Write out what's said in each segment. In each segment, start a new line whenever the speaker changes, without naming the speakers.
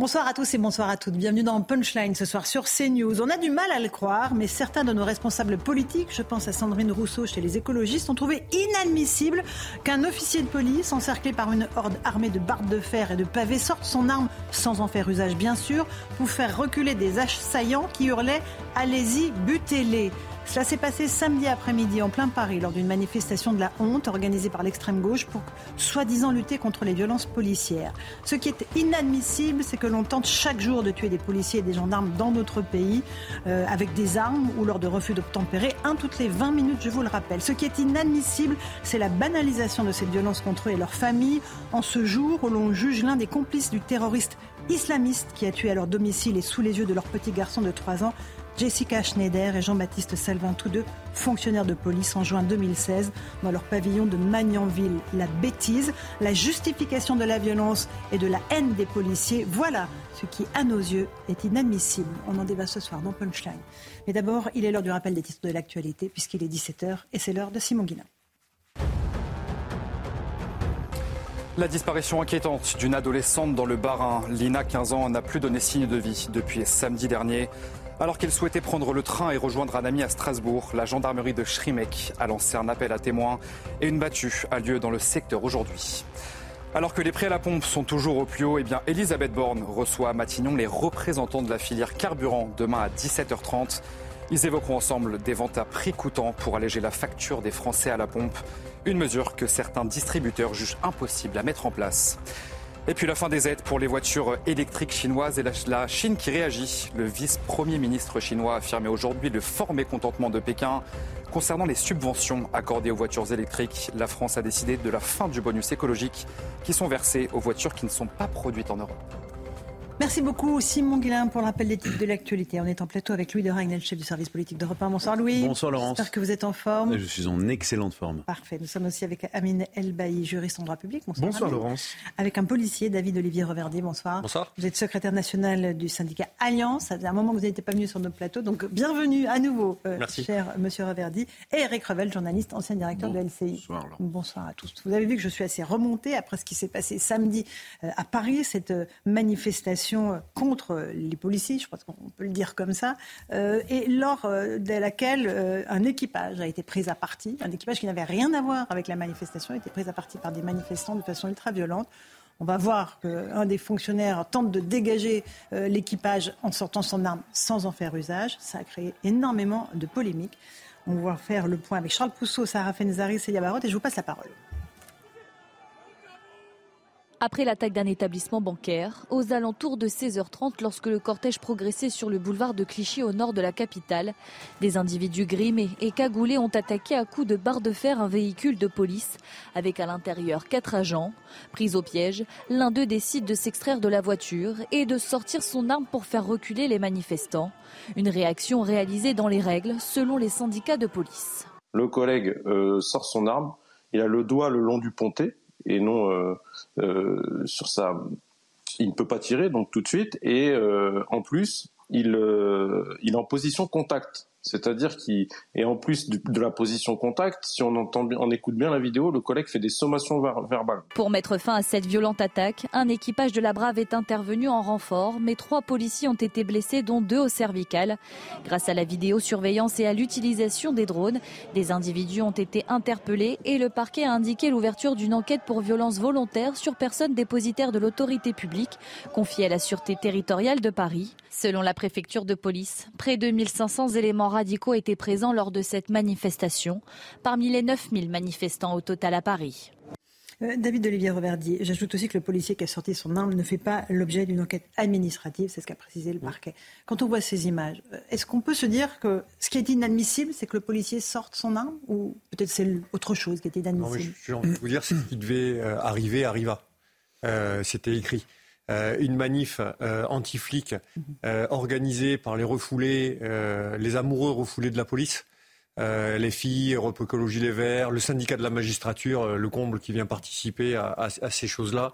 Bonsoir à tous et bonsoir à toutes. Bienvenue dans Punchline ce soir sur CNews. On a du mal à le croire, mais certains de nos responsables politiques, je pense à Sandrine Rousseau chez les écologistes, ont trouvé inadmissible qu'un officier de police, encerclé par une horde armée de barres de fer et de pavés, sorte son arme, sans en faire usage bien sûr, pour faire reculer des assaillants qui hurlaient Allez-y, butez-les. Cela s'est passé samedi après-midi en plein Paris lors d'une manifestation de la honte organisée par l'extrême gauche pour soi-disant lutter contre les violences policières. Ce qui est inadmissible, c'est que l'on tente chaque jour de tuer des policiers et des gendarmes dans notre pays euh, avec des armes ou lors de refus d'obtempérer, un toutes les 20 minutes, je vous le rappelle. Ce qui est inadmissible, c'est la banalisation de cette violence contre eux et leurs familles en ce jour où l'on juge l'un des complices du terroriste islamiste qui a tué à leur domicile et sous les yeux de leur petit garçon de 3 ans Jessica Schneider et Jean-Baptiste Salvin, tous deux fonctionnaires de police en juin 2016 dans leur pavillon de Magnanville. La bêtise, la justification de la violence et de la haine des policiers, voilà ce qui, à nos yeux, est inadmissible. On en débat ce soir dans Punchline. Mais d'abord, il est l'heure du rappel des titres de l'actualité, puisqu'il est 17h et c'est l'heure de Simon Guillain.
La disparition inquiétante d'une adolescente dans le Bas-Rhin. Lina, 15 ans, n'a plus donné signe de vie depuis samedi dernier. Alors qu'elle souhaitait prendre le train et rejoindre un ami à Strasbourg, la gendarmerie de Schrimek a lancé un appel à témoins et une battue a lieu dans le secteur aujourd'hui. Alors que les prix à la pompe sont toujours au plus haut, eh bien Elisabeth Borne reçoit à Matignon les représentants de la filière carburant demain à 17h30. Ils évoqueront ensemble des ventes à prix coûtant pour alléger la facture des Français à la pompe, une mesure que certains distributeurs jugent impossible à mettre en place. Et puis la fin des aides pour les voitures électriques chinoises et la, Chine qui réagit. Le vice-premier ministre chinois a affirmé aujourd'hui le fort mécontentement de Pékin concernant les subventions accordées aux voitures électriques. La France a décidé de la fin du bonus écologique qui sont versés aux voitures qui ne sont pas produites en Europe.
Merci beaucoup Simon Guillain pour l'appel des titres de l'actualité. On est en plateau avec Louis de Ragnel, chef du service politique d'Europe 1. Bonsoir Louis.
Bonsoir Laurence.
J'espère que vous êtes en forme.
Je suis en excellente forme.
Parfait. Nous sommes aussi avec Amine Elbaï, juriste en droit public.
Bonsoir, bonsoir Laurence.
Avec un policier, David Olivier Reverdy. Bonsoir.
Bonsoir.
Vous êtes secrétaire national du syndicat Alliance. Ça faisait un moment que vous n'étiez pas venu sur notre plateau. Donc bienvenue à nouveau, euh, cher monsieur Reverdy. Et Eric Revel, journaliste, ancien directeur de LCI.
Bonsoir.
Bonsoir à tous. Vous avez vu que je suis assez remontée après ce qui s'est passé samedi euh, à Paris, cette euh, manifestation contre les policiers, je pense qu'on peut le dire comme ça, euh, et lors euh, de laquelle euh, un équipage a été pris à partie, un équipage qui n'avait rien à voir avec la manifestation, a été pris à partie par des manifestants de façon ultra violente. On va voir qu'un des fonctionnaires tente de dégager l'équipage en sortant son arme sans en faire usage. Ça a créé énormément de polémiques. On va faire le point avec Charles Pousseau, Sarah Fenzari, Célia Barotte et je vous passe la parole.
Après l'attaque d'un établissement bancaire, aux alentours de 16h30, lorsque le cortège progressait sur le boulevard de Clichy au nord de la capitale, des individus grimés et cagoulés ont attaqué à coups de barre de fer un véhicule de police, avec à l'intérieur quatre agents. Pris au piège, l'un d'eux décide de s'extraire de la voiture et de sortir son arme pour faire reculer les manifestants. Une réaction réalisée dans les règles, selon les syndicats de police.
Le collègue euh, sort son arme, il a le doigt le long du pontet, et non euh, euh, sur sa. Il ne peut pas tirer donc tout de suite et euh, en plus il, il est en position contact. C'est-à-dire qu'il et en plus de la position contact, si on entend on écoute bien la vidéo, le collègue fait des sommations verbales.
Pour mettre fin à cette violente attaque, un équipage de la Brave est intervenu en renfort, mais trois policiers ont été blessés, dont deux au cervical. Grâce à la vidéosurveillance et à l'utilisation des drones, des individus ont été interpellés et le parquet a indiqué l'ouverture d'une enquête pour violence volontaire sur personne dépositaire de l'autorité publique, confiée à la Sûreté territoriale de Paris. Selon la préfecture de police, près de 1500 éléments radicaux étaient présents lors de cette manifestation, parmi les 9000 manifestants au total à Paris.
Euh, David Olivier Reverdy, j'ajoute aussi que le policier qui a sorti son arme ne fait pas l'objet d'une enquête administrative, c'est ce qu'a précisé le parquet. Quand on voit ces images, euh, est-ce qu'on peut se dire que ce qui est inadmissible, c'est que le policier sorte son arme ou peut-être c'est autre chose qui est inadmissible?
J'ai envie de vous dire, ce qui devait euh, arriver arriva. c'était écrit. Une manif anti-flic mhm. organisée par les refoulés, les amoureux refoulés de la police. les filles, Europe Écologie Les Verts, le syndicat de la magistrature, le comble qui vient participer à, ces choses-là.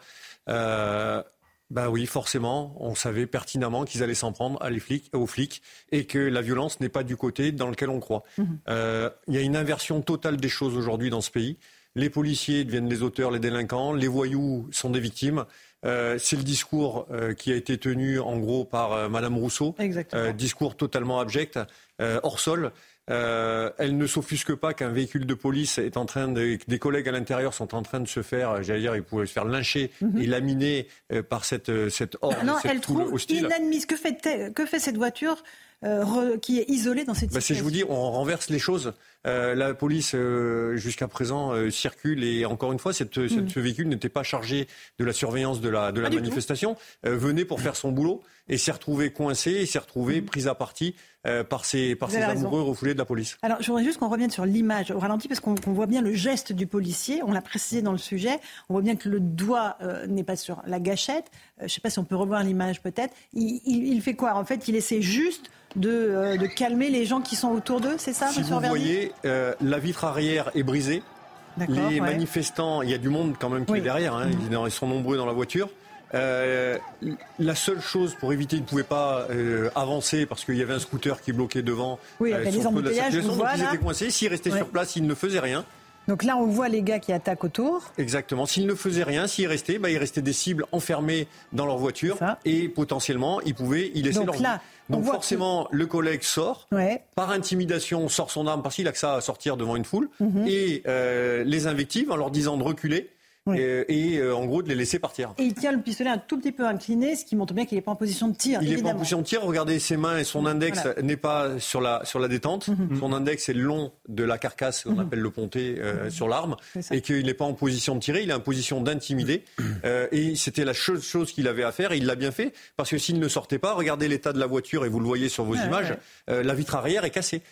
Ben oui, forcément, on savait pertinemment qu'ils allaient s'en prendre à les flics, aux flics et que la violence n'est pas du côté dans lequel on croit. Mhm. Euh, il y a une inversion totale des choses aujourd'hui dans ce pays. Les policiers deviennent les auteurs, les délinquants, les voyous sont des victimes. Euh, c'est le discours euh, qui a été tenu en gros par Madame Rousseau, discours totalement abject, hors sol. Euh, elle ne s'offusque pas qu'un véhicule de police est en train de, des collègues à l'intérieur sont en train de se faire, j'allais dire, ils pourraient se faire lyncher mhm. et laminer euh, par cette, euh, cette horde,
non,
cette
elle trouve
hostile.
inadmissible. Que fait, que fait cette voiture euh, qui est isolée dans cette
bah,
situation
Je vous dis, on renverse les choses. Euh, la police, euh, jusqu'à présent, euh, circule et encore une fois, cette, mhm. ce véhicule n'était pas chargé de la surveillance de la, de la manifestation. venait pour faire son boulot et s'est retrouvé coincé et s'est retrouvé mhm. pris à partie par ses, par ses amoureux refoulés de la police.
Alors, je voudrais juste qu'on revienne sur l'image au ralenti parce qu'on voit bien le geste du policier. On l'a précisé dans le sujet. On voit bien que le doigt n'est pas sur la gâchette. je ne sais pas si on peut revoir l'image peut-être. Il, il, il, fait quoi? En fait, il essaie juste de, de calmer les gens qui sont autour d'eux, c'est ça,
Si vous voyez, euh, la vitre arrière est brisée. Les manifestants, il y a du monde quand même qui est derrière, hein, ils sont nombreux dans la voiture. Euh, la seule chose pour éviter, ils ne pouvaient pas euh, avancer parce qu'il y avait un scooter qui bloquait devant.
Oui, il y les embouteillages, de
ils étaient coincés. S'ils restaient sur place, ils ne faisaient rien.
Donc là, on voit les gars qui attaquent autour.
Exactement. S'ils ne faisaient rien, s'ils restaient, bah, ils restaient des cibles enfermées dans leur voiture et potentiellement, ils pouvaient y laisser
Donc
leur
là,
Donc forcément, le collègue sort. Par intimidation, sort son arme parce qu'il a que ça à sortir devant une foule. Mhm. Et euh, les invectives en leur disant de reculer. Et, euh, en gros de les laisser partir.
Et il tient le pistolet un tout petit peu incliné, ce qui montre bien qu'il n'est pas en position de tir.
Il
n'est pas
en position de tir. Regardez ses mains et son index n'est pas sur la, sur la détente. Mhm. Son index est le long de la carcasse qu'on mhm. appelle le ponté euh, mhm. sur l'arme. Et qu'il n'est pas en position de tirer, il est en position d'intimider. Euh, et c'était la chose, chose qu'il avait à faire et il l'a bien fait. Parce que s'il ne sortait pas, regardez l'état de la voiture et vous le voyez sur vos images, la vitre arrière est cassée.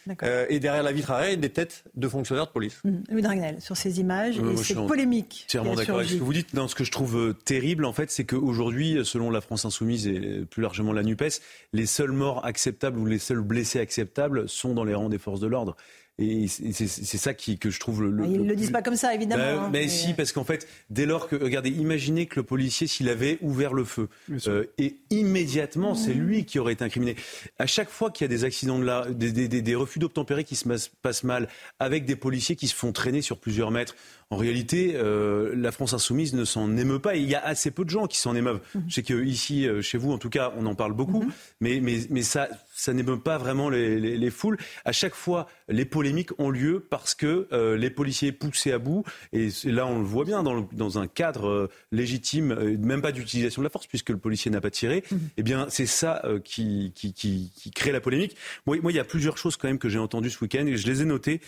et derrière la vitre arrière, il y a des têtes de fonctionnaires de police.
Louis Dragnel, sur ces images, et polémique
ce que vous dites. Non, ce que je trouve euh, terrible, en fait, c'est qu'aujourd'hui, selon la France Insoumise et plus largement la NUPES, les seuls morts acceptables ou les seuls blessés acceptables sont dans les rangs des forces de l'ordre. Et c'est ça qui, que je trouve le.
Ils ne le disent pas comme ça, évidemment.
Bah, hein, mais, si, parce qu'en fait, dès lors que. Regardez, imaginez que le policier, s'il avait ouvert le feu, euh, et immédiatement, c'est lui qui aurait été incriminé. À chaque fois qu'il y a des accidents de des, des, des refus d'obtempérer qui se passent mal, avec des policiers qui se font traîner sur plusieurs mètres, en réalité, euh, la France insoumise ne s'en émeut pas. Et il y a assez peu de gens qui s'en émeuvent. Mhm. Je sais qu'ici, euh, chez vous, en tout cas, on en parle beaucoup, mhm. mais, mais, mais ça, ça n'émeut pas vraiment les, les, les, foules. À chaque fois, les polémiques ont lieu parce que euh, les policiers poussés à bout, et là on le voit bien dans, le, dans un cadre euh, légitime, même pas d'utilisation de la force puisque le policier n'a pas tiré, mmh. eh bien c'est ça qui, qui, qui, qui, crée la polémique. Moi, moi, il y a plusieurs choses quand même que j'ai entendues ce week-end et je les ai notées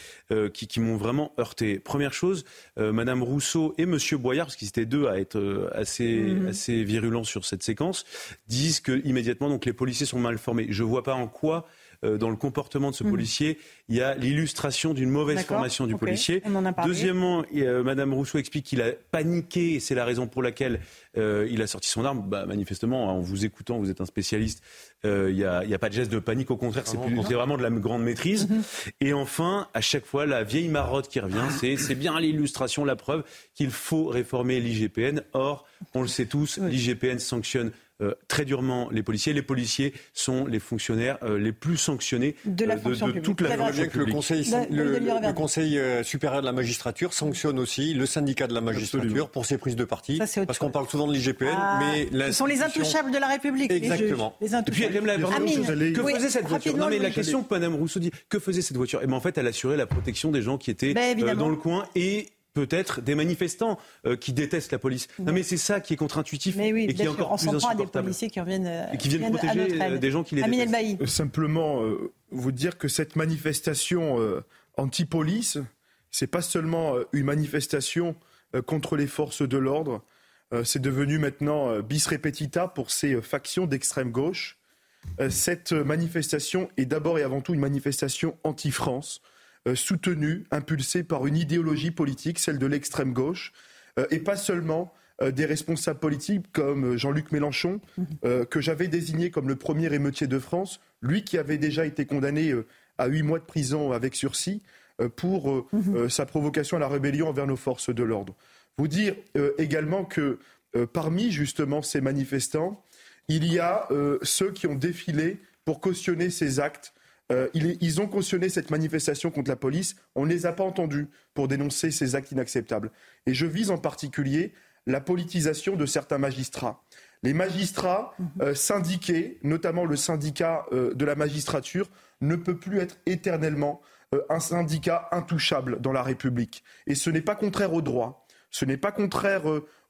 qui, qui m'ont vraiment heurté. Première chose, Madame Rousseau et Monsieur Boyard, parce qu'ils étaient deux à être assez, mmh. assez virulents sur cette séquence, disent que immédiatement donc les policiers sont mal formés. Je vois pas en quoi euh, dans le comportement de ce mhm. policier, il y a l'illustration d'une mauvaise formation du policier. Deuxièmement, euh, Madame Rousseau explique qu'il a paniqué, et c'est la raison pour laquelle euh, il a sorti son arme. Bah, manifestement, en vous écoutant, vous êtes un spécialiste, il n'y a, a, pas de geste de panique, au contraire, c'est vraiment de la grande maîtrise. Mhm. Et enfin, à chaque fois, la vieille marotte qui revient, c'est bien l'illustration, la preuve qu'il faut réformer l'IGPN. Or, on le sait tous, l'IGPN sanctionne euh, très durement les policiers. Les policiers sont les fonctionnaires euh, les plus sanctionnés
de, la
euh,
de,
toute la
fonction publique. Le Conseil, le, le conseil supérieur de la magistrature sanctionne aussi le syndicat de la magistrature pour ses prises de parti. parce qu'on parle souvent de l'IGPN, ah,
mais ce sont les intouchables de la République.
Exactement.
Les, Et puis
il y a même la que faisait cette voiture? Non mais la question que Mme Rousseau dit, que faisait cette voiture? Et eh ben en fait, elle assurait la protection des gens qui étaient ben, dans le coin et peut-être des manifestants euh, qui détestent la police. Non, mais c'est ça qui est contre-intuitif et qui est encore plus insupportable.
des policiers qui reviennent, euh,
et qui viennent, protéger euh, des gens qui les détestent.
Simplement, vous dire que cette manifestation anti-police, c'est pas seulement une manifestation contre les forces de l'ordre. c'est devenu maintenant bis repetita pour ces factions d'extrême gauche. cette manifestation est d'abord et avant tout une manifestation anti-France. Euh, soutenue, impulsée par une idéologie politique, celle de l'extrême gauche, euh, et pas seulement des responsables politiques comme Jean-Luc Mélenchon, mhm. que j'avais désigné comme le premier émeutier de France, lui qui avait déjà été condamné à huit mois de prison avec sursis pour mhm. sa provocation à la rébellion envers nos forces de l'ordre. Vous dire également que parmi justement ces manifestants, il y a ceux qui ont défilé pour cautionner ces actes euh, ils, ont cautionné cette manifestation contre la police. On ne les a pas entendus pour dénoncer ces actes inacceptables. Et je vise en particulier la politisation de certains magistrats. Les magistrats mhm. euh, syndiqués, notamment le syndicat euh, de la magistrature, ne peut plus être éternellement un syndicat intouchable dans la République. Et ce n'est pas contraire au droit, ce n'est pas contraire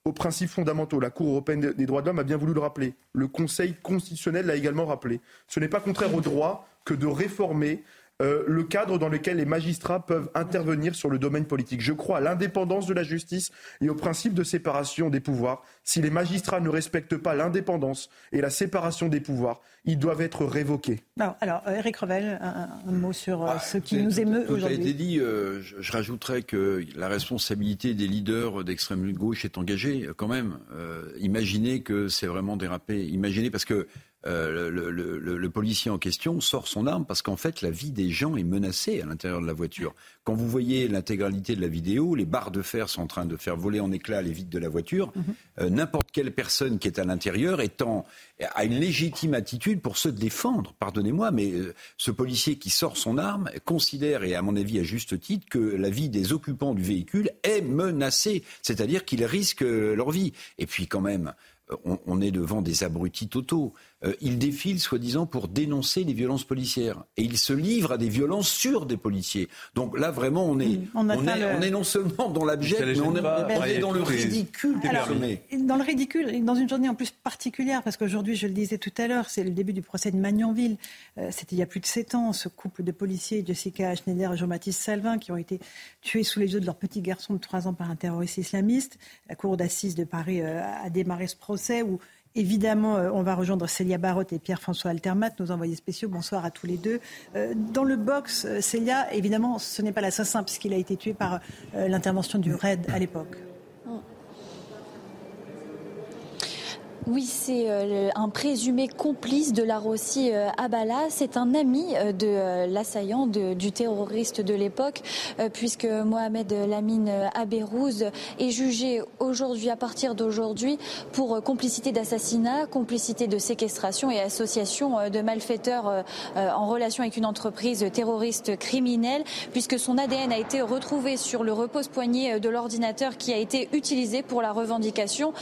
aux principes fondamentaux. La Cour européenne des droits de l'homme a bien voulu le rappeler. Le Conseil constitutionnel l'a également rappelé. Ce n'est pas contraire au droit que de réformer euh, le cadre dans lequel les magistrats peuvent intervenir sur le domaine politique. Je crois à l'indépendance de la justice et au principe de séparation des pouvoirs. Si les magistrats ne respectent pas l'indépendance et la séparation des pouvoirs, ils doivent être révoqués.
alors, Eric euh, Revel, un, mot sur euh, ah, ce qui nous émeut aujourd'hui.
Tout a été dit. je, rajouterais que la responsabilité des leaders d'extrême gauche est engagée quand même. imaginez que c'est vraiment dérapé. Imaginez parce que euh, le, policier en question sort son arme parce qu'en fait, la vie des gens est menacée à l'intérieur de la voiture. Quand vous voyez l'intégralité de la vidéo, les barres de fer sont en train de faire voler en éclats les vitres de la voiture. Mhm. Euh, n'importe quelle personne qui est à l'intérieur a une légitime attitude pour se défendre. Pardonnez-moi, mais euh, ce policier qui sort son arme considère, et à mon avis à juste titre, que la vie des occupants du véhicule est menacée. C'est-à-dire qu'ils risquent leur vie. Et puis quand même, on, est devant des abrutis totaux. Euh, il défile soi-disant pour dénoncer les violences policières. Et il se livre à des violences sur des policiers. Donc là, vraiment, on est, on, est, non seulement dans l'abject, mais on est, dans le ridicule.
dans le ridicule, dans une journée en plus particulière, parce qu'aujourd'hui, je le disais tout à l'heure, c'est le début du procès de Magnanville. Euh, c'était il y a plus de sept ans, ce couple de policiers, Jessica Schneider et Jean-Baptiste Salvin, qui ont été tués sous les yeux de leur petit garçon de trois ans par un terroriste islamiste. La cour d'assises de Paris euh, a démarré ce procès où Évidemment, euh, on va rejoindre Célia Barotte et Pierre-François Altermat, nos envoyés spéciaux. Bonsoir à tous les deux. Euh, dans le box, euh, Célia, évidemment, ce n'est pas l'assassin puisqu'il a été tué par l'intervention du RAID à l'époque.
Oui, c'est euh, un présumé complice de la Rossi euh, Abala. C'est un ami euh, de l'assaillant, du terroriste de l'époque, puisque Mohamed Lamine Abérouz est jugé aujourd'hui, à partir d'aujourd'hui, pour complicité d'assassinat, complicité de séquestration et association de malfaiteurs en relation avec une entreprise terroriste criminelle, puisque son ADN a été retrouvé sur le repose-poignet de l'ordinateur qui a été utilisé pour la revendication,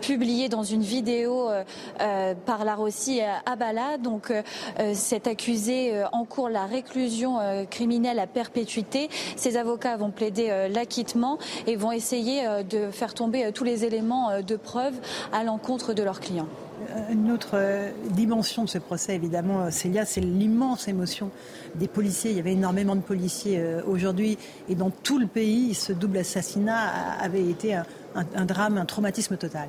publiée dans une vidéo vidéo euh, euh, par la Rossi à Bala. Donc euh, cet accusé encourt la réclusion criminelle à perpétuité. Ses avocats vont plaider l'acquittement et vont essayer de faire tomber tous les éléments de preuve à l'encontre de leurs clients.
Une autre dimension de ce procès, évidemment, Célia, c'est l'immense émotion des policiers. Il y avait énormément de policiers aujourd'hui et dans tout le pays, ce double assassinat avait été un drame, un traumatisme total.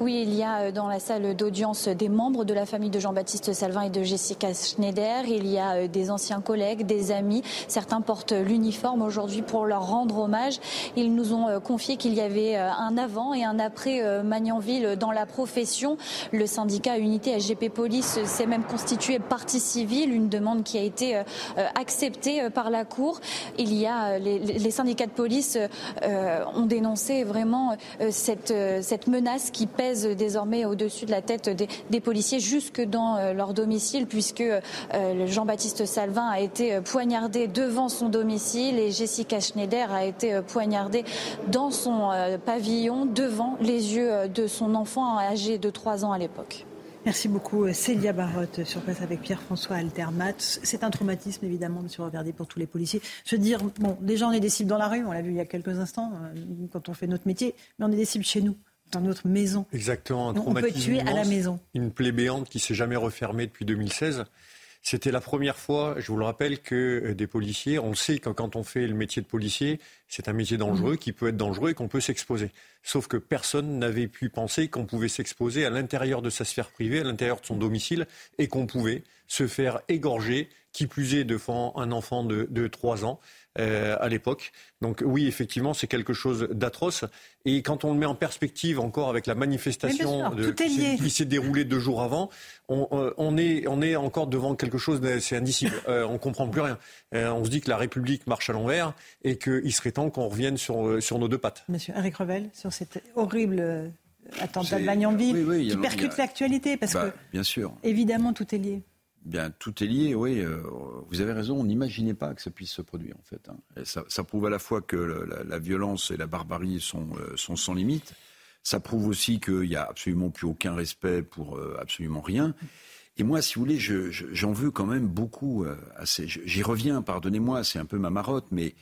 Oui, il y a euh, dans la salle d'audience des membres de la famille de Jean-Baptiste Salvin et de Jessica Schneider. Il y a euh, des anciens collègues, des amis. Certains portent l'uniforme aujourd'hui pour leur rendre hommage. Ils nous ont euh, confié qu'il y avait un avant et un après Magnanville dans la profession. Le syndicat Unité SGP Police s'est même constitué partie civile, une demande qui a été acceptée par la Cour. Il y a les, syndicats de police ont dénoncé vraiment cette, cette menace qui pèse désormais au-dessus de la tête des, policiers jusque dans euh, leur domicile puisque euh, Jean-Baptiste Salvin a été euh, poignardé devant son domicile et Jessica Schneider a été poignardée dans son pavillon devant les yeux de son enfant âgé de 3 ans à l'époque.
Merci beaucoup Célia Barotte sur place avec Pierre-François Altermat. C'est un traumatisme évidemment, Monsieur Reverdy, pour tous les policiers. Veux dire, bon, déjà on est des cibles dans la rue, on l'a vu il y a quelques instants quand on fait notre métier, mais on est des cibles chez nous dans notre maison.
Exactement, un
On peut tué à la maison.
Une plaie béante qui s'est jamais refermée depuis 2016. C'était la première fois, je vous le rappelle, que euh, des policiers, on sait que quand on fait le métier de policier, c'est un métier dangereux mhm. qui peut être dangereux et qu'on peut s'exposer. Sauf que personne n'avait pu penser qu'on pouvait s'exposer à l'intérieur de sa sphère privée, à l'intérieur de son domicile, et qu'on pouvait se faire égorger, qui plus est devant un enfant de, de 3 ans. À l'époque. Donc oui, effectivement, c'est quelque chose d'atroce. Et quand on le met en perspective encore avec la manifestation de, qui s'est déroulée deux jours avant, on, est, on est encore devant quelque chose d'assez indicible. on comprend plus rien. on se dit que la République marche à l'envers et qu'il serait temps qu'on revienne sur, sur nos deux pattes.
Monsieur Eric Revel, sur cette horrible attentat de Magnanville qui percute l'actualité parce
bah,
que
bien sûr.
évidemment tout est lié.
Bien, tout est lié, oui. Euh, vous avez raison, on n'imaginait pas que ça puisse se produire, en fait. Hein. ça, prouve à la fois que la, violence et la barbarie sont, euh, sont sans limite. Ça prouve aussi qu'il n'y a absolument plus aucun respect pour euh, absolument rien. Et moi, si vous voulez, j'en veux quand même beaucoup. J'y reviens, pardonnez-moi, c'est un peu ma marotte, mais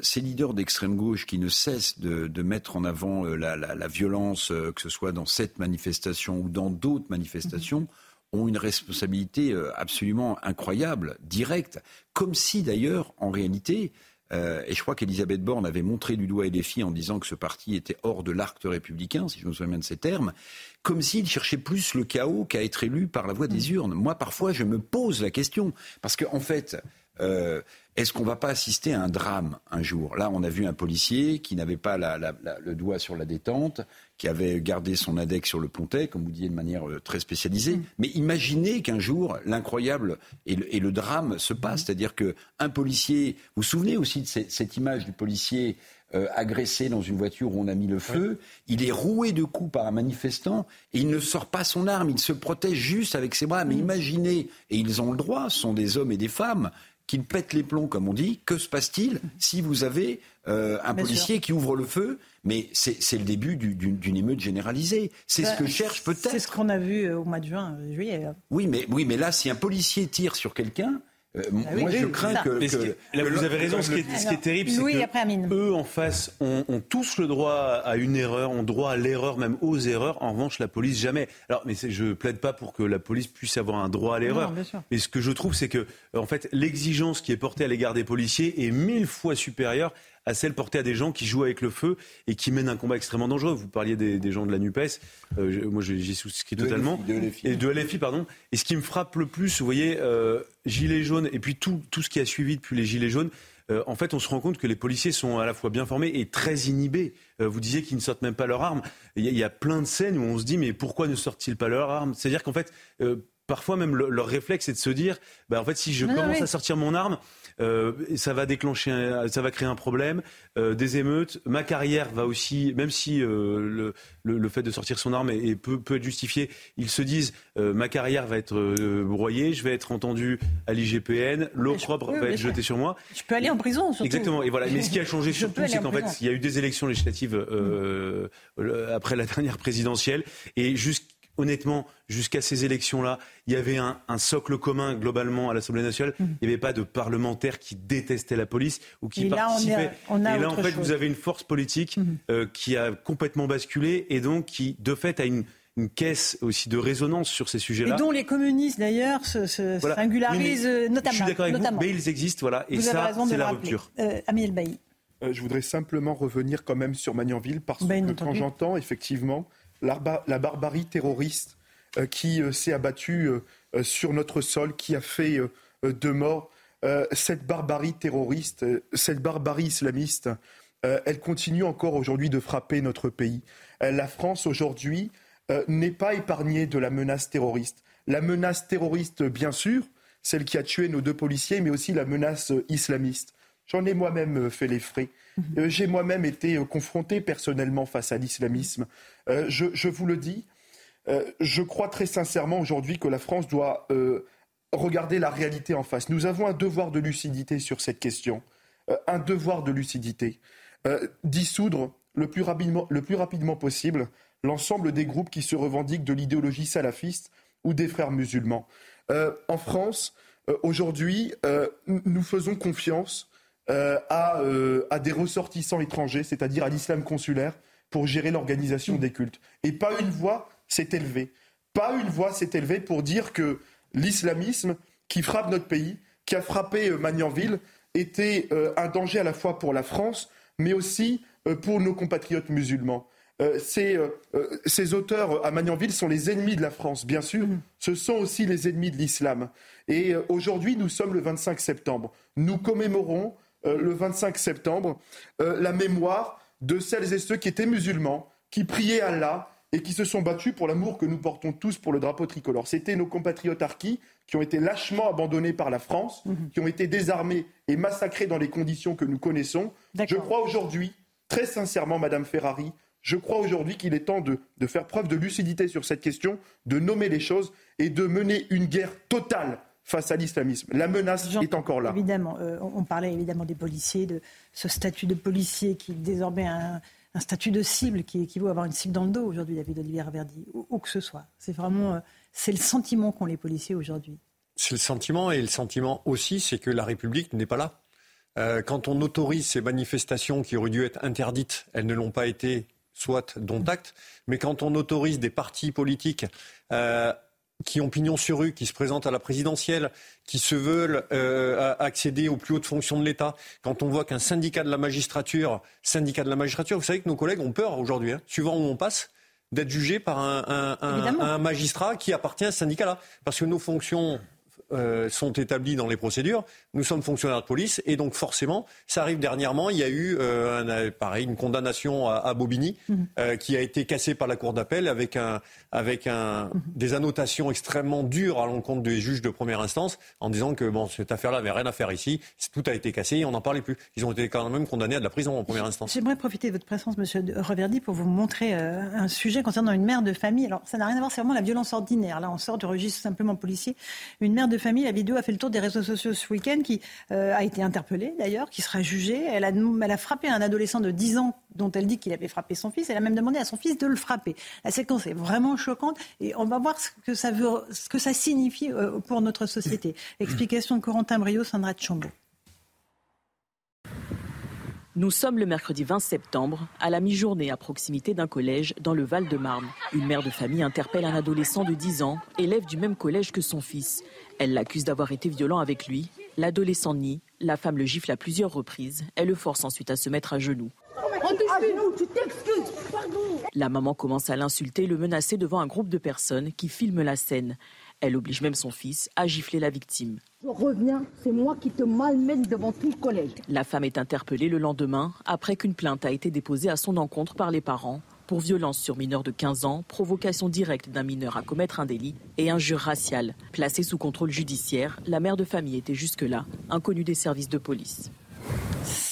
ces leaders d'extrême gauche qui ne cessent de, mettre en avant la, violence, que ce soit dans cette manifestation ou dans d'autres manifestations, ont une responsabilité euh, absolument incroyable, directe, comme si d'ailleurs, en réalité, et je crois qu'Elisabeth Borne avait montré du doigt LFI en disant que ce parti était hors de l'arc républicain, si je me souviens bien de ces termes, comme s'il cherchait plus le chaos qu'à être élu par la voie des urnes. Moi, parfois, je me pose la question, parce qu'en en fait, euh, est-ce qu'on ne va pas assister à un drame un jour? Là, on a vu un policier qui n'avait pas le doigt sur la détente, qui avait gardé son index sur le pontet, comme vous disiez, de manière euh, très spécialisée. Mm. Mais imaginez qu'un jour, l'incroyable et, le, drame se passe. C'est-à-dire qu'un policier, vous vous souvenez aussi de cette image du policier euh, agressé dans une voiture où on a mis le feu? Il est roué de coups par un manifestant et il ne sort pas son arme. Il se protège juste avec ses bras. Mais mm. imaginez, et ils ont le droit, ce sont des hommes et des femmes, qu'il pète les plombs, comme on dit, que se passe-t-il si vous avez euh, un policier qui ouvre le feu? Mais c'est le début d'une émeute généralisée. C'est ce bah, que cherche peut-être.
C'est ce qu'on a vu euh, au mois de juin, euh, juillet.
Oui, mais, oui, mais là, si un policier tire sur quelqu'un, euh, ah moi, je crains que,
vous avez raison. Ce qui est, terrible, c'est que eux en face ont, tous le droit à une erreur, ont droit à l'erreur, même aux erreurs. En revanche, la police jamais. Alors, mais je plaide pas pour que la police puisse avoir un droit à l'erreur. Mais ce que je trouve, c'est que en fait, l'exigence qui est portée à l'égard des policiers est mille fois supérieure à celle portée à des gens qui jouent avec le feu et qui mènent un combat extrêmement dangereux. Vous parliez des, gens de la NUPES, euh, moi j'y souscris totalement.
de LFI.
Et de LFI, pardon. Et ce qui me frappe le plus, vous voyez, euh, Gilets jaunes et puis tout, tout ce qui a suivi depuis les Gilets jaunes, euh, en fait, on se rend compte que les policiers sont à la fois bien formés et très inhibés. vous disiez qu'ils ne sortent même pas leurs armes. Il y, a plein de scènes où on se dit, mais pourquoi ne sortent-ils pas leurs armes? C'est-à-dire qu'en fait, parfois même leur réflexe est de se dire, bah, en fait, si je commence à sortir mon arme, euh, ça va déclencher, ça va créer un problème, euh, des émeutes. Ma carrière va aussi, même si euh, le, fait de sortir son arme est, peut, être justifié, ils se disent ma carrière va être broyée, je vais être entendu à l'IGPN, l'eau propre va être jetée sur moi.
Je peux aller en prison. Surtout.
Exactement. Et voilà. Mais ce qui a changé surtout, c'est qu'en fait, il y a eu des élections législatives après la dernière présidentielle et jusqu'à honnêtement, jusqu'à ces élections-là, il y avait un, socle commun globalement à l'Assemblée nationale. Mmh. Il n'y avait pas de parlementaires qui détestaient la police ou qui participaient. et là, en fait, vous avez une force politique mmh. euh, qui a complètement basculé et donc qui, de fait, a une, caisse aussi de résonance sur ces sujets-là.
Et dont les communistes, d'ailleurs, se, singularisent notamment.
Je suis d'accord avec vous, mais ils existent, voilà. Et ça, c'est la rupture.
Euh, Amiel Bailly.
Euh, je voudrais simplement revenir quand même sur Magnanville parce que quand j'entends effectivement la barbarie terroriste euh, qui euh, s'est abattue euh, sur notre sol, qui a fait deux morts. cette barbarie terroriste, cette barbarie islamiste, elle continue encore aujourd'hui de frapper notre pays. la France aujourd'hui n'est pas épargnée de la menace terroriste. La menace terroriste, bien sûr, celle qui a tué nos deux policiers, mais aussi la menace islamiste. J'en ai moi-même fait les frais. Mhm. J'ai moi-même été confronté personnellement face à l'islamisme. Euh, je, vous le dis, euh, je crois très sincèrement aujourd'hui que la France doit euh, regarder la réalité en face. Nous avons un devoir de lucidité sur cette question, un devoir de lucidité. dissoudre le plus, rapidement, le plus rapidement possible l'ensemble des groupes qui se revendiquent de l'idéologie salafiste ou des frères musulmans. en France, aujourd'hui, nous faisons confiance à, à, des ressortissants étrangers, c'est-à-dire à l'islam consulaire, pour gérer l'organisation des cultes. Et pas une voix s'est élevée. Pas une voix s'est élevée pour dire que l'islamisme qui frappe notre pays, qui a frappé euh, Magnanville, était euh, un danger à la fois pour la France, mais aussi euh, pour nos compatriotes musulmans. Ces, ces, auteurs à Magnanville sont les ennemis de la France, bien sûr. Mm. Ce sont aussi les ennemis de l'islam. Et aujourd'hui, nous sommes le 25 septembre. Nous commémorons le 25 septembre, la mémoire de celles et ceux qui étaient musulmans, qui priaient Allah et qui se sont battus pour l'amour que nous portons tous pour le drapeau tricolore. C'était nos compatriotes harkis qui ont été lâchement abandonnés par la France, mhm. qui ont été désarmés et massacrés dans les conditions que nous connaissons. Je crois aujourd'hui, très sincèrement, Madame Ferrari, je crois aujourd'hui qu'il est temps de, faire preuve de lucidité sur cette question, de nommer les choses et de mener une guerre totale face à l'islamisme. La menace est encore là.
Évidemment, euh, on parlait évidemment des policiers, de ce statut de policier qui est désormais un, statut de cible qui équivaut à avoir une cible dans le dos aujourd'hui, David Olivier Verdi, où, que ce soit. C'est vraiment, euh, c'est le sentiment qu'ont les policiers aujourd'hui.
C'est le sentiment et le sentiment aussi, c'est que la République n'est pas là. Euh, quand on autorise ces manifestations qui auraient dû être interdites, elles ne l'ont pas été, soit dont acte, mais quand on autorise des partis politiques euh, qui ont pignon sur rue, qui se présentent à la présidentielle, qui se veulent euh, accéder aux plus hautes fonctions de l'État, quand on voit qu'un syndicat de la magistrature, syndicat de la magistrature, vous savez que nos collègues ont peur aujourd'hui, hein, suivant où on passe, d'être jugés par un, un, magistrat qui appartient à ce syndicat-là. Parce que nos fonctions euh, sont établis dans les procédures. Nous sommes fonctionnaires de police et donc forcément, ça arrive dernièrement. Il y a eu euh, un, pareil, une condamnation à, Bobigny mhm. euh, qui a été cassée par la cour d'appel avec, un, avec un, mhm. des annotations extrêmement dures à l'encontre des juges de première instance en disant que bon, cette affaire-là n'avait rien à faire ici. Tout a été cassé et on n'en parlait plus. Ils ont été quand même condamnés à de la prison en première instance.
J'aimerais profiter de votre présence, Monsieur Reverdy, pour vous montrer un sujet concernant une mère de famille. Alors, ça n'a rien à voir, c'est vraiment la violence ordinaire. Là, on sort du registre simplement policier. Une mère de famille. La vidéo a fait le tour des réseaux sociaux ce week-end, qui euh, a été interpellée d'ailleurs, qui sera jugée. Elle a, elle a frappé un adolescent de 10 ans dont elle dit qu'il avait frappé son fils. Elle a même demandé à son fils de le frapper. La séquence est vraiment choquante et on va voir ce que ça, veut, ce que ça signifie euh, pour notre société. Explication de Corentin Brio, Sandra Chambaud.
Nous sommes le mercredi 20 septembre, à la mi-journée à proximité d'un collège dans le Val-de-Marne. Une mère de famille interpelle un adolescent de 10 ans, élève du même collège que son fils. Elle l'accuse d'avoir été violent avec lui. L'adolescent nie. La femme le gifle à plusieurs reprises. Elle le force ensuite à se mettre à genoux. La maman commence à l'insulter et le menacer devant un groupe de personnes qui filment la scène. Elle oblige même son fils à gifler la victime.
Je reviens, c'est moi qui te malmène devant tout le collège.
La femme est interpellée le lendemain après qu'une plainte a été déposée à son encontre par les parents pour violence sur mineur de 15 ans, provocation directe d'un mineur à commettre un délit et injure raciale. Placée sous contrôle judiciaire, la mère de famille était jusque-là inconnue des services de police.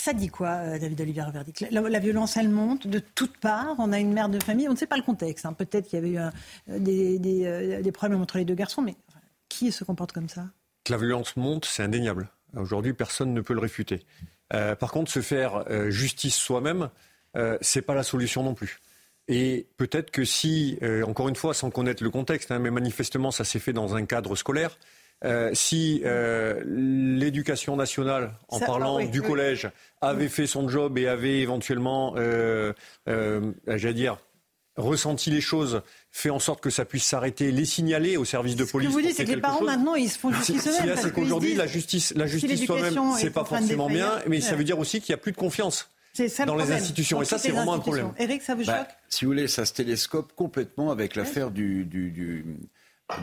Ça dit quoi, euh, David Olivier Verdict la, violence, elle monte de toutes parts. On a une mère de famille, on ne sait pas le contexte. Hein. Peut-être qu'il y avait eu euh, euh, des, problèmes entre les deux garçons, mais qui se comporte comme ça?
La violence monte, c'est indéniable. Aujourd'hui, personne ne peut le réfuter. par contre, se faire justice soi-même, c'est pas la solution non plus. Et peut-être que si, encore une fois, sans connaître le contexte, hein, mais manifestement, ça s'est fait dans un cadre scolaire, euh, si euh, l'éducation nationale, en parlant du collège, avait fait son job et avait éventuellement, euh, j'allais dire, ressenti les choses, fait en sorte que ça puisse s'arrêter, les signaler au service de police.
Ce que vous dites, c'est que les parents maintenant, ils se font justice eux-mêmes.
c'est qu'aujourd'hui, la justice, la justice soi-même, c'est pas forcément bien, mais ça veut dire aussi qu'il n'y a plus de confiance. dans les institutions. et ça, c'est vraiment un problème.
Eric, ça vous bah, choque?
Si vous voulez, ça se télescope complètement avec l'affaire du, du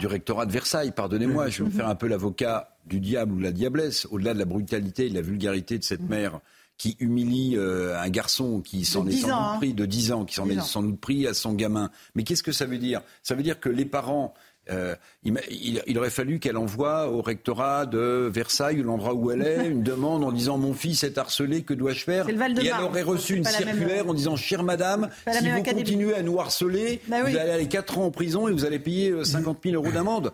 rectorat de Versailles, pardonnez-moi, je vais me faire un peu l'avocat du diable ou de la diablesse, au-delà de la brutalité et de la vulgarité de cette mm. mère qui humilie euh, un garçon qui s'en est sans doute hein. pris, de 10 ans, qui s'en est sans doute pris à son gamin. Mais qu'est-ce que ça veut dire? Ça veut dire que les parents euh, il, aurait fallu qu'elle envoie au rectorat de Versailles, l'endroit où elle est, une demande en disant mon fils est harcelé, que dois-je faire Et elle aurait reçu une circulaire en disant chère madame, si vous continuez à nous harceler, bah vous allez aller 4 ans en prison et vous allez payer 50 euh, 000 euros d'amende.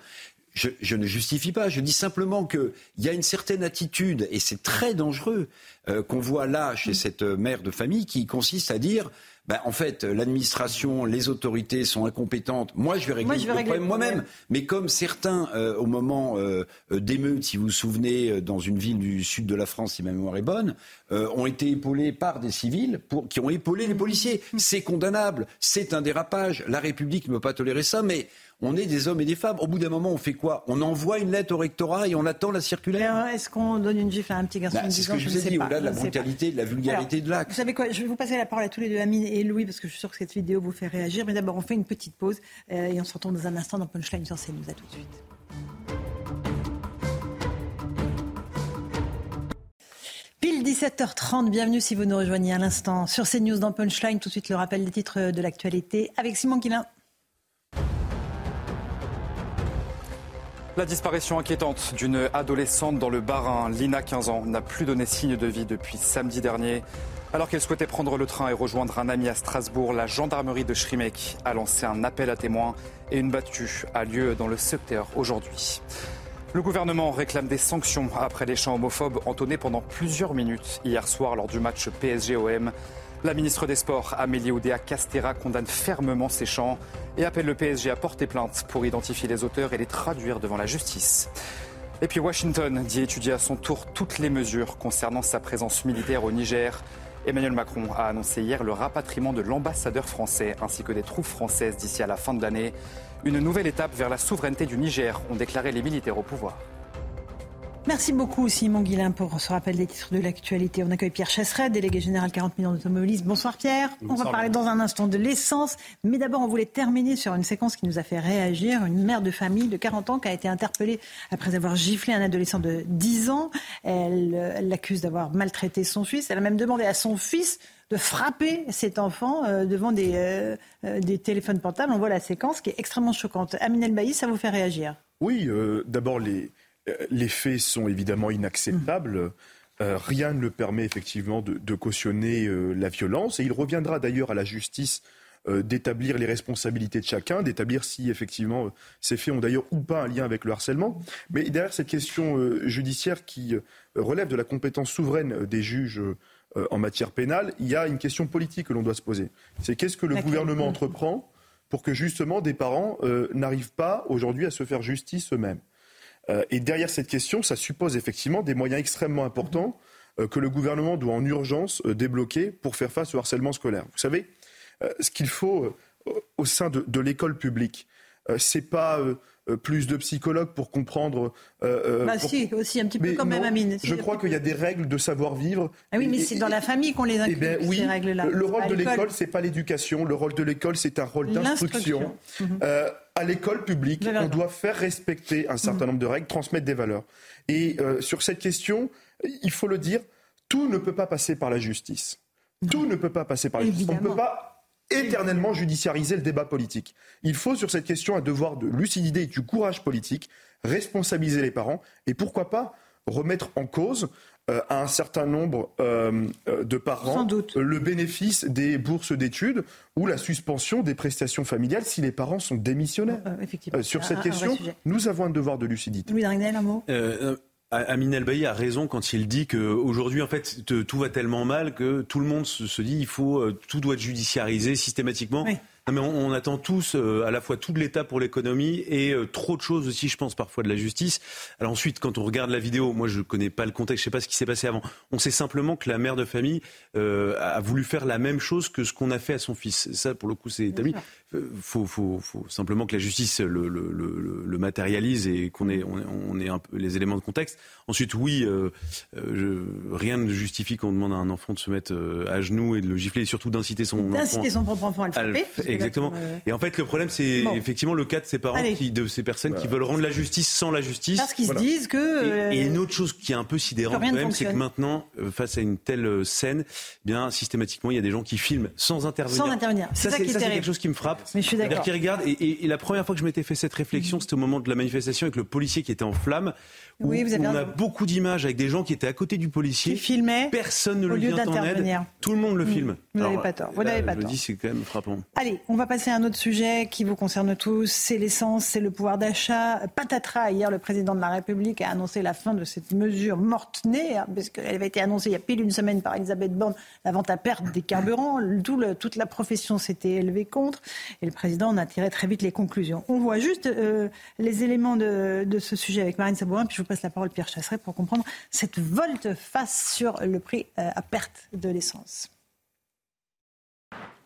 Je, ne justifie pas, je dis simplement qu'il y a une certaine attitude, et c'est très dangereux, euh, qu'on voit là chez cette mère de famille, qui consiste à dire ben, en fait, l'administration, les autorités sont incompétentes. Moi, je vais régler, le problème moi-même. Mais comme certains, euh, au moment euh, d'émeutes, si vous vous souvenez, euh, dans une ville du sud de la France, si ma mémoire est bonne, ont été épaulés par des civils pour, qui ont épaulé les policiers. C'est condamnable, c'est un dérapage. La République ne peut pas tolérer ça, mais on est des hommes et des femmes. Au bout d'un moment, on fait quoi? On envoie une lettre au rectorat et on attend la circulaire?
Est-ce qu'on donne une gifle à un petit garçon
bah, C'est ce que? Je, vous ai dit, au-delà de la brutalité, de la vulgarité de l'acte.
Vous savez quoi? Je vais vous passer la parole à tous les deux, Amine et Louis, parce que je suis sûr que cette vidéo vous fait réagir. Mais d'abord, on fait une petite pause euh, et on se retrouve dans un instant dans Punchline sur CNews. À tout de suite. Pile 17h30, bienvenue si vous nous rejoignez à l'instant sur CNews dans Punchline. Tout de suite le rappel des titres de l'actualité avec Simon Guillain.
La disparition inquiétante d'une adolescente dans le Bas-Rhin, Lina, 15 ans, n'a plus donné signe de vie depuis samedi dernier. Alors qu'elle souhaitait prendre le train et rejoindre un ami à Strasbourg, la gendarmerie de Schrimek a lancé un appel à témoins et une battue a lieu dans le secteur aujourd'hui. Le gouvernement réclame des sanctions après les chants homophobes entonnés pendant plusieurs minutes hier soir lors du match PSG-OM. La ministre des Sports, Amélie Oudéa Castera, condamne fermement ces chants et appelle le PSG à porter plainte pour identifier les auteurs et les traduire devant la justice. Et puis Washington dit étudier à son tour toutes les mesures concernant sa présence militaire au Niger. Emmanuel Macron a annoncé hier le rapatriement de l'ambassadeur français ainsi que des troupes françaises d'ici à la fin de l'année. Une nouvelle étape vers la souveraineté du Niger, ont déclaré les militaires au pouvoir.
Merci beaucoup Simon Guillain pour ce rappel des titres de l'actualité. On accueille Pierre Chasseret, délégué général 40 millions d'automobilistes. Bonsoir Pierre. on va parler dans un instant de l'essence. Mais d'abord, on voulait terminer sur une séquence qui nous a fait réagir. Une mère de famille de 40 ans qui a été interpellée après avoir giflé un adolescent de 10 ans. Elle l'accuse d'avoir maltraité son fils. Elle a même demandé à son fils de frapper cet enfant euh, devant des, euh, euh, des téléphones portables. On voit la séquence qui est extrêmement choquante. Aminel Bailly, ça vous fait réagir?
Oui, d'abord les euh, les faits sont évidemment inacceptables. Euh, rien ne le permet effectivement de, cautionner euh, la violence. Et il reviendra d'ailleurs à la justice d'établir les responsabilités de chacun, d'établir si effectivement ces faits ont d'ailleurs ou pas un lien avec le harcèlement. Mais derrière cette question judiciaire qui relève de la compétence souveraine des juges en matière pénale, il y a une question politique que l'on doit se poser. C'est qu'est-ce que le gouvernement entreprend pour que justement des parents n'arrivent pas aujourd'hui à se faire justice eux-mêmes? euh, et derrière cette question, ça suppose effectivement des moyens extrêmement importants euh, que le gouvernement doit en urgence euh, débloquer pour faire face au harcèlement scolaire. Vous savez, ce qu'il faut au sein de, l'école publique, c'est pas plus de psychologues pour comprendre.
bah si, aussi un petit peu quand même, Amine.
je crois qu'il y a des règles de savoir-vivre.
Ah oui, mais c'est dans la famille qu'on les eh inclut,
oui, ces règles-là. Le, rôle de l'école, c'est pas l'éducation. Le rôle de l'école, c'est un rôle d'instruction. À l'école publique, on doit faire respecter un certain nombre de règles, transmettre des valeurs. Et euh, sur cette question, il faut le dire, tout ne peut pas passer par la justice. Tout ne peut pas passer par la justice. On ne peut pas éternellement judiciariser le débat politique. Il faut sur cette question un devoir de lucidité et du courage politique, responsabiliser les parents et pourquoi pas remettre en cause euh, à un certain nombre euh, euh, de parents le bénéfice des bourses d'études ou la suspension des prestations familiales si les parents sont démissionnaires. sur cette question, nous avons un devoir de lucidité.
Louis Dragnel, un mot?
Amin El a raison quand il dit qu'aujourd'hui, en fait, tout va tellement mal que tout le monde se, dit il faut tout doit être judiciarisé systématiquement mais on, attend tous euh, à la fois tout de l'État pour l'économie et euh, trop de choses aussi, je pense, parfois de la justice. Alors ensuite, quand on regarde la vidéo, moi je ne connais pas le contexte, je ne sais pas ce qui s'est passé avant. On sait simplement que la mère de famille euh, a voulu faire la même chose que ce qu'on a fait à son fils. Ça, pour le coup, c'est établi. Il faut, faut, faut, simplement que la justice le, le, le, le matérialise et qu'on ait, on, ait un peu les éléments de contexte. Ensuite, oui, je, rien ne justifie qu'on demande à un enfant de se mettre à genoux et de le gifler et surtout d'inciter son
enfant. D'inciter son propre enfant à le frapper.
Exactement. Et en fait, le problème, c'est effectivement le cas de ces parents, qui, de ces personnes qui veulent rendre la justice sans la justice.
Parce qu'ils se disent que.
Et, une autre chose qui est un peu sidérante quand même, c'est que maintenant, euh, face à une telle euh, scène, eh bien systématiquement, il y a des gens qui filment sans intervenir.
Sans intervenir.
C'est ça,
ça,
c'est quelque chose qui me frappe.
Mais je suis d'accord.
Qui regarde et, et, la première fois que je m'étais fait cette réflexion, mm. c'était au moment de la manifestation avec le policier qui était en flamme. Oui, vous avez on a beaucoup d'images avec des gens qui étaient à côté du policier.
Qui filmaient.
Personne ne lui vient en aide. Tout le monde le mm. filme.
Vous n'avez pas tort. Vous n'avez pas
tort. Je dis, c'est quand même frappant.
Allez, on va passer à un autre sujet qui vous concerne tous. C'est l'essence, c'est le pouvoir d'achat. Patatras, hier, le président de la République a annoncé la fin de cette mesure morte-née, hein, parce qu'elle avait été annoncée il y a pile une semaine par Elisabeth Borne, la vente à perte des carburants. toute la profession s'était élevée contre. Et le président en a tiré très vite les conclusions. On voit juste euh, les éléments de, ce sujet avec Marine Sabourin, puis je vous passe la parole, Pierre Chasseret, pour comprendre cette volte-face sur le prix euh, à perte de l'essence.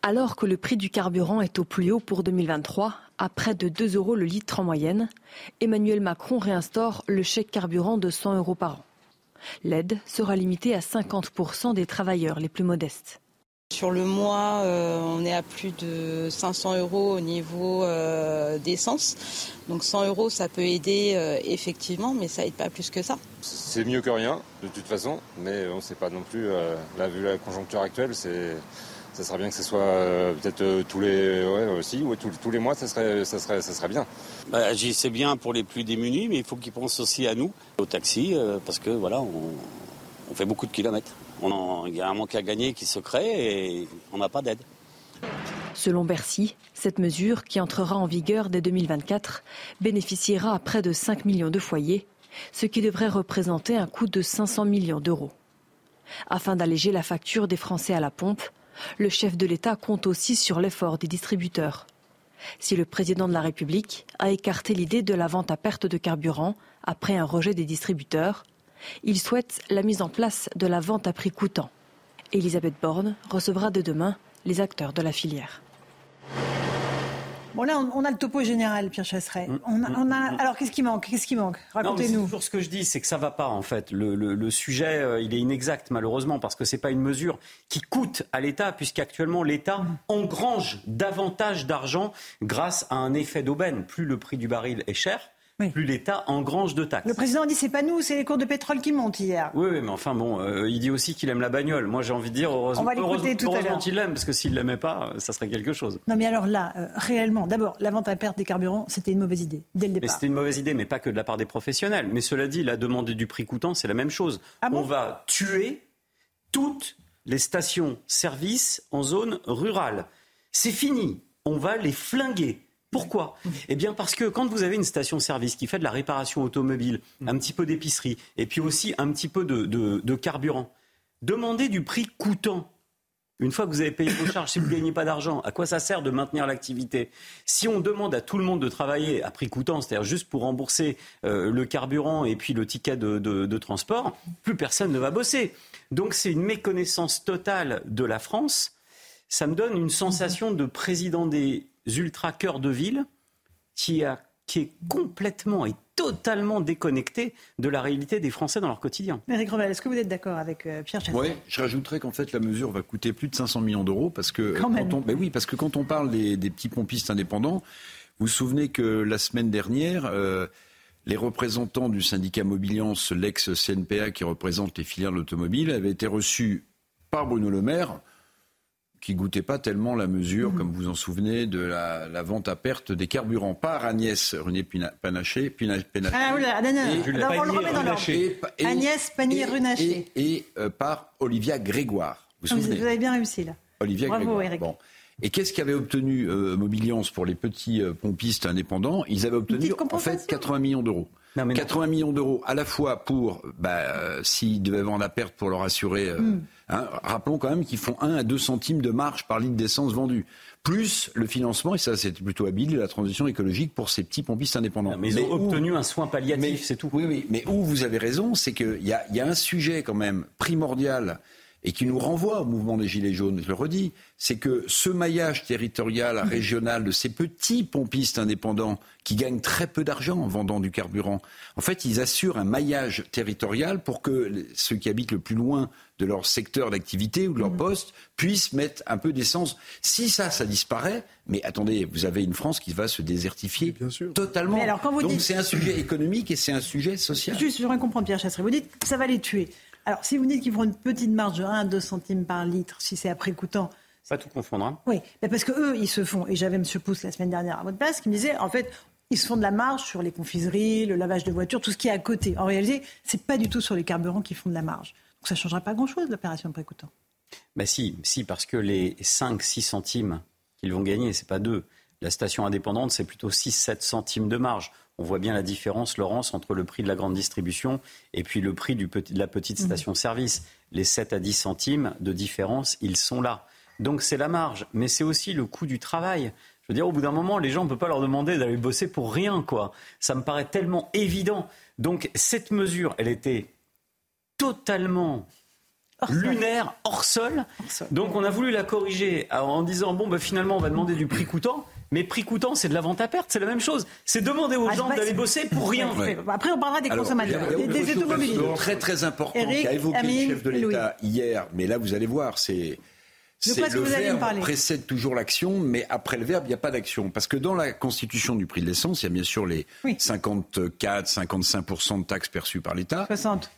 Alors que le prix du carburant est au plus haut pour 2023, à près de 2 euros le litre en moyenne, Emmanuel Macron réinstaure le chèque carburant de 100 euros par an. L'aide sera limitée à 50% des travailleurs les plus modestes.
Sur le mois, euh, on est à plus de 500 euros au niveau euh, d'essence. Donc 100 euros, ça peut aider euh, effectivement, mais ça aide pas plus que ça.
C'est mieux que rien, de toute façon, mais on ne sait pas non plus. là, vu la conjoncture actuelle, c'est, ça serait bien que ce soit peut-être tous les, ouais, aussi, ouais, tous, tous, les mois, ça serait, ça serait, ça serait bien.
Bah, c'est bien pour les plus démunis, mais il faut qu'ils pensent aussi à nous, au taxi, parce que voilà, on, on fait beaucoup de kilomètres. Il y a un manque à gagner qui se crée et on n'a pas d'aide.
Selon Bercy, cette mesure, qui entrera en vigueur dès 2024, bénéficiera à près de 5 millions de foyers, ce qui devrait représenter un coût de 500 millions d'euros. Afin d'alléger la facture des Français à la pompe, le chef de l'État compte aussi sur l'effort des distributeurs. Si le président de la République a écarté l'idée de la vente à perte de carburant après un rejet des distributeurs, il souhaite la mise en place de la vente à prix coûtant. Elisabeth Borne recevra dès demain les acteurs de la filière.
Bon là, on, a le topo général, Pierre Chasseret. Mm. On a, mm. alors qu'est-ce qui manque? Qu'est-ce qui manque? Racontez-nous.
Toujours ce que je dis, c'est que ça va pas en fait. Le, sujet, euh, il est inexact malheureusement parce que c'est pas une mesure qui coûte à l'État, puisqu'actuellement l'État mm. engrange davantage d'argent grâce à un effet d'aubaine. Plus le prix du baril est cher, plus l'État engrange de taxes.
Le président a dit c'est pas nous, c'est les cours de pétrole qui montent hier.
Oui, oui mais enfin bon, euh, il dit aussi qu'il aime la bagnole. Moi j'ai envie de dire heureusement, heureusement, qu'il l'aime, parce que s'il l'aimait pas, ça serait quelque chose.
Non mais alors là, euh, réellement, d'abord, la vente à perte des carburants, c'était une mauvaise idée dès le départ.
C'était une mauvaise idée, mais pas que de la part des professionnels. Mais cela dit, la demande du prix coûtant, c'est la même chose. Ah On va tuer toutes les stations-service en zone rurale. C'est fini. On va les flinguer. Pourquoi Eh bien parce que quand vous avez une station-service qui fait de la réparation automobile, mm. un petit peu d'épicerie, et puis aussi un petit peu de, carburant, demandez du prix coûtant. Une fois que vous avez payé vos charges, si vous ne gagnez pas d'argent, à quoi ça sert de maintenir l'activité? Si on demande à tout le monde de travailler à prix coûtant, c'est-à-dire juste pour rembourser euh, le carburant et puis le ticket de transport, plus personne ne va bosser. Donc c'est une méconnaissance totale de la France. Ça me donne une sensation de président des ultra cœur de ville qui, a, qui est complètement et totalement déconnecté de la réalité des Français dans leur quotidien.
Éric Revel, est-ce que vous êtes d'accord avec euh, Pierre Chasseret
Oui, je rajouterais qu'en fait la mesure va coûter plus de 500 millions d'euros parce que quand, on, ben oui, parce que quand on parle des, petits pompistes indépendants, vous vous souvenez que la semaine dernière, euh, les représentants du syndicat Mobiliance, l'ex-CNPA qui représente les filières de l'automobile, avaient été reçus par Bruno Le Maire qui goûtait pas tellement la mesure, mhm. comme vous en souvenez, de la, vente à perte des carburants par Agnès René Panaché.
ah oui, on le remet dans Agnès Pannier-Runacher.
Et, euh, par Olivia Grégoire.
Vous, vous, vous avez bien réussi là.
Olivia Bravo, Eric. Bon. Et qu'est-ce qu'avait obtenu euh, Mobiliance pour les petits euh, pompistes indépendants? Ils avaient obtenu en fait 80 millions d'euros. 80 millions d'euros à la fois pour, bah, s'ils devaient vendre à perte pour leur assurer hmm. Hein, rappelons quand même qu'ils font 1 à 2 centimes de marge par litre d'essence vendue. Plus le financement, et ça c'est plutôt habile, de la transition écologique pour ces petits pompistes indépendants.
mais ils ont obtenu un soin palliatif, c'est tout.
Oui, oui, mais où vous avez raison, c'est qu'il y a, y a un sujet quand même primordial et qui nous renvoie au mouvement des Gilets jaunes, je le redis, c'est que ce maillage territorial, régional de ces petits pompistes indépendants qui gagnent très peu d'argent en vendant du carburant, en fait, ils assurent un maillage territorial pour que ceux qui habitent le plus loin de leur secteur d'activité ou de leur mmh. poste puissent mettre un peu d'essence. Si ça, ça disparaît, mais attendez, vous avez une France qui va se désertifier totalement. Donc c'est un sujet économique et c'est un sujet social.
Juste, j'aimerais comprendre, Pierre Chasseret. Vous dites que ça va les tuer. Alors, si vous dites qu'ils font une petite marge de 1 à 2 centimes par litre, si c'est après coûtant.
Pas tout confondre. Hein.
Oui, mais parce que eux, ils se font. Et j'avais M. Pousse la semaine dernière à votre place qui me disait, en fait, ils se font de la marge sur les confiseries, le lavage de voitures, tout ce qui est à côté. En réalité, c'est pas du tout sur les carburants qu'ils font de la marge. Donc ça ne changera pas grand-chose, l'opération de précoûtant.
Ben si, si, parce que les 5-6 centimes qu'ils vont gagner, c'est pas deux. La station indépendante, c'est plutôt 6-7 centimes de marge. On voit bien la différence, Laurence, entre le prix de la grande distribution et puis le prix du petit, de la petite mhm. station-service. Les 7 à 10 centimes de différence, ils sont là. Donc c'est la marge, mais c'est aussi le coût du travail. Je veux dire, au bout d'un moment, les gens, on ne peut pas leur demander d'aller bosser pour rien, quoi. Ça me paraît tellement évident. Donc cette mesure, elle était totalement lunaire, hors sol. Donc on a voulu la corriger en disant, bon, bah, finalement, on va demander du prix coûtant. Mais prix coûtant, c'est de la vente à perte, c'est la même chose. C'est demander aux ah, gens d'aller bosser pour rien.
Après, on parlera des consommateurs, des, automobilistes.
Très très important qu'a évoqué le chef de l'État hier, mais là vous allez voir, c'est c'est le verbe précède toujours l'action, mais après le verbe, il n'y a pas d'action. Parce que dans la constitution du prix de l'essence, il y a bien sûr les 54, 55% de taxes perçues par l'État.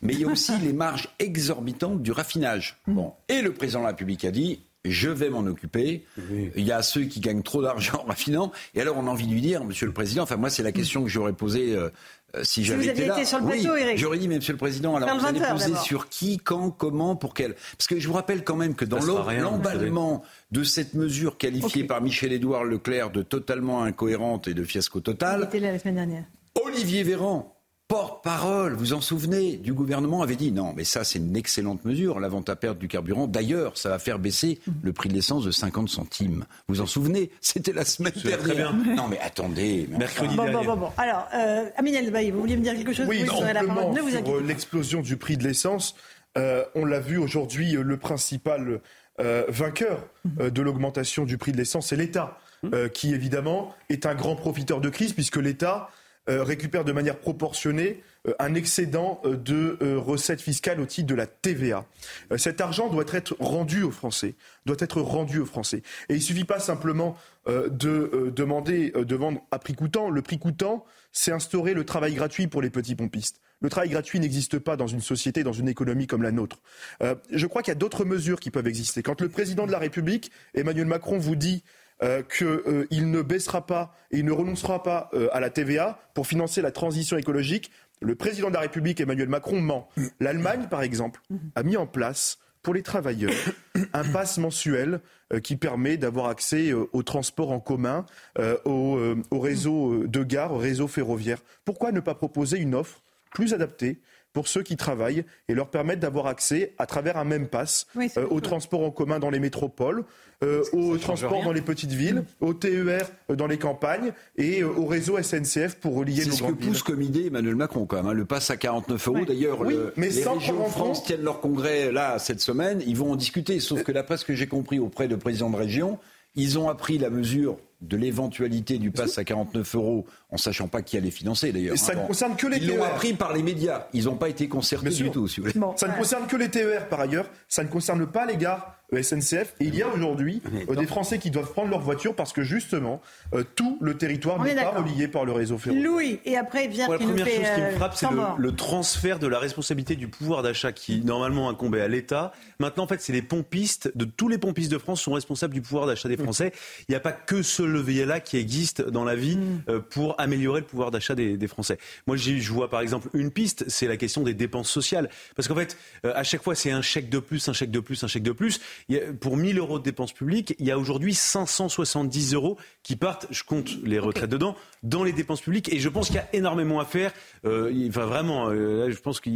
Mais il y a aussi les marges exorbitantes du raffinage. Mm. Bon. Et le président de la République a dit je vais m'en occuper. Il y a ceux qui gagnent trop d'argent en raffinant. Et alors, on a envie de lui dire, Monsieur le Président, enfin, moi, c'est la question que j'aurais posée euh, si, j'avais été là.
sur le plateau,
oui, J'aurais dit, mais Monsieur le Président, alors vous allez poser sur qui, quand, comment, pour quel? Parce que je vous rappelle quand même que dans l'emballement de cette mesure qualifiée par Michel-Édouard Leclerc de totalement incohérente et de fiasco total,
était là la semaine dernière.
Olivier Véran, porte-parole, vous en souvenez, du gouvernement avait dit non, mais ça c'est une excellente mesure, la vente à perte du carburant. D'ailleurs, ça va faire baisser le prix de l'essence de 50 centimes. Vous en souvenez? C'était la semaine dernière. Non mais attendez,
mercredi bon, bon, bon, bon, Alors, euh, Amine vous vouliez me dire quelque chose?
Oui, oui la Ne vous sur l'explosion du prix de l'essence, euh, on l'a vu aujourd'hui, le principal euh, vainqueur euh, de l'augmentation du prix de l'essence, c'est l'État. Mmh. qui évidemment est un grand profiteur de crise puisque l'État euh, récupère de manière proportionnée euh, un excédent euh, de recettes fiscales au titre de la TVA. cet argent doit être rendu aux Français, doit être rendu aux Français. Et il ne suffit pas simplement de demander de vendre à prix coûtant. Le prix coûtant, c'est instaurer le travail gratuit pour les petits pompistes. Le travail gratuit n'existe pas dans une société, dans une économie comme la nôtre. je crois qu'il y a d'autres mesures qui peuvent exister. Quand le président de la République, Emmanuel Macron, vous dit euh, qu'il euh, ne baissera pas et ne renoncera pas euh, à la TVA pour financer la transition écologique. Le président de la République, Emmanuel Macron, ment. L'Allemagne, par exemple, a mis en place pour les travailleurs un pass mensuel qui permet d'avoir accès au transport en commun, au, au, réseau de gare, au réseau ferroviaire. Pourquoi ne pas proposer une offre plus adaptée pour ceux qui travaillent et leur permettre d'avoir accès à travers un même pass euh, au transport en commun dans les métropoles, euh, au transport dans les petites villes, au TER euh, dans les campagnes et au réseau SNCF pour relier nos
C'est
ce que
pousse comme idée Emmanuel Macron quand même, hein. le pass à 49 euros. D'ailleurs, les régions de France tiennent leur congrès là cette semaine, ils vont en discuter. Sauf que d'après ce que j'ai compris auprès de présidents de région, ils ont appris la mesure de l'éventualité du pass à 49 euros, en sachant pas qui allait financer d'ailleurs.
Ça hein. ne concerne que les
Ils l'ont appris par les médias. Ils n'ont pas été concertés du tout. Si vous voulez.
ça ne concerne que les TER par ailleurs. Ça ne concerne pas les gares SNCF. Et il y a aujourd'hui euh, des Français qui doivent prendre leur voiture parce que justement, euh, tout le territoire n'est pas relié par le réseau ferroviaire.
Louis, et après vient
La première chose qui me
euh,
frappe, c'est le, transfert de la responsabilité du pouvoir d'achat qui normalement incombait à l'État. Maintenant, en fait, c'est les pompistes, de tous les pompistes de France sont responsables du pouvoir d'achat des Français. Il n'y a pas que ce levier-là qui existe dans la vie mm. pour améliorer le pouvoir d'achat des, Français. Moi, je vois par exemple une piste, c'est la question des dépenses sociales. Parce qu'en fait, à chaque fois, c'est un chèque de plus, un chèque de plus, un chèque de plus pour 1000 euros de dépenses publiques, il y a aujourd'hui 570 euros qui partent, je compte les retraites dedans, dans les dépenses publiques. Et je pense qu'il y a énormément à faire. Euh, enfin, vraiment, euh, je pense qu'on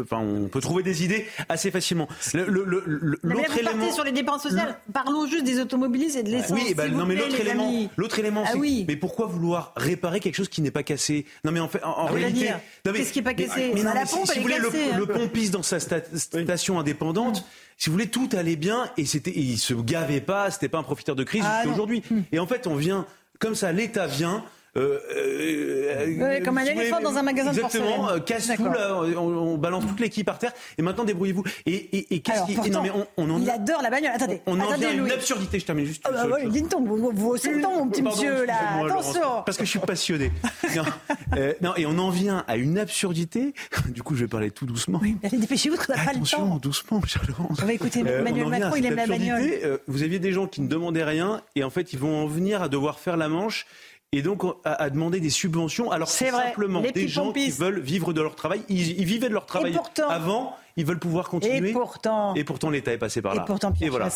enfin, peut trouver des idées assez facilement.
Le, le, l'autre élément sur les dépenses sociales. Parlons juste des automobilistes et de l'essence.
Oui, bah, non, mais l'autre élément, l'autre élément, ah c'est oui. mais pourquoi vouloir réparer quelque chose qui n'est pas cassé? Non, mais en fait, en, réalité,
qu'est-ce qui n'est pas cassé? mais, La pompe, si, vous voulez,
le, hein. pompiste dans sa station indépendante si vous voulez, tout allait bien et c'était, il se gavait pas, c'était pas un profiteur de crise ah aujourd'hui. Et en fait, on vient, comme ça, l'État vient, euh,
euh, comme un éléphant dans un magasin
de Exactement, euh, casse tout, là, on, balance toute l'équipe par terre, et maintenant débrouillez-vous. Et, et, et qu'est-ce qui.
Non, mais on, on il adore la bagnole. Attendez.
On,
en
vient à une absurdité, je termine juste.
Ah bah ouais, donc, vous, vous aussi mon petit monsieur, là. Attention.
Parce que je suis passionné. non, et on en vient à une absurdité. Du coup, je vais parler tout doucement.
Allez, dépêchez-vous, qu'on n'a pas le temps.
Attention, doucement,
Charles. On va écouter Emmanuel Macron, il aime la bagnole.
Vous aviez des gens qui ne demandaient rien, et en fait, ils vont en venir à devoir faire la manche et donc à, demander des subventions alors c'est simplement des gens qui veulent vivre de leur travail. Ils, vivaient de leur travail avant, ils veulent pouvoir continuer.
Et pourtant,
et pourtant l'État est passé par là.
Et pourtant, Pierre et voilà.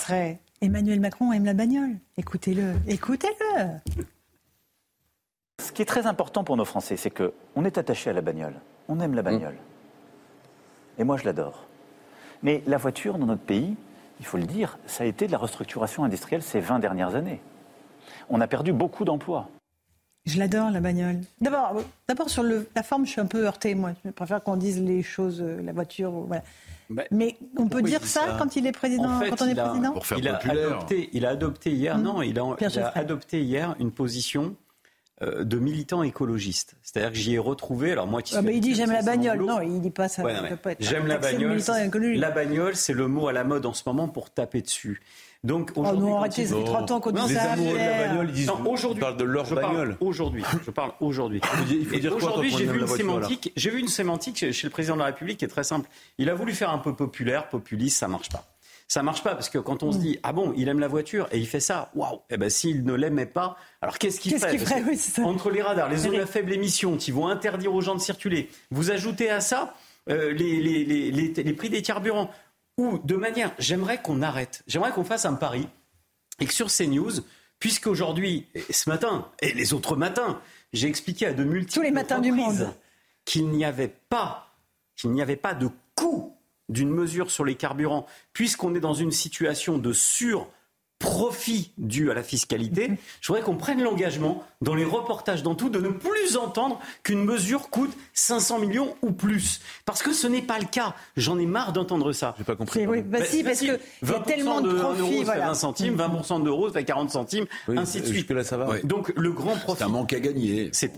Emmanuel Macron aime la bagnole. Écoutez-le, écoutez-le.
Ce qui est très important pour nos Français, c'est que on est attaché à la bagnole. On aime la bagnole. Et moi, je l'adore. Mais la voiture dans notre pays, il faut le dire, ça a été de la restructuration industrielle ces 20 dernières années. On a perdu beaucoup d'emplois.
Je l'adore, la bagnole. D'abord, d'abord sur le, la forme, je suis un peu heurtée, moi. Je préfère qu'on dise les choses, euh, la voiture, voilà. Bah, mais on peut dire ça, quand il est président, quand on est président
il a, adopté, il a adopté hier, mmh. non, il a, adopté hier une position
euh, de militants écologistes. C'est-à-dire que j'y ai retrouvé, alors moi qui
ah,
suis...
il dit j'aime la bagnole. Non, il dit pas ça.
J'aime la bagnole. La bagnole, c'est le mot à la mode en ce moment pour taper dessus. Donc
aujourd'hui, oh non, arrêtez, ça fait 30 ans qu'on dit ça.
Les amoureux de la bagnole, ils disent
aujourd'hui,
parlent de leur bagnole.
Aujourd'hui, je parle aujourd'hui.
Il faut dire quoi
Aujourd'hui, j'ai vu une sémantique. J'ai vu une sémantique chez le président de la République qui est très simple. Il a voulu faire un peu populaire, populiste, ça marche pas. Ça marche pas parce que quand on se dit ah bon, il aime la voiture et il fait ça, waouh. Eh ben s'il ne l'aimait pas, alors qu'est-ce qu'il
ferait,
Entre les radars, les zones à faible émission, qui vont interdire aux gens de circuler. Vous ajoutez à ça euh, les, les, les, les prix des carburants. Ou de manière, j'aimerais qu'on arrête. J'aimerais qu'on fasse un pari et que sur CNews, puisqu'aujourd'hui, ce matin, et les autres matins, j'ai expliqué à de multiples
Tous les matins du monde
qu'il n'y avait pas, qu'il n'y avait pas de coût d'une mesure sur les carburants, puisqu'on est dans une situation de sur profit dû à la fiscalité, je voudrais qu'on prenne l'engagement dans les reportages, dans tout, de ne plus entendre qu'une mesure coûte 500 millions ou plus. Parce que ce n'est pas le cas. J'en ai marre d'entendre ça.
J'ai pas compris.
Oui, bah, si, parce qu'il y a tellement de, profit.
Voilà. 20 centimes, 20% d'euros, ça fait 40 centimes, ainsi de suite.
Là, ça va.
Donc le grand profit.
C'est un manque à gagner.
C'est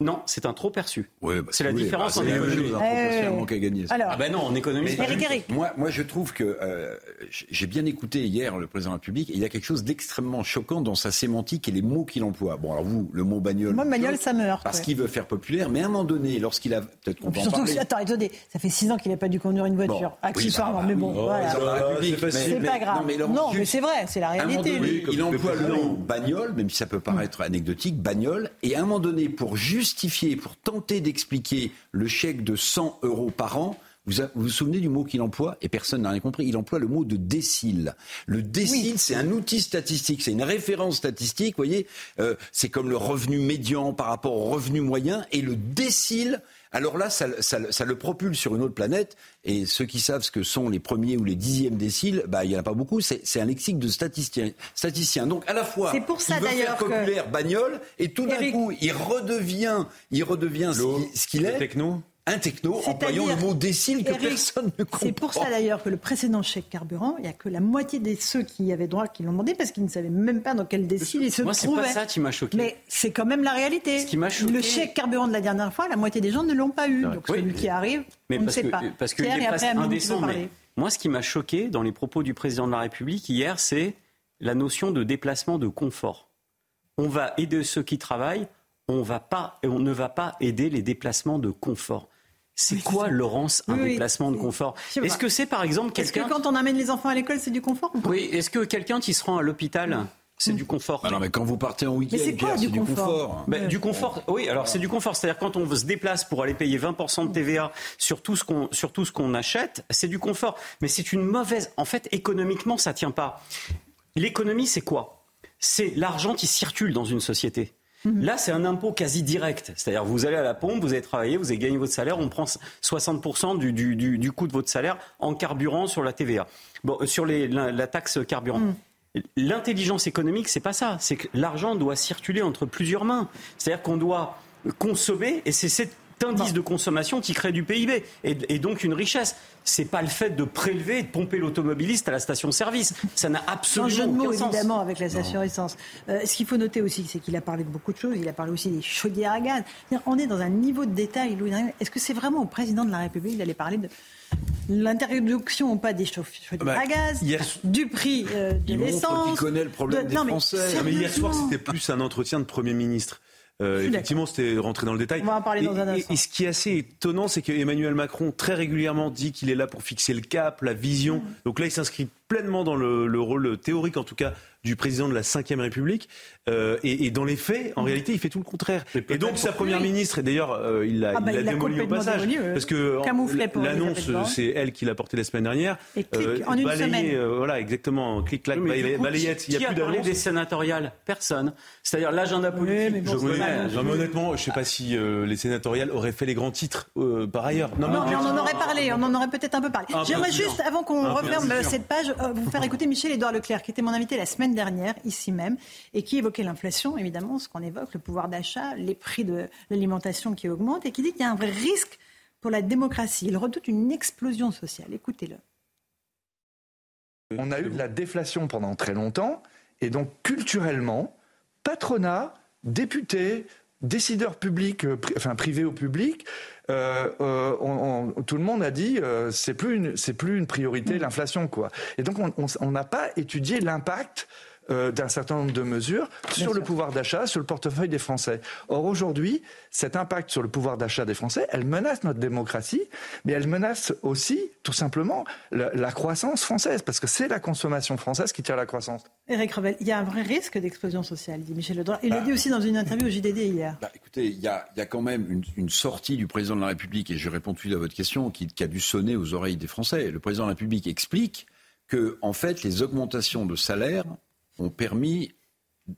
non, c'est un trop perçu.
Bah,
c'est la différence
bah,
en économie.
C'est un manque à gagner.
Alors,
ah ben non, en économie.
Moi, moi, je trouve que euh, j'ai bien écouté hier le président de la République. il y a quelque chose d'extrêmement choquant dans sa sémantique et les mots qu'il emploie. Bon, alors vous, le mot bagnole.
Moi, bagnole, ça meurt.
Parce qu'il veut faire populaire, mais à un moment donné, lorsqu'il a peut-être qu'on
Surtout,
parler.
attends, attendez, ça fait six ans qu'il n'a pas dû conduire une voiture. Bon, Accessoirement, oui, mais bon, voilà. C'est pas grave. Non, mais, c'est vrai, c'est la réalité.
Il emploie le mot bagnole, même si ça peut paraître anecdotique, bagnole, et à un moment donné, pour justifier, pour tenter d'expliquer le chèque de 100 euros par an, vous, vous, souvenez du mot qu'il emploie? Et personne n'a rien compris. Il emploie le mot de décile. Le décile, c'est un outil statistique, c'est une référence statistique. Vous voyez, euh, c'est comme le revenu médian par rapport au revenu moyen. Et le décile, alors là, ça, le propulse sur une autre planète. Et ceux qui savent ce que sont les premiers ou les dixièmes déciles, bah, il n'y en a pas beaucoup. C'est un lexique de statisticien. Donc, à la fois,
il veut
faire populaire bagnole, et tout d'un coup, il redevient, il redevient ce qu'il est.
Techno
un techno employant le mot décile que personne ne comprend.
C'est pour ça d'ailleurs que le précédent chèque carburant, il n'y a que la moitié de ceux qui avaient droit qui l'ont demandé parce qu'ils ne savaient même pas dans quel décile ils se
Moi,
trouvaient.
Moi, c'est pas ça qui m'a choqué.
Mais c'est quand même la réalité.
Ce qui m'a choqué...
Le chèque carburant de la dernière fois, la moitié des gens ne l'ont pas eu. Donc celui qui arrive,
mais
on
ne sait
pas.
Parce qu'il est presque indécent. Mais moi, ce qui m'a choqué dans les propos du président de la République hier, c'est la notion de déplacement de confort. On va aider ceux qui travaillent, on, va pas, on ne va pas aider les déplacements de confort. C'est quoi, Laurence, un déplacement de confort? Est-ce que c'est par exemple quelqu'un.
Est-ce que quand on amène les enfants à l'école, c'est du confort
Oui, est-ce que quelqu'un qui se rend à l'hôpital. C'est du confort?
Ah non, mais quand vous partez en week-end, c'est du confort?
Ben, du confort, oui. Alors c'est du confort, c'est-à-dire quand on se déplace pour aller payer 20% de TVA sur tout ce qu'on sur tout ce qu'on achète, c'est du confort. Mais c'est une mauvaise. En fait, économiquement, ça tient pas. L'économie, c'est quoi? C'est l'argent qui circule dans une société. Mhm. Là, c'est un impôt quasi direct. C'est-à-dire, vous allez à la pompe, vous avez travaillé, vous avez gagné votre salaire, on prend 60% du, du, du, coût de votre salaire en carburant sur la TVA, bon, euh, sur les, la, taxe carburant. Mhm. L'intelligence économique, c'est pas ça. C'est que l'argent doit circuler entre plusieurs mains. C'est-à-dire qu'on doit consommer, et c'est cette indice de consommation qui crée du PIB et, donc une richesse. C'est pas le fait de prélever et de pomper l'automobiliste à la station-service. Ça n'a absolument
Sans jeu de mots,
aucun sens.
évidemment, avec la station-essence. Euh, ce qu'il faut noter aussi, c'est qu'il a parlé de beaucoup de choses. Il a parlé aussi des chaudières à gaz. On est dans un niveau de détail. Est-ce que c'est vraiment au président de la République d'aller parler de l'interdiction ou pas des chaudières bah, à gaz, du prix euh, de l'essence.
Il connaît le problème des Français.
Mais hier soir, c'était plus un entretien de Premier ministre. Euh, effectivement, c'était rentré dans le détail.
On va en parler dans un
instant. Et, ce qui est assez étonnant, c'est qu'Emmanuel Macron très régulièrement dit qu'il est là pour fixer le cap, la vision. Mmh. Donc là, il s'inscrit pleinement dans le, le, rôle théorique, en tout cas, du président de la Ve République. Euh, et, et, dans les faits, en réalité, il fait tout le contraire. Et donc sa première ministre, et d'ailleurs, euh, il l'a
ah bah,
démoli au passage,
parce
que l'annonce, c'est elle qui l'a portée la semaine dernière.
Et clic, euh, en une semaine.
Euh, voilà, exactement, clic clac, balayette.
Il y a plus parlé des sénatoriales? Personne. C'est-à-dire l'agenda politique.
mais je mais honnêtement, je ne sais pas si euh, les sénatoriales auraient fait les grands titres par ailleurs.
Non, mais on en aurait parlé, on en aurait peut-être un peu parlé. J'aimerais juste, avant qu'on referme cette page, vous faire écouter Michel-Édouard Leclerc, qui était mon invité la semaine dernière, ici même, et qui évoquait l'inflation, évidemment, ce qu'on évoque, le pouvoir d'achat, les prix de l'alimentation qui augmentent, et qui dit qu'il y a un vrai risque pour la démocratie. Il redoute une explosion sociale. Écoutez-le.
On a eu de la déflation pendant très longtemps, et donc culturellement, patronat, députés, décideurs publics, enfin privés ou publics, euh, euh, tout le monde a dit euh, c'est plus une c'est plus une priorité mm. l'inflation quoi. Et donc on n'a pas étudié l'impact euh, d'un certain nombre de mesures sur le pouvoir d'achat, sur le portefeuille des Français. Or aujourd'hui, cet impact sur le pouvoir d'achat des Français, elle menace notre démocratie, mais elle menace aussi, tout simplement, la, croissance française, parce que c'est la consommation française qui tire la croissance.
Éric Revel, il y a un vrai risque d'explosion sociale, dit Michel Ledra. Il l'a bah, dit aussi dans une interview au JDD hier.
Bah, écoutez, il y, a, quand même une, sortie du président de la République, et je réponds tout de suite à votre question, qui, qui a dû sonner aux oreilles des Français. Le président de la République explique que, en fait, les augmentations de salaire ont permis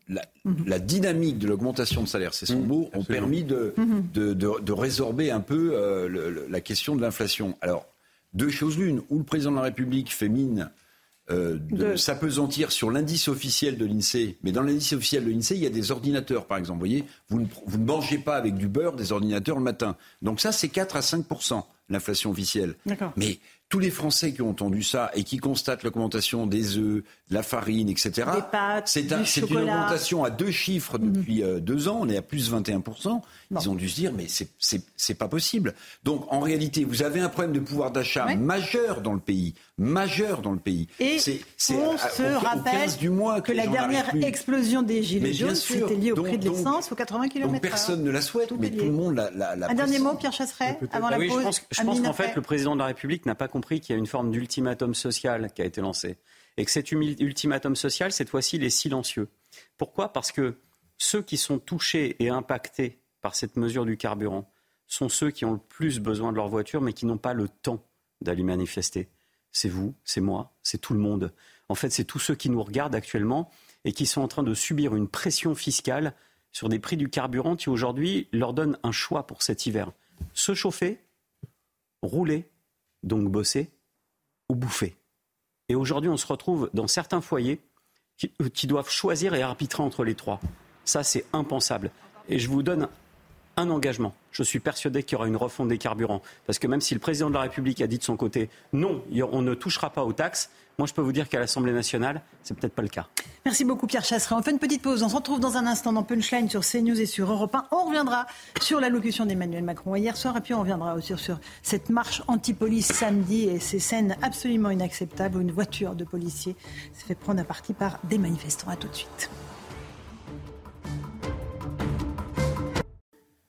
la, la, dynamique de l'augmentation de salaire, c'est son mmh, mot, ont permis de, mmh. de, de, de, résorber un peu euh, la question de l'inflation. Alors, deux choses l'une, où le président de la République fait mine euh, de s'apesantir sur l'indice officiel de l'INSEE. Mais dans l'indice officiel de l'INSEE, il y a des ordinateurs, par exemple. Vous voyez, vous ne, vous ne mangez pas avec du beurre des ordinateurs le matin. Donc ça, c'est 4 à 5% l'inflation officielle. Mais tous les Français qui ont entendu ça et qui constatent l'augmentation des œufs, de la farine, etc., c'est une augmentation à deux chiffres mhm. depuis euh, deux ans, on est à plus 21%. Ils ont dû se dire, mais c'est pas possible. Donc en réalité, vous avez un problème de pouvoir d'achat majeur dans le pays, majeur dans le pays.
Et on se rappelle du mois que, la dernière explosion des gilets jaunes, c'était lié au prix de l'essence, aux 80 km
Donc personne ne la souhaite, mais tout le monde la, la,
Un dernier mot, Pierre Chasseret, avant la
oui,
pause.
Je pense, qu'en fait, le président de la République n'a pas qu'il y a une forme d'ultimatum social qui a été lancé. Et que cet ultimatum social, cette fois-ci, il est silencieux. Pourquoi? Parce que ceux qui sont touchés et impactés par cette mesure du carburant sont ceux qui ont le plus besoin de leur voiture, mais qui n'ont pas le temps d'aller manifester. C'est vous, c'est moi, c'est tout le monde. En fait, c'est tous ceux qui nous regardent actuellement et qui sont en train de subir une pression fiscale sur des prix du carburant qui aujourd'hui leur donnent un choix pour cet hiver. Se chauffer, rouler, donc bosser, ou bouffer. Et aujourd'hui, on se retrouve dans certains foyers qui, euh, qui, doivent choisir et arbitrer entre les trois. Ça, c'est impensable. Et je vous donne un engagement. Je suis persuadé qu'il y aura une refonte des carburants. Parce que même si le président de la République a dit de son côté non, on ne touchera pas aux taxes, moi je peux vous dire qu'à l'Assemblée nationale, c'est peut-être pas le cas.
Merci beaucoup Pierre Chasseret. On fait une petite pause. On se retrouve dans un instant dans Punchline sur CNews et sur Europe 1. On reviendra sur l'allocution d'Emmanuel Macron hier soir et puis on reviendra aussi sur cette marche anti-police samedi et ces scènes absolument inacceptables où une voiture de policiers s'est fait prendre à partie par des manifestants. À tout de suite.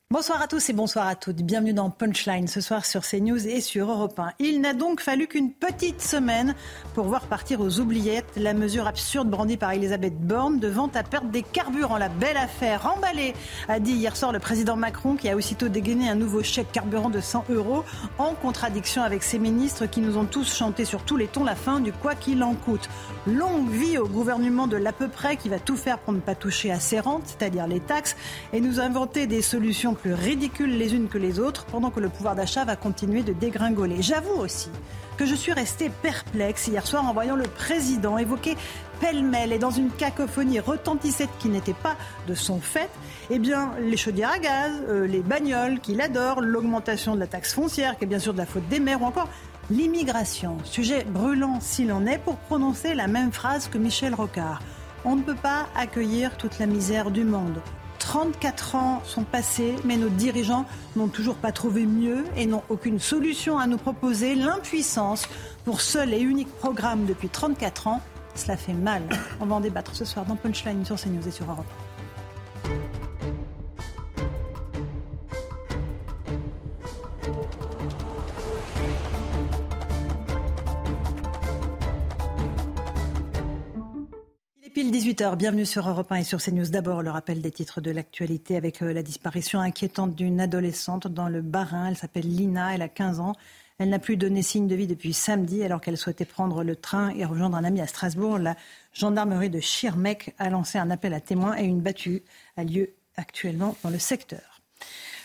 Bonsoir à tous et bonsoir à toutes. Bienvenue dans Punchline ce soir sur CNews et sur Europe 1. Il n'a donc fallu qu'une petite semaine pour voir partir aux oubliettes la mesure absurde brandie par Elisabeth Borne de vente à perte des carburants. La belle affaire emballée, a dit hier soir le président Macron qui a aussitôt dégainé un nouveau chèque carburant de 100 euros en contradiction avec ses ministres qui nous ont tous chanté sur tous les tons la fin du quoi qu'il en coûte. Longue vie au gouvernement de l'à peu près qui va tout faire pour ne pas toucher à ses rentes, c'est-à-dire les taxes, et nous inventer des solutions plus ridicules les unes que les autres, pendant que le pouvoir d'achat va continuer de dégringoler. J'avoue aussi que je suis restée perplexe hier soir en voyant le président évoquer pêle-mêle et dans une cacophonie retentissette qui n'était pas de son fait, eh les chaudières à gaz, euh, les bagnoles qu'il adore, l'augmentation de la taxe foncière, qui est bien sûr de la faute des maires, ou encore l'immigration, sujet brûlant s'il en est, pour prononcer la même phrase que Michel Rocard. On ne peut pas accueillir toute la misère du monde. 34 ans sont passés, mais nos dirigeants n'ont toujours pas trouvé mieux et n'ont aucune solution à nous proposer. L'impuissance pour seul et unique programme depuis 34 ans, cela fait mal. On va en débattre ce soir dans Punchline sur CNews et sur Europe. 18h, bienvenue sur Europe 1 et sur CNews. D'abord, le rappel des titres de l'actualité avec euh, la disparition inquiétante d'une adolescente dans le Bas-Rhin. Elle s'appelle Lina, elle a 15 ans. Elle n'a plus donné signe de vie depuis samedi alors qu'elle souhaitait prendre le train et rejoindre un ami à Strasbourg. La gendarmerie de Schirmeck a lancé un appel à témoins et une battue a lieu actuellement dans le secteur.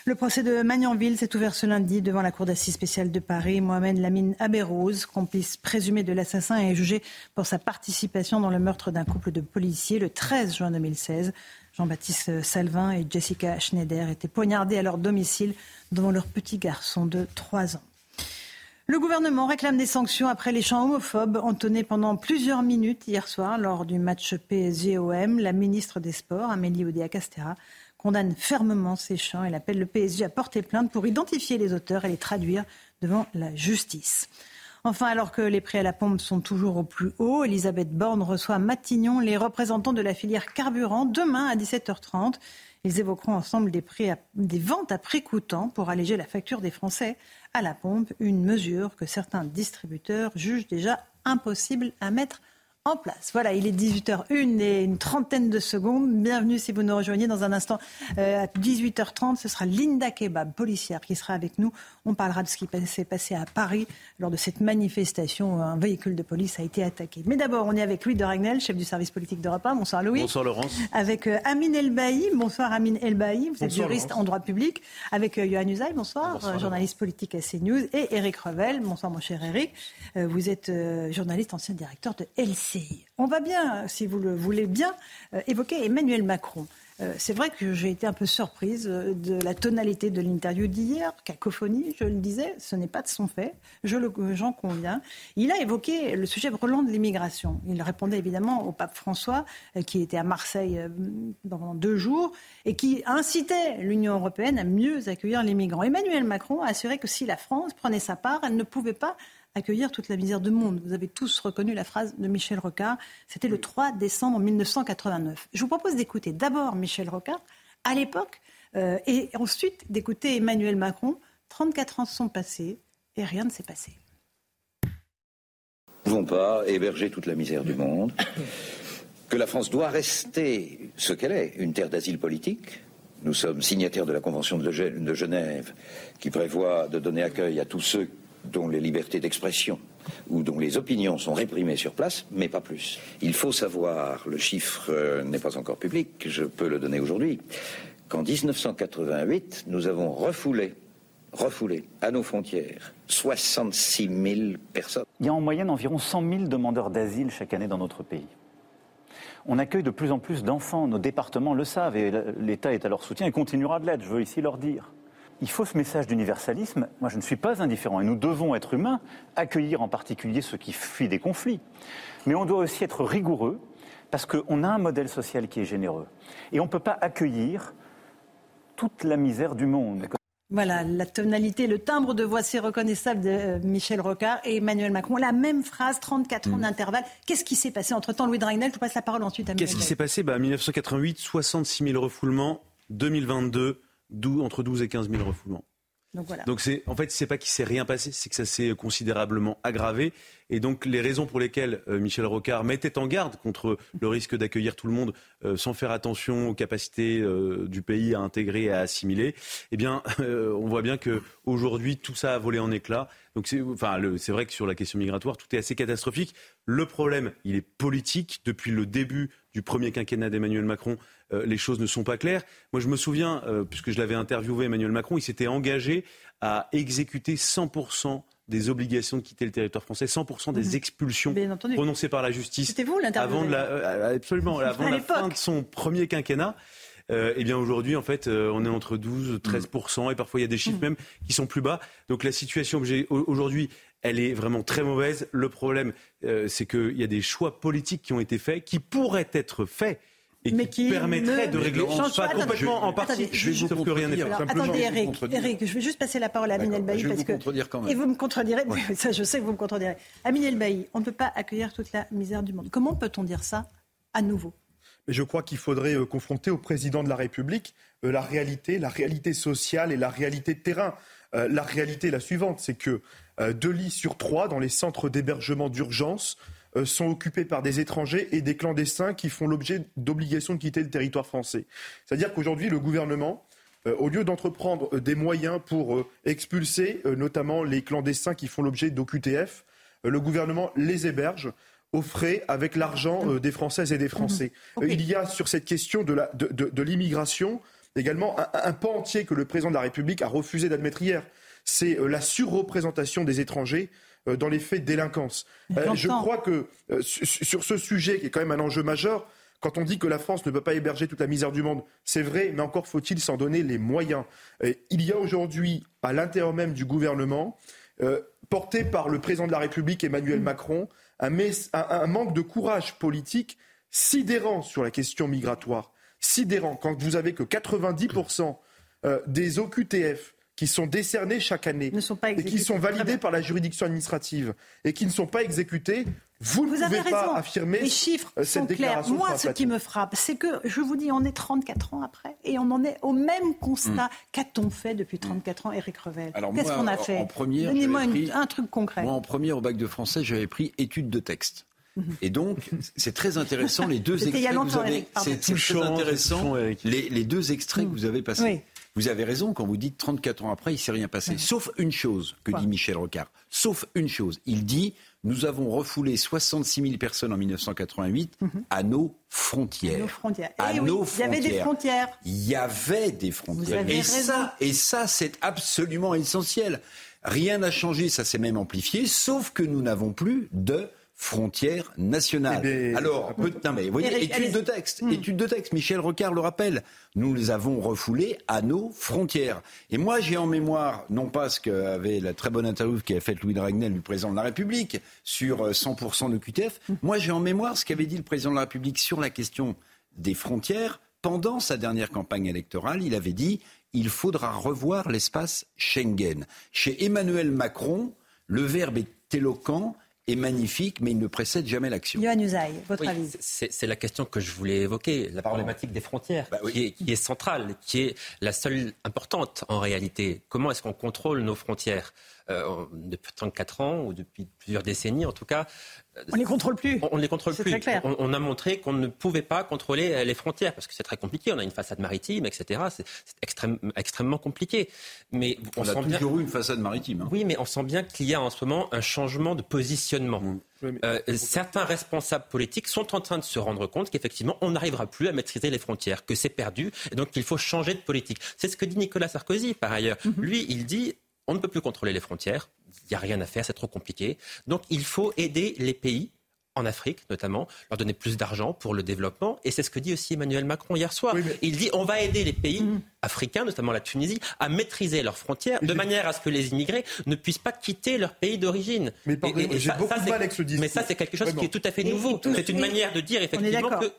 Le procès de Magnanville s'est ouvert ce lundi devant la Cour d'assises spéciale de Paris. Mohamed Lamine Aberouz, complice présumé de l'assassin, est jugé pour sa participation dans le meurtre d'un couple de policiers le 13 juin 2016. Jean-Baptiste Salvin et Jessica Schneider étaient poignardés à leur domicile devant leur petit garçon de 3 ans. Le gouvernement réclame des sanctions après les chants homophobes entonnés pendant plusieurs minutes hier soir lors du match PSG-OM. La ministre des Sports, Amélie Oudéa-Castera, condamne fermement ces chants. Elle appelle le PSG à porter plainte pour identifier les auteurs et les traduire devant la justice. Enfin, alors que les prix à la pompe sont toujours au plus haut, Elisabeth Borne reçoit Matignon les représentants de la filière carburant demain à 17h30. Ils évoqueront ensemble des ventes à prix coûtant pour alléger la facture des Français à la pompe, une mesure que certains distributeurs jugent déjà impossible à mettre en place. Voilà, il est 18h01 et une trentaine de secondes. Bienvenue si vous nous rejoignez dans un instant. Euh, à 18h30, ce sera Linda Kebab, policière, qui sera avec nous. On parlera de ce qui s'est passé à Paris lors de cette manifestation où un véhicule de police a été attaqué. Mais d'abord, on est avec Louis de Ragnel, chef du service politique d'Europe 1. Bonsoir Louis.
Bonsoir Laurence.
Avec euh, Amine Elbaï. Bonsoir Amine Elbaï. Vous êtes juriste en droit public. Avec euh, Johan Usaï. Bonsoir. bonsoir journaliste politique à CNews. Et Eric Revel. Bonsoir mon cher Eric. vous êtes journaliste, ancien directeur de LC. On va bien, si vous le voulez bien, euh, évoquer Emmanuel Macron. Euh, c'est vrai que j'ai été un peu surprise euh, de la tonalité de l'interview d'hier, cacophonie, je le disais, ce n'est pas de son fait, j'en conviens. Il a évoqué le sujet brûlant de l'immigration. Il répondait évidemment au pape François, qui était à Marseille pendant deux jours, et qui incitait l'Union européenne à mieux accueillir les migrants. Emmanuel Macron a assuré que si la France prenait sa part, elle ne pouvait pas accueillir toute la misère du monde. Vous avez tous reconnu la phrase de Michel Rocard. C'était le 3 décembre 1989. Je vous propose d'écouter d'abord Michel Rocard à l'époque euh, et ensuite d'écouter Emmanuel Macron. 34 ans sont passés et rien ne s'est passé.
Nous ne pouvons pas héberger toute la misère du monde, que la France doit rester ce qu'elle est, une terre d'asile politique. Nous sommes signataires de la Convention de Genève qui prévoit de donner accueil à tous ceux dont les libertés d'expression ou dont les opinions sont réprimées sur place, mais pas plus. Il faut savoir, le chiffre euh, n'est pas encore public, je peux le donner aujourd'hui, qu'en 1988, nous avons refoulé, refoulé à nos frontières 66 000 personnes.
Il y a en moyenne environ 100 000 demandeurs d'asile chaque année dans notre pays. On accueille de plus en plus d'enfants, nos départements le savent et l'État est à leur soutien et continuera de l'être, je veux ici leur dire il faut ce message d'universalisme. Moi, je ne suis pas indifférent et nous devons être humains, accueillir en particulier ceux qui fuient des conflits. Mais on doit aussi être rigoureux parce qu'on a un modèle social qui est généreux. Et on ne peut pas accueillir toute la misère du monde.
Voilà, la tonalité, le timbre de voix si reconnaissable de euh, Michel Rocard et Emmanuel Macron. La même phrase, 34 ans mm. d'intervalle. Qu'est-ce qui s'est passé entre-temps? Louis Dragnel, je vous passe la parole ensuite à
Qu'est-ce qui s'est passé? Bah, 1988, 66 000 refoulements. 2022, entre 12 et 15 000 refoulements. Donc, voilà. donc c'est en fait c'est pas qu'il s'est rien passé, c'est que ça s'est considérablement aggravé et donc les raisons pour lesquelles euh, Michel Rocard mettait en garde contre le risque d'accueillir tout le monde euh, sans faire attention aux capacités euh, du pays à intégrer et à assimiler, eh bien on voit bien que aujourd'hui tout ça a volé en éclats. Donc c'est enfin c'est vrai que sur la question migratoire tout est assez catastrophique. Le problème il est politique depuis le début du premier quinquennat d'Emmanuel Macron. Euh, les choses ne sont pas claires. Moi, je me souviens, euh, puisque je l'avais interviewé, Emmanuel Macron, il s'était engagé à exécuter 100% des obligations de quitter le territoire français, 100% des mhm. expulsions prononcées par la justice.
C'était vous l'interview
Avant, la, euh, absolument, avant la fin de son premier quinquennat. eh bien aujourd'hui, en fait, on est entre 12 13 et parfois il y a des chiffres mhm. même qui sont plus bas. Donc la situation aujourd'hui, elle est vraiment très mauvaise. Le problème, c'est qu'il y a des choix politiques qui ont été faits, qui pourraient être faits et mais qui, permettrait de régler pas complètement en partie.
je vais vous que rien n'est Attendez, Eric, Eric, je vais juste passer la parole à Amine Elbaï parce que et vous me contredirez. Ça, je sais que vous me contredirez. Amine Elbaï, on ne peut pas accueillir toute la misère du monde. Comment peut-on dire ça à nouveau?
Mais je crois qu'il faudrait euh, confronter au président de la République euh, la réalité, la réalité sociale et la réalité de terrain. Euh, la réalité est la suivante, c'est que deux lits sur trois dans les centres d'hébergement d'urgence euh, sont occupés par des étrangers et des clandestins qui font l'objet d'obligations de quitter le territoire français. C'est-à-dire qu'aujourd'hui, le gouvernement, euh, au lieu d'entreprendre euh, des moyens pour expulser notamment les clandestins qui font l'objet d'OQTF, le gouvernement les héberge aux frais avec l'argent des Françaises et des Français. Mmh. Il y a sur cette question de l'immigration également un, un, pan entier que le président de la République a refusé d'admettre hier. C'est la surreprésentation des étrangers euh, dans les faits de délinquance. Euh, je crois que euh, sur ce sujet, qui est quand même un enjeu majeur, quand on dit que la France ne peut pas héberger toute la misère du monde, c'est vrai, mais encore faut-il s'en donner les moyens. il y a aujourd'hui, à l'intérieur même du gouvernement, porté par le président de la République Emmanuel mm. Macron, un, un, manque de courage politique sidérant sur la question migratoire sidérant quand vous avez que 90% euh, des OQTF qui sont décernés chaque année et qui sont validés par la juridiction administrative et qui ne sont pas exécutés, vous, ne pouvez pas affirmer
Les chiffres
cette
sont clairs.
déclaration
Moi,
sur un
ce qui me frappe, c'est que, je vous dis, on est 34 ans après et on en est au même constat. Qu'a-t-on fait depuis 34 ans, Éric Revel
Alors
Qu'est-ce
moi,
qu'on a
en-
fait Donnez-moi un truc concret.
Moi, en première au bac de français, j'avais pris études de texte. Et donc, c'est très intéressant les deux extraits que vous avez. C'est très intéressant les, les deux extraits que vous avez passés.
Oui.
Vous avez raison quand vous dites 34 ans après, il s'est rien passé. Sauf une chose que
Quoi
dit Michel Rocard. Sauf une chose. Il dit nous avons refoulé 66 000 personnes en 1988 à nos frontières.
Nos frontières.
À
Eh oui,
nos
il y avait des frontières.
Il y avait des frontières. et
raison.
ça, et ça, c'est absolument essentiel. Rien n'a changé, ça s'est même amplifié, sauf que nous n'avons plus de frontières nationales.
Eh
Alors, peu- non mais voyez, étude de texte, étude de texte. Michel Rocard le rappelle. Nous les avons refoulés à nos frontières. Et moi, j'ai en mémoire, non pas ce qu'avait la très bonne interview qu'a faite Louis de Ragnel du président de la République sur euh, 100% de QTF. Moi, j'ai en mémoire ce qu'avait dit le président de la République sur la question des frontières. Pendant sa dernière campagne électorale, il avait dit il faudra revoir l'espace Schengen. Chez Emmanuel Macron, le verbe est éloquent et magnifique, mais il ne précède jamais l'action.
Yohann Usaï, votre
Oui,
avis?
c'est c'est la question que je voulais évoquer, la problématique des frontières,
Bah
qui, est, qui est centrale, qui est la seule importante en réalité. Comment est-ce qu'on contrôle nos frontières? Euh, Depuis 34 ans, ou depuis plusieurs décennies en tout cas,
On les contrôle plus.
on ne les contrôle plus.
très clair.
On, on a montré qu'on ne pouvait pas contrôler euh, les frontières, parce que c'est très compliqué, on a une façade maritime, etc. C'est c'est extrême- extrêmement compliqué. Mais on,
On a
sent bien...
toujours eu une façade maritime. hein.
Oui, mais on sent bien qu'il y a en ce moment un changement de positionnement. Euh, certains responsables politiques sont en train de se rendre compte qu'effectivement, on n'arrivera plus à maîtriser les frontières, que c'est perdu, et donc qu'il faut changer de politique. C'est ce que dit Nicolas Sarkozy, par ailleurs. Lui, il dit, on ne peut plus contrôler les frontières, il n'y a rien à faire, c'est trop compliqué. Donc il faut aider les pays en Afrique notamment, leur donner plus d'argent pour le développement. Et c'est ce que dit aussi Emmanuel Macron hier soir. Il dit on va aider les pays africains, notamment la Tunisie, à maîtriser leurs frontières de manière à ce que les immigrés ne puissent pas quitter leur pays d'origine.
Mais j'ai
ça-
beaucoup
ça,
de
c'est-
mal avec ce discours.
Mais ça, c'est quelque chose
Vraiment.
qui est tout à fait nouveau. C'est une manière de dire effectivement que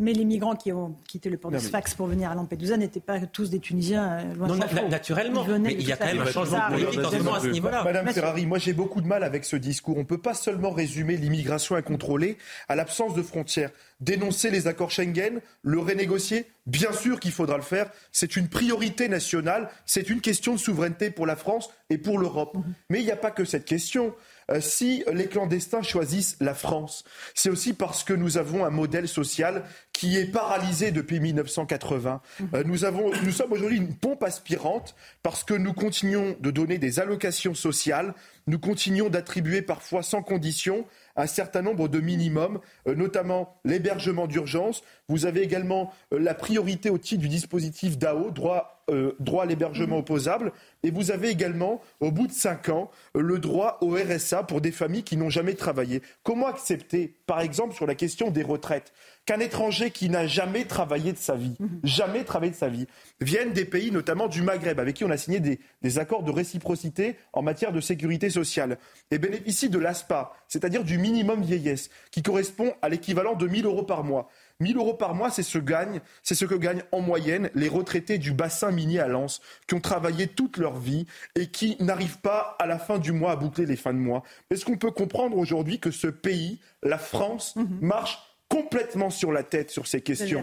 Mais les migrants qui ont quitté le port de
mais-
Sfax pour venir à Lampedusa n'étaient pas tous des Tunisiens. euh, loin
Non, na-
faut.
naturellement.
Ils venaient
Mais
de
il y a quand même un changement
subsaharienne.
politique en ce moment à ce niveau-là.
Madame. Ferrari, moi j'ai beaucoup de mal avec ce discours. On ne peut pas seulement résumer l'immigration incontrôlée à l'absence de frontières. Dénoncer les accords Schengen, le renégocier, bien sûr qu'il faudra le faire. C'est une priorité nationale, c'est une question de souveraineté pour la France et pour l'Europe. Mais il n'y a pas que cette question. Euh, si les clandestins choisissent la France, c'est aussi parce que nous avons un modèle social qui est paralysé depuis 1980. Euh, nous, avons, nous sommes aujourd'hui une pompe aspirante parce que nous continuons de donner des allocations sociales, nous continuons d'attribuer parfois sans condition un certain nombre de minimums, euh, notamment l'hébergement d'urgence. Vous avez également euh, la priorité au titre du dispositif DAO, droit, euh, droit à l'hébergement opposable. Et vous avez également, au bout de cinq ans, le droit au RSA pour des familles qui n'ont jamais travaillé. Comment accepter, par exemple, sur la question des retraites, qu'un étranger qui n'a jamais travaillé de sa vie, jamais travaillé de sa vie, vienne des pays, notamment du Maghreb, avec qui on a signé des, des accords de réciprocité en matière de sécurité sociale, et bénéficie de l'ASPA, c'est-à-dire du minimum vieillesse, qui correspond à l'équivalent de 1000 euros par mois. 1000 euros par mois, c'est ce, gagne, c'est ce que gagnent en moyenne les retraités du bassin minier à Lens, qui ont travaillé toute leur vie et qui n'arrivent pas à la fin du mois à boucler les fins de mois. Est-ce qu'on peut comprendre aujourd'hui que ce pays, la France, marche complètement sur la tête sur ces questions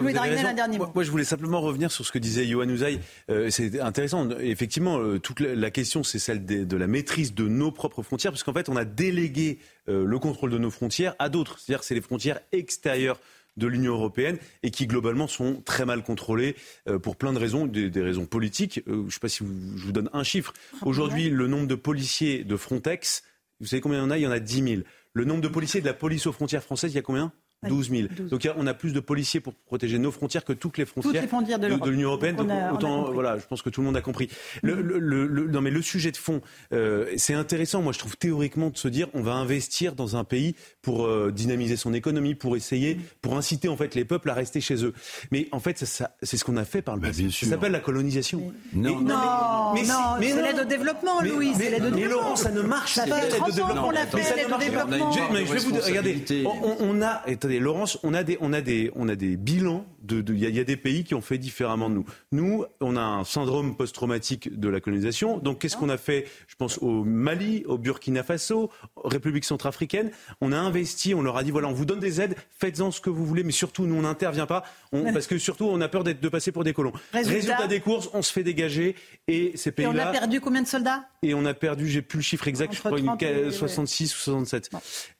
vous avez raison. moi, moi, je voulais simplement revenir sur ce que disait Yohann Usaï. Euh, c'est intéressant. Effectivement, euh, toute la, la question, c'est celle de, la maîtrise de nos propres frontières, parce qu'en fait, on a délégué euh, le contrôle de nos frontières à d'autres. C'est-à-dire que c'est les frontières extérieures de l'Union européenne et qui globalement sont très mal contrôlées euh, pour plein de raisons, des, des raisons politiques. Euh, je ne sais pas si vous- je vous donne un chiffre. Aujourd'hui, le nombre de policiers de Frontex, vous savez combien il y en a? Il y en a 10 000. Le nombre de policiers de la police aux frontières françaises, il y a combien? 12 000. Donc a- on a plus de policiers pour protéger nos frontières que toutes les frontières,
les frontières de
l'Union européenne.
Donc, a-
autant, voilà, je pense que tout le monde a compris. Le, le- le- le- non mais le sujet de fond, euh, c'est intéressant. Moi, je trouve théoriquement de se dire, on va investir dans un pays pour euh, dynamiser son économie, pour essayer, pour inciter en fait les peuples à rester chez eux. Mais en fait, ça, ça- c'est ce qu'on a fait par le passé. Ça s'appelle la colonisation.
Non,
Et-
Non,
mais- mais
non,
mais
c'est
non.
l'aide au développement,
Mais-
Louis.
mais-
l'aide au
mais
développement.
Laurent, ça ne marche
Ça
pas,
fait
l'aide au
30 ans
développement.
qu'on l'a
Mais
fait,
ça ne
l'aide au
marche pas.
développement.
Je- mais je vais vous dire, regardez, on a, Laurence, on a des, on a des, on a des bilans de. Il y, a des pays qui ont fait différemment de nous. Nous, on a un syndrome post-traumatique de la colonisation. Donc, qu'est-ce qu'on a fait Je pense au Mali, au Burkina Faso, République centrafricaine? On a investi, on leur a dit voilà, on vous donne des aides, faites-en ce que vous voulez, mais surtout, nous, on n'intervient pas, parce que surtout, on a peur de passer pour des colons. Résultat, des courses, on se fait dégager, et ces pays-là.
Et on a perdu combien de soldats?
Et on a perdu, j'ai plus le chiffre exact, je crois, une, 66 ou 67.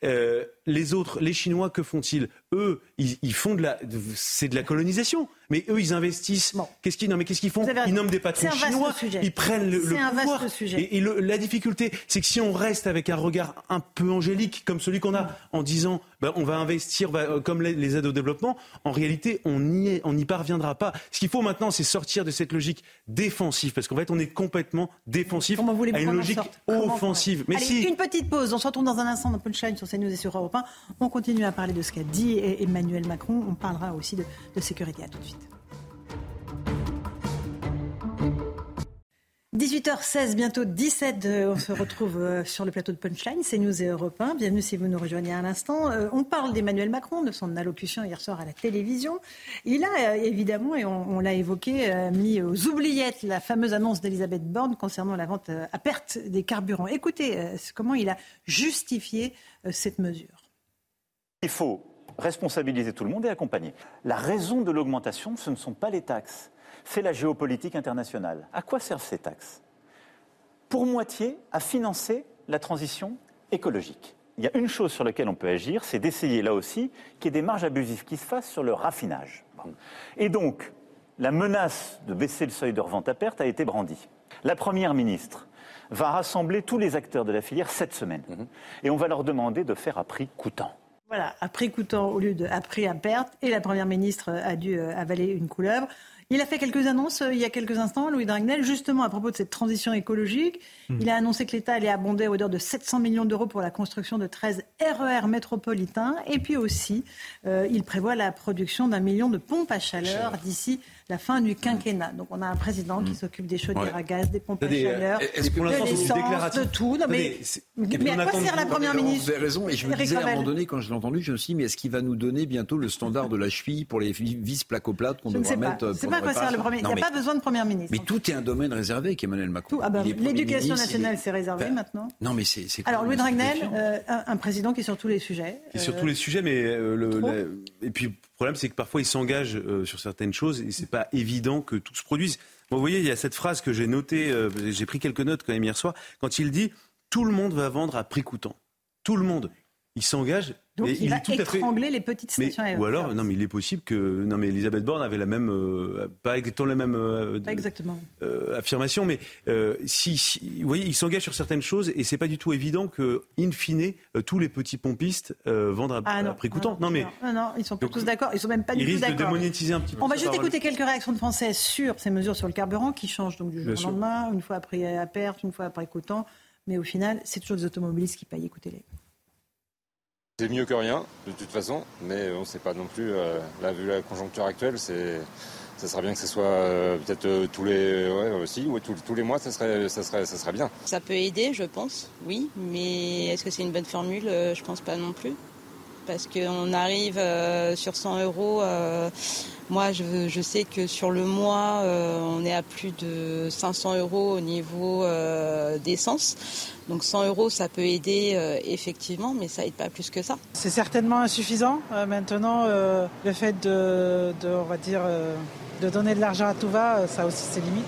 Euh, les autres, les Chinois, que font-ils? Eux, ils, font de la, c'est de la colonisation. Mais eux, ils investissent. Qu'est-ce qu'ils, non, mais qu'est-ce qu'ils font Ils nomment des patrons chinois. Ils prennent le, le pouvoir. Et, la difficulté, c'est que si on reste avec un regard un peu angélique, comme celui qu'on a, en disant, ben, on va investir, euh, comme les, aides au développement, en réalité, on n'y on parviendra pas. Ce qu'il faut maintenant, c'est sortir de cette logique défensive, parce qu'en fait, on est complètement défensif à une logique offensive.
Mais si... une petite pause. On se retrouve dans un instant dans Punchline sur CNews et sur Europe 1. On continue à parler de ce qu'a dit Emmanuel Macron. On parlera aussi de, de sécurité. À tout de suite. 18h16, bientôt 17, on se retrouve euh, sur le plateau de Punchline, c'est News et Europe 1. Bienvenue si vous nous rejoignez à l'instant. Euh, on parle d'Emmanuel Macron, de son allocution hier soir à la télévision. Il a euh, évidemment, et on, l'a évoqué, mis aux oubliettes la fameuse annonce d'Elisabeth Borne concernant la vente à perte des carburants. Écoutez comment il a justifié cette mesure.
Il faut responsabiliser tout le monde et accompagner. La raison de l'augmentation, ce ne sont pas les taxes c'est la géopolitique internationale. À quoi servent ces taxes? Pour moitié, à financer la transition écologique. Il y a une chose sur laquelle on peut agir, c'est d'essayer là aussi qu'il y ait des marges abusives qui se fassent sur le raffinage. Et donc, la menace de baisser le seuil de revente à perte a été brandie. La Première ministre va rassembler tous les acteurs de la filière cette semaine. Mhm. Et on va leur demander de faire à prix coûtant.
Voilà, à prix coûtant au lieu de à prix à perte. Et la Première ministre a dû euh, avaler une couleuvre. Il a fait quelques annonces euh, il y a quelques instants, Louis Dragnel, justement à propos de cette transition écologique. Hmm. Il a annoncé que l'État allait abonder à hauteur de 700 millions d'euros pour la construction de 13 RER métropolitains. Et puis aussi, euh, il prévoit la production d'un million de pompes à chaleur d'ici la fin du quinquennat. Donc on a un président qui mm. s'occupe des chaudières à gaz, des pompes à chaleur, de l'essence, de tout. Non, mais, mais, à quoi sert la Première ministre
Vous avez raison, et je me disais à un moment donné, quand je l'ai entendu, je me suis dit, mais est-ce qu'il va nous donner bientôt le standard de la cheville pour les vis placoplates qu'on devra mettre
C'est pas à quoi sert le Premier Il n'y a pas besoin de Première ministre.
Mais tout est un domaine réservé avec Emmanuel Macron.
Ah ben, l'éducation nationale, c'est réservé maintenant.
Non, mais c'est.
Alors Louis Dragnel, euh, un président qui est sur tous les sujets.
Qui est sur tous les sujets, mais euh, et puis problème, c'est que parfois, il s'engage euh, sur certaines choses et c'est pas évident que tout se produise. vous voyez, il y a cette phrase que j'ai notée, euh, j'ai pris quelques notes quand même hier soir, quand il dit Tout le monde va vendre à prix coûtant. Tout le monde. Il s'engage
donc il, va étrangler les petites stations
Ou alors, non, mais il est possible que. Non, mais Elisabeth Borne avait la même. Euh, pas exactement la même.
Euh, exactement.
Euh, affirmation, mais si, Vous voyez, il s'engage sur certaines choses et c'est pas du tout évident que, in fine, tous les petits pompistes vendent à, ah, prix coûtant.
Non, mais. Non, non, ils sont pas tous d'accord. Ils sont même pas du tout d'accord.
Ils risquent de démonétiser un petit peu.
On va juste écouter quelques réactions de Français sur ces mesures sur le carburant qui changent donc du jour au lendemain, une fois après à perte, une fois après coûtant. Mais au final, c'est toujours les automobilistes qui payent. Écoutez-les.
C'est mieux que rien, de toute façon, mais on ne sait pas non plus. Euh, là, vu la conjoncture actuelle, ça serait bien que ce soit euh, peut-être euh, tous les, aussi, ou tous, les mois, ça serait, ça serait, ça serait bien.
Ça peut aider, je pense, oui, mais est-ce que c'est une bonne formule? Je pense pas non plus, parce qu'on arrive sur 100 euros. moi, je, je, sais que sur le mois, on est à plus de 500 euros au niveau d'essence. Donc 100 euros, ça peut aider euh, effectivement, mais ça aide pas plus que ça.
C'est certainement insuffisant. Euh, maintenant, euh, le fait de, on va dire, de donner de l'argent à tout va, ça aussi ses limites.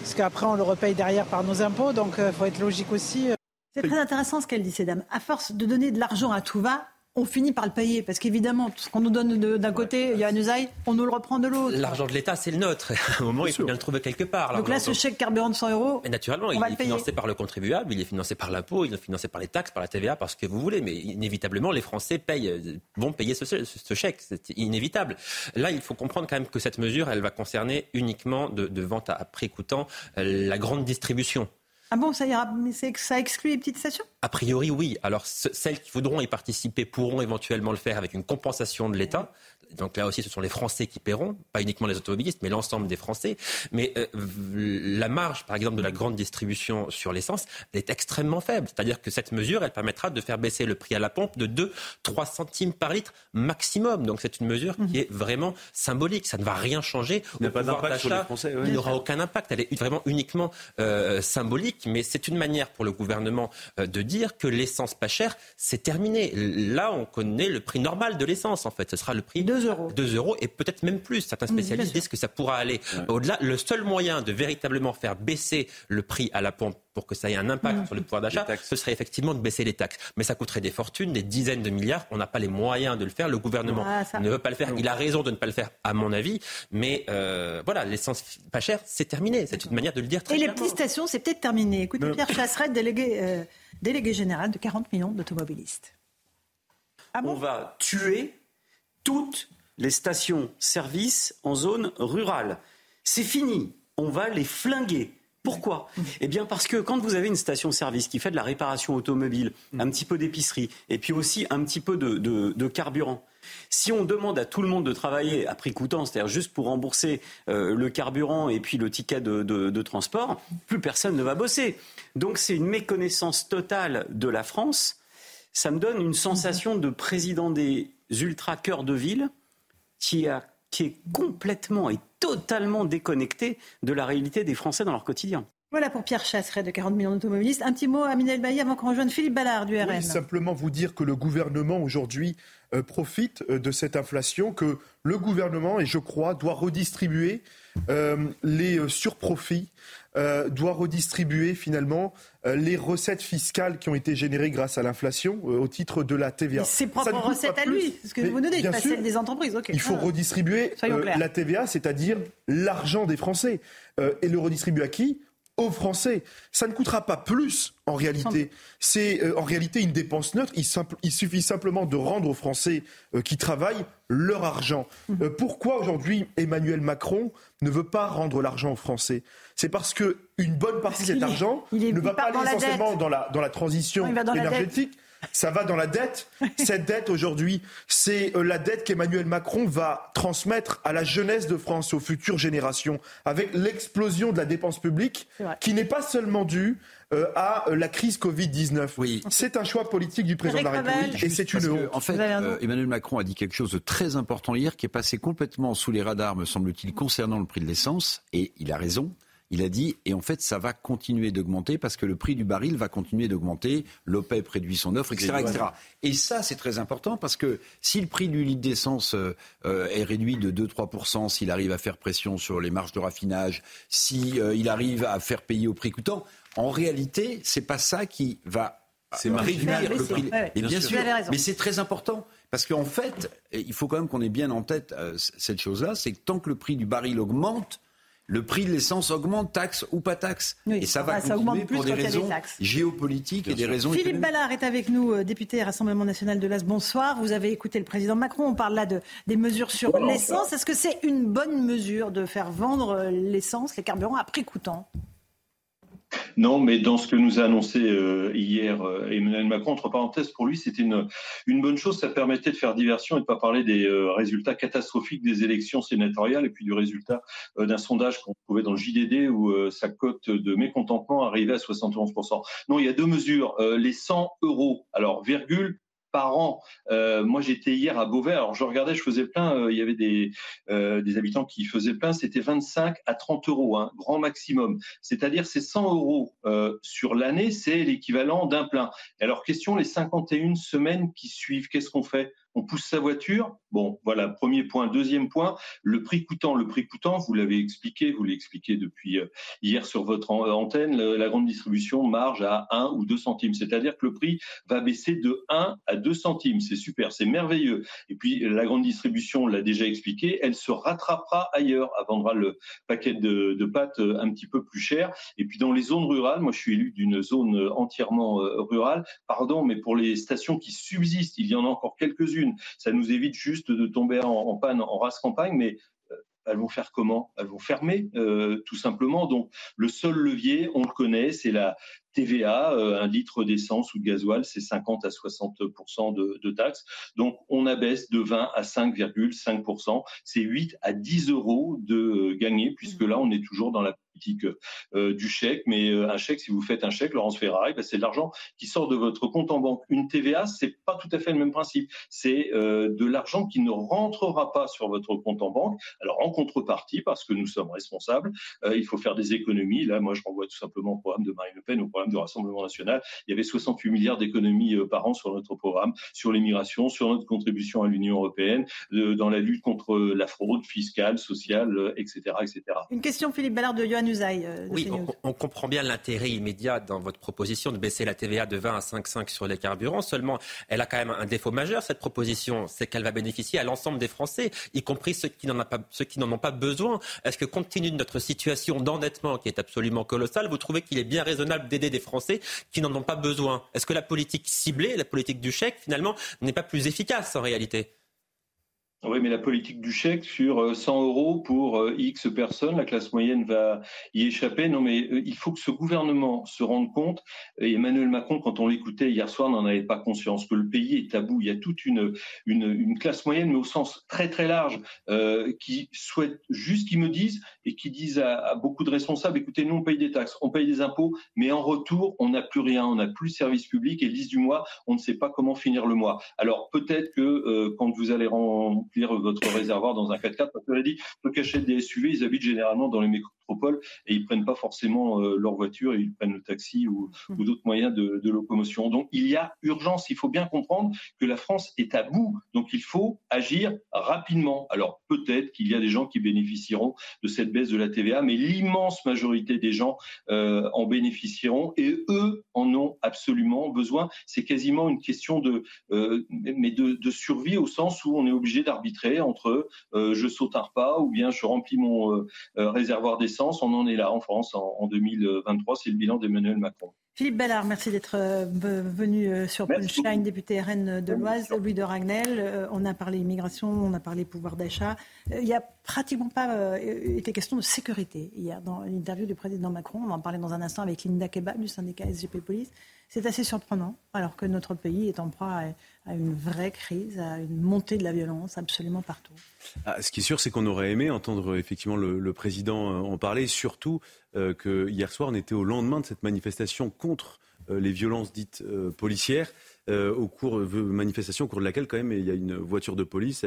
Parce qu'après, on le repaye derrière par nos impôts, donc il faut être logique aussi.
C'est très intéressant ce qu'elle dit, ces dames. À force de donner de l'argent à tout va, on finit par le payer. Parce qu'évidemment, ce qu'on nous donne d'un côté, il y a un usaille, on nous le reprend de l'autre.
L'argent de l'État, c'est le nôtre. Au moment, il faut bien le trouver quelque part.
Donc là, ce chèque carburant de 100 euros.
Mais naturellement, il est financé par le contribuable, il est financé par l'impôt, il est financé par les taxes, par la TVA, par ce que vous voulez. Mais inévitablement, les Français payent, vont payer ce, ce chèque. C'est inévitable. Là, il faut comprendre quand même que cette mesure, elle va concerner uniquement de, de vente à prix coûtant euh, la grande distribution.
Ah bon, ça ira, mais ça exclut les petites stations?
A priori, oui. Alors, celles qui voudront y participer pourront éventuellement le faire avec une compensation de l'État. Donc là aussi, ce sont les Français qui paieront, pas uniquement les automobilistes, mais l'ensemble des Français. Mais euh, la marge, par exemple, de la grande distribution sur l'essence est extrêmement faible. C'est-à-dire que cette mesure, elle permettra de faire baisser le prix à la pompe de 2-3 centimes par litre maximum. Donc c'est une mesure qui est vraiment symbolique. Ça ne va rien changer.
Il n'y a pas d'impact sur les Français.
Il n'y aura aucun impact. Elle est vraiment uniquement euh, symbolique, mais c'est une manière pour le gouvernement euh, de dire que l'essence pas chère, c'est terminé. Là, on connaît le prix normal de l'essence, en fait. Ce sera le prix
2 euros.
2 euros et peut-être même plus. Certains spécialistes disent que ça pourra aller au-delà. Le seul moyen de véritablement faire baisser le prix à la pompe pour que ça ait un impact
Mmh.
sur le pouvoir d'achat, ce serait effectivement de baisser les taxes. Mais ça coûterait des fortunes, des dizaines de milliards. On n'a pas les moyens de le faire. Le gouvernement
Ah, ça.
ne veut pas le faire. Il a raison de ne pas le faire, à mon avis. Mais euh, voilà, l'essence pas chère, c'est terminé. C'est une manière de le dire très
Et les petites stations, c'est peut-être terminé. Écoutez. Pierre Chasseret, délégué, euh, délégué général de 40 millions d'automobilistes. Ah
on va tuer toutes les stations-service en zone rurale. C'est fini. On va les flinguer. Pourquoi? Eh bien parce que quand vous avez une station-service qui fait de la réparation automobile, un petit peu d'épicerie, et puis aussi un petit peu de, de- de carburant, si on demande à tout le monde de travailler à prix coûtant, c'est-à-dire juste pour rembourser euh, le carburant et puis le ticket de, de- transport, plus personne ne va bosser. Donc c'est une méconnaissance totale de la France. Ça me donne une sensation de président des ultra cœurs de ville qui, est complètement et totalement déconnecté de la réalité des Français dans leur quotidien.
Voilà pour Pierre Chasseret de 40 millions d'automobilistes. Un petit mot à Minel Bailly avant qu'on rejoigne Philippe Ballard du RN.
Oui, simplement vous dire que le gouvernement aujourd'hui euh, profite euh, de cette inflation, que le gouvernement, et je crois, doit redistribuer euh, les surprofits, euh, doit redistribuer finalement euh, les recettes fiscales qui ont été générées grâce à l'inflation au titre de la TVA.
Ses propres recettes à lui, ce que vous nous dites, pas celles des entreprises.
il faut
Ah.
redistribuer la TVA, c'est-à-dire l'argent des Français. Et le redistribuer à qui? Aux Français. Ça ne coûtera pas plus en réalité. C'est euh, en réalité une dépense neutre. Il, simple- il suffit simplement de rendre aux Français euh, qui travaillent leur argent.
Mmh.
Euh, pourquoi aujourd'hui Emmanuel Macron ne veut pas rendre l'argent aux Français? C'est parce que une bonne partie de cet
est-
argent
il est-
ne va pas aller essentiellement dans la, dans la transition
Non,
énergétique. Ça va dans la dette. Cette dette aujourd'hui, c'est euh, la dette qu'Emmanuel Macron va transmettre à la jeunesse de France, aux futures générations, avec l'explosion de la dépense publique, qui n'est pas seulement due euh, à euh, la crise Covid-19.
Oui.
C'est un choix politique du président de la. République et c'est une honte.
en fait, euh, Emmanuel Macron a dit quelque chose de très important hier qui est passé complètement sous les radars, me semble-t-il, concernant le prix de l'essence. Et il a raison. Il a dit, et en fait, ça va continuer d'augmenter parce que le prix du baril va continuer d'augmenter. L'OPEP réduit son offre, etc. etc. Et ça, c'est très important parce que si le prix du litre d'essence euh, euh, est réduit de 2-3%, s'il arrive à faire pression sur les marges de raffinage, si euh, il arrive à faire payer au prix coûtant, en réalité, c'est pas ça qui va réduire le prix.
Ouais.
Et bien
Bien
sûr, mais c'est très important parce qu'en fait, il faut quand même qu'on ait bien en tête euh, cette chose-là, c'est que tant que le prix du baril augmente, le prix de l'essence augmente, taxe ou pas taxe.
Oui,
et ça va
ça
continuer
augmente plus
pour des
quand il y a des
raisons
taxes.
géopolitiques et des raisons
Philippe
économiques.
Ballard est avec nous, euh, député Rassemblement national de l'As. Bonsoir. Vous avez écouté le président Macron. On parle là de, des mesures sur l'essence. Est-ce que c'est une bonne mesure de faire vendre euh, l'essence, les carburants à prix coûtant?
Non, mais dans ce que nous a annoncé euh, hier euh, Emmanuel Macron, entre parenthèses, pour lui, c'était une, une bonne chose. Ça permettait de faire diversion et de ne pas parler des euh, résultats catastrophiques des élections sénatoriales et puis du résultat d'un sondage qu'on trouvait dans le JDD où sa cote de mécontentement arrivait à 71%. Non, il y a deux mesures. Les 100 euros, alors virgule, par an. Euh, moi, j'étais hier à Beauvais. Alors, je regardais, je faisais plein. euh, il y avait des, euh, des habitants qui faisaient plein. C'était 25 à 30 euros, hein, grand maximum. C'est-à-dire, c'est 100 euros sur l'année, c'est l'équivalent d'un plein. Alors, question, les 51 semaines qui suivent, qu'est-ce qu'on fait? On pousse sa voiture Bon, voilà, premier point. Deuxième point, le prix coûtant. Le prix coûtant, vous l'avez expliqué, vous l'avez expliqué depuis euh, hier sur votre an- antenne, la grande distribution marge à 1 ou 2 centimes. C'est-à-dire que le prix va baisser de 1 à 2 centimes. C'est super, c'est merveilleux. Et puis, la grande distribution, on l'a déjà expliqué, elle se rattrapera ailleurs. Elle vendra le paquet de, de pâtes euh, un petit peu plus cher. Et puis, dans les zones rurales, moi, je suis élu d'une zone euh, entièrement euh, rurale. Pardon, mais pour les stations qui subsistent, il y en a encore quelques-unes. Ça nous évite juste de tomber en, en panne en race campagne, mais euh, elles vont faire comment? Elles vont fermer, euh, tout simplement. Donc, le seul levier, on le connaît, c'est la TVA, un litre d'essence ou de gasoil, c'est 50 à 60 de, de taxes. Donc on abaisse de 20 à 5,5% C'est 8 à 10 euros de gagner, puisque là on est toujours dans la politique euh, du chèque, mais euh, un chèque, si vous faites un chèque, Laurence Ferrari, ben, c'est de l'argent qui sort de votre compte en banque. Une TVA, c'est pas tout à fait le même principe. C'est euh, de l'argent qui ne rentrera pas sur votre compte en banque. Alors en contrepartie, parce que nous sommes responsables, il faut faire des économies. Là, moi, je renvoie tout simplement au programme de Marine Le Pen, au programme du Rassemblement national. Il y avait 68 milliards d'économies par an sur notre programme, sur l'immigration, sur notre contribution à l'Union européenne, dans la lutte contre la fraude fiscale, sociale, etc., etc.
Une question, Philippe Ballard de Johan euh,
oui, on, comprend bien l'intérêt immédiat dans votre proposition de baisser la TVA de 20 à 5,5 sur les carburants. Seulement, elle a quand même un défaut majeur, cette proposition, c'est qu'elle va bénéficier à l'ensemble des Français, y compris ceux qui n'en ont pas besoin. Est-ce que compte tenu de notre situation d'endettement qui est absolument colossale, vous trouvez qu'il est bien raisonnable d'aider des Français qui n'en ont pas besoin? Est-ce que la politique ciblée, la politique du chèque, finalement, n'est pas plus efficace en réalité?
Oui, mais la politique du chèque sur 100 euh, euros pour euh, X personnes, la classe moyenne va y échapper. Non, mais euh, il faut que ce gouvernement se rende compte. Et Emmanuel Macron, quand on l'écoutait hier soir, n'en avait pas conscience que le pays est tabou. Il y a toute une, classe moyenne, mais au sens très très large, qui souhaite juste qu'ils me disent et qui disent à, beaucoup de responsables écoutez, nous on paye des taxes, on paye des impôts, mais en retour, on n'a plus rien, on n'a plus de service public et liste du mois, on ne sait pas comment finir le mois. Alors peut-être que quand vous allez rendre votre réservoir dans un 4x4. Parce que dit, qui achètent des SUV, ils habitent généralement dans les et ils prennent pas forcément euh, leur voiture, et ils prennent le taxi ou, mmh. d'autres moyens de, locomotion. Donc il y a urgence. Il faut bien comprendre que la France est à bout. Donc il faut agir rapidement. Alors peut-être qu'il y a des gens qui bénéficieront de cette baisse de la TVA, mais l'immense majorité des gens euh, en bénéficieront et eux en ont absolument besoin. C'est quasiment une question de, euh, mais de, de survie au sens où on est obligé d'arbitrer entre euh, je saute un repas ou bien je remplis mon réservoir d'essence. On en est là en France en, 2023. C'est le bilan d'Emmanuel Macron.
Philippe Bellard, merci d'être venu sur Punchline, député RN de l'Oise. Louis de Ragnel, on a parlé immigration, on a parlé pouvoir d'achat. Il n'y a pratiquement pas été question de sécurité hier dans l'interview du président Macron. On va en parler dans un instant avec Linda Kebab du syndicat SGP Police. C'est assez surprenant, alors que notre pays est en proie à, une vraie crise, à une montée de la violence absolument partout.
Ah, ce qui est sûr, c'est qu'on aurait aimé entendre effectivement le, président euh, en parler, surtout euh, que hier soir, on était au lendemain de cette manifestation contre euh, les violences dites policières. au cours de manifestation au cours de laquelle quand même il y a une voiture de police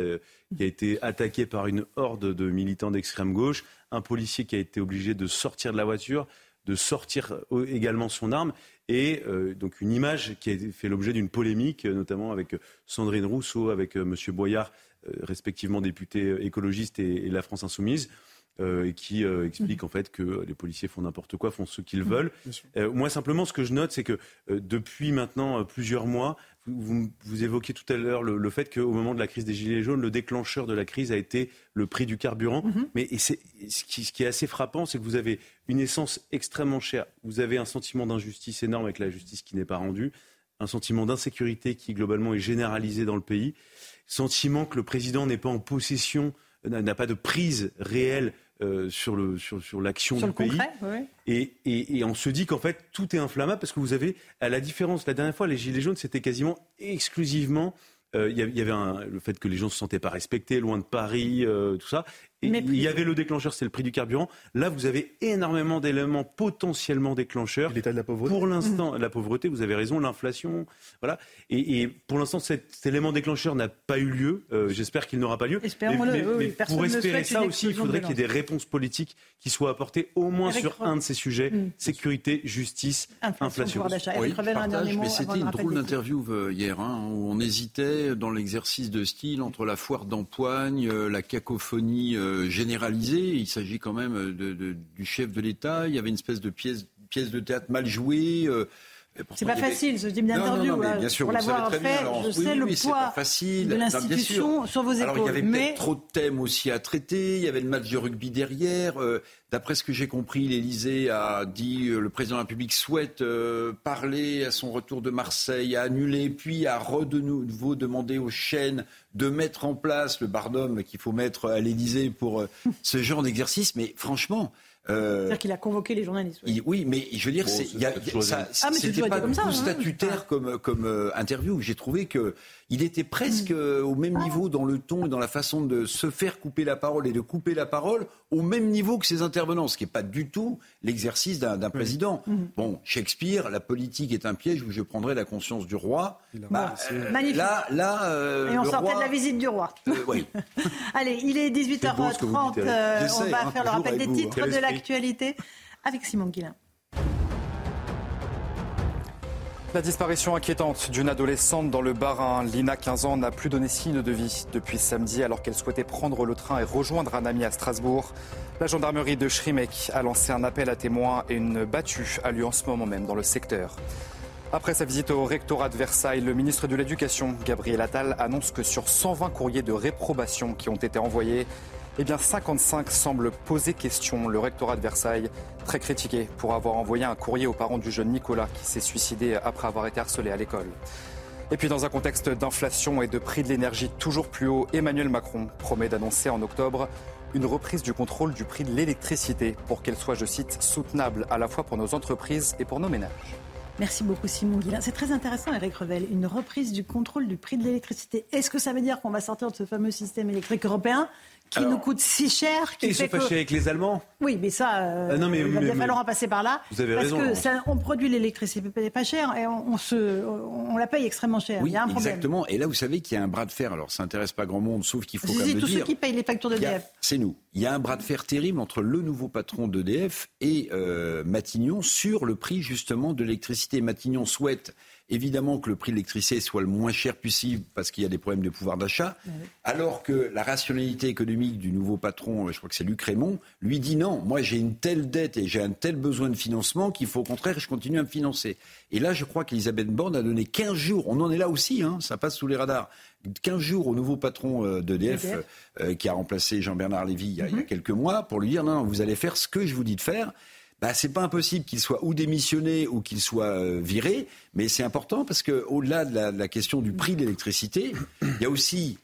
qui a été attaquée par une horde de militants d'extrême gauche, un policier qui a été obligé de sortir de la voiture, de sortir également son arme et euh, donc une image qui a fait l'objet d'une polémique, euh, notamment avec euh, Sandrine Rousseau, avec M. Boyard, respectivement député écologiste et, la France insoumise. et qui explique en fait que les policiers font n'importe quoi, font ce qu'ils mmh. veulent. moi simplement, ce que je note, c'est que depuis maintenant plusieurs mois, vous, vous, évoquiez tout à l'heure le, fait qu'au moment de la crise des Gilets jaunes, le déclencheur de la crise a été le prix du carburant. Mhm. Mais ce, qui, ce, qui, est assez frappant, c'est que vous avez une essence extrêmement chère. Vous avez un sentiment d'injustice énorme avec la justice qui n'est pas rendue, un sentiment d'insécurité qui globalement est généralisé dans le pays, sentiment que le président n'est pas en possession, n'a pas de prise réelle euh, sur le sur, sur l'action du pays. et, et, et, on se dit qu'en fait tout est inflammable parce que vous avez à la différence la dernière fois les gilets jaunes c'était quasiment exclusivement euh, il y avait un, le fait que les gens ne se sentaient pas respectés, loin de Paris, euh, tout ça. Et il y avait le déclencheur, c'est le prix du carburant. Là, vous avez énormément d'éléments potentiellement déclencheurs.
L'état de la pauvreté.
Pour l'instant, la pauvreté, vous avez raison, l'inflation, voilà. Et, et, pour l'instant, cet, élément déclencheur n'a pas eu lieu. Euh, j'espère qu'il n'aura pas lieu.
Espérons-le.
Mais, pour espérer ça aussi, il faudrait qu'il y ait des réponses politiques qui soient apportées au moins sur un de ces sujets mm. sécurité, justice, inflation.
Oui, mais c'était une drôle d'interview euh, hier, hein, où on hésitait dans l'exercice de style entre la foire d'empoigne, euh, la cacophonie euh, généralisé. Il s'agit quand même de, du chef de l'État. Il y avait une espèce de pièce, pièce de théâtre mal jouée. Euh,
c'est pas facile ce type d'interview.
Bien sûr,
pour l'avoir fait, je sais le poids de l'institution sur vos épaules.
Alors, il y avait mais... trop de thèmes aussi à traiter. Il y avait le match de rugby derrière. Euh, d'après ce que j'ai compris, l'Élysée a dit euh, le président de la République souhaite euh, parler à son retour de Marseille, a annulé, puis a de nouveau demandé aux chaînes de mettre en place le barnum qu'il faut mettre à l'Élysée pour ce genre d'exercice. Mais franchement,
Euh, C'est-à-dire qu'il a convoqué les journalistes.
Oui, mais je veux dire, c'est, y a, ça, ah, c'était pas comme ça, statutaire comme, comme euh, interview. J'ai trouvé que il était presque mm. au même niveau dans le ton et dans la façon de se faire couper la parole et de couper la parole au même niveau que ses intervenants, ce qui n'est pas du tout l'exercice d'un président. Mm. Bon, Shakespeare, la politique est un piège où je prendrai la conscience du roi.
Bah, euh, Magnifique. Là, là, euh, et on sortait de la visite du roi. Euh, oui. Allez, il est 18h30. on va hein, faire le rappel des titres de l'actualité avec Simon Guillain.
La disparition inquiétante d'une adolescente dans le Bas-Rhin. Lina, 15 ans, n'a plus donné signe de vie depuis samedi alors qu'elle souhaitait prendre le train et rejoindre un ami à Strasbourg. La gendarmerie de Schrimek a lancé un appel à témoins et une battue a lieu en ce moment même dans le secteur. Après sa visite au rectorat de Versailles, le ministre de l'Éducation, Gabriel Attal, annonce que sur 120 courriers de réprobation qui ont été envoyés, eh bien 55 semblent poser question. Le rectorat de Versailles, très critiqué pour avoir envoyé un courrier aux parents du jeune Nicolas qui s'est suicidé après avoir été harcelé à l'école. Et puis dans un contexte d'inflation et de prix de l'énergie toujours plus haut, Emmanuel Macron promet d'annoncer en octobre une reprise du contrôle du prix de l'électricité pour qu'elle soit, je cite, soutenable à la fois pour nos entreprises et pour nos ménages.
Merci beaucoup Simon Guillain. C'est très intéressant Eric Revel, une reprise du contrôle du prix de l'électricité. Est-ce que ça veut dire qu'on va sortir de ce fameux système électrique européen? Qui nous coûte si cher.
Qui ils sont fâchés avec les Allemands
Oui, mais ça, euh, ah non, mais, il va bien falloir en passer par là.
Vous avez
parce
raison.
que ça, on produit l'électricité pas cher et on, se, on la paye extrêmement cher.
Oui,
il y a un problème.
exactement. Et là, vous savez qu'il y a un bras de fer. Alors, ça n'intéresse pas grand monde, sauf qu'il faut quand même
tous
le dire.
ceux qui payent les factures d'EDF.
C'est nous. Il y a un bras de fer terrible entre le nouveau patron d'EDF et euh, Matignon sur le prix justement de l'électricité. Matignon souhaite évidemment que le prix de l'électricité soit le moins cher possible parce qu'il y a des problèmes de pouvoir d'achat, alors que la rationalité économique du nouveau patron, je crois que c'est Luc Raymond, lui dit non, moi j'ai une telle dette et j'ai un tel besoin de financement qu'il faut au contraire je continue à me financer. Et là, je crois qu'Elisabeth Borne a donné 15 jours, on en est là aussi, hein, ça passe sous les radars, 15 jours au nouveau patron euh, d'EDF euh, qui a remplacé Jean-Bernard Lévy il y, a, il y, a, mhm. quelques mois pour lui dire non, vous allez faire ce que je vous dis de faire bah, c'est pas impossible qu'il soit ou démissionné ou qu'il soit euh, viré, mais c'est important parce que au-delà de la, de la question du prix de l'électricité, il y a aussi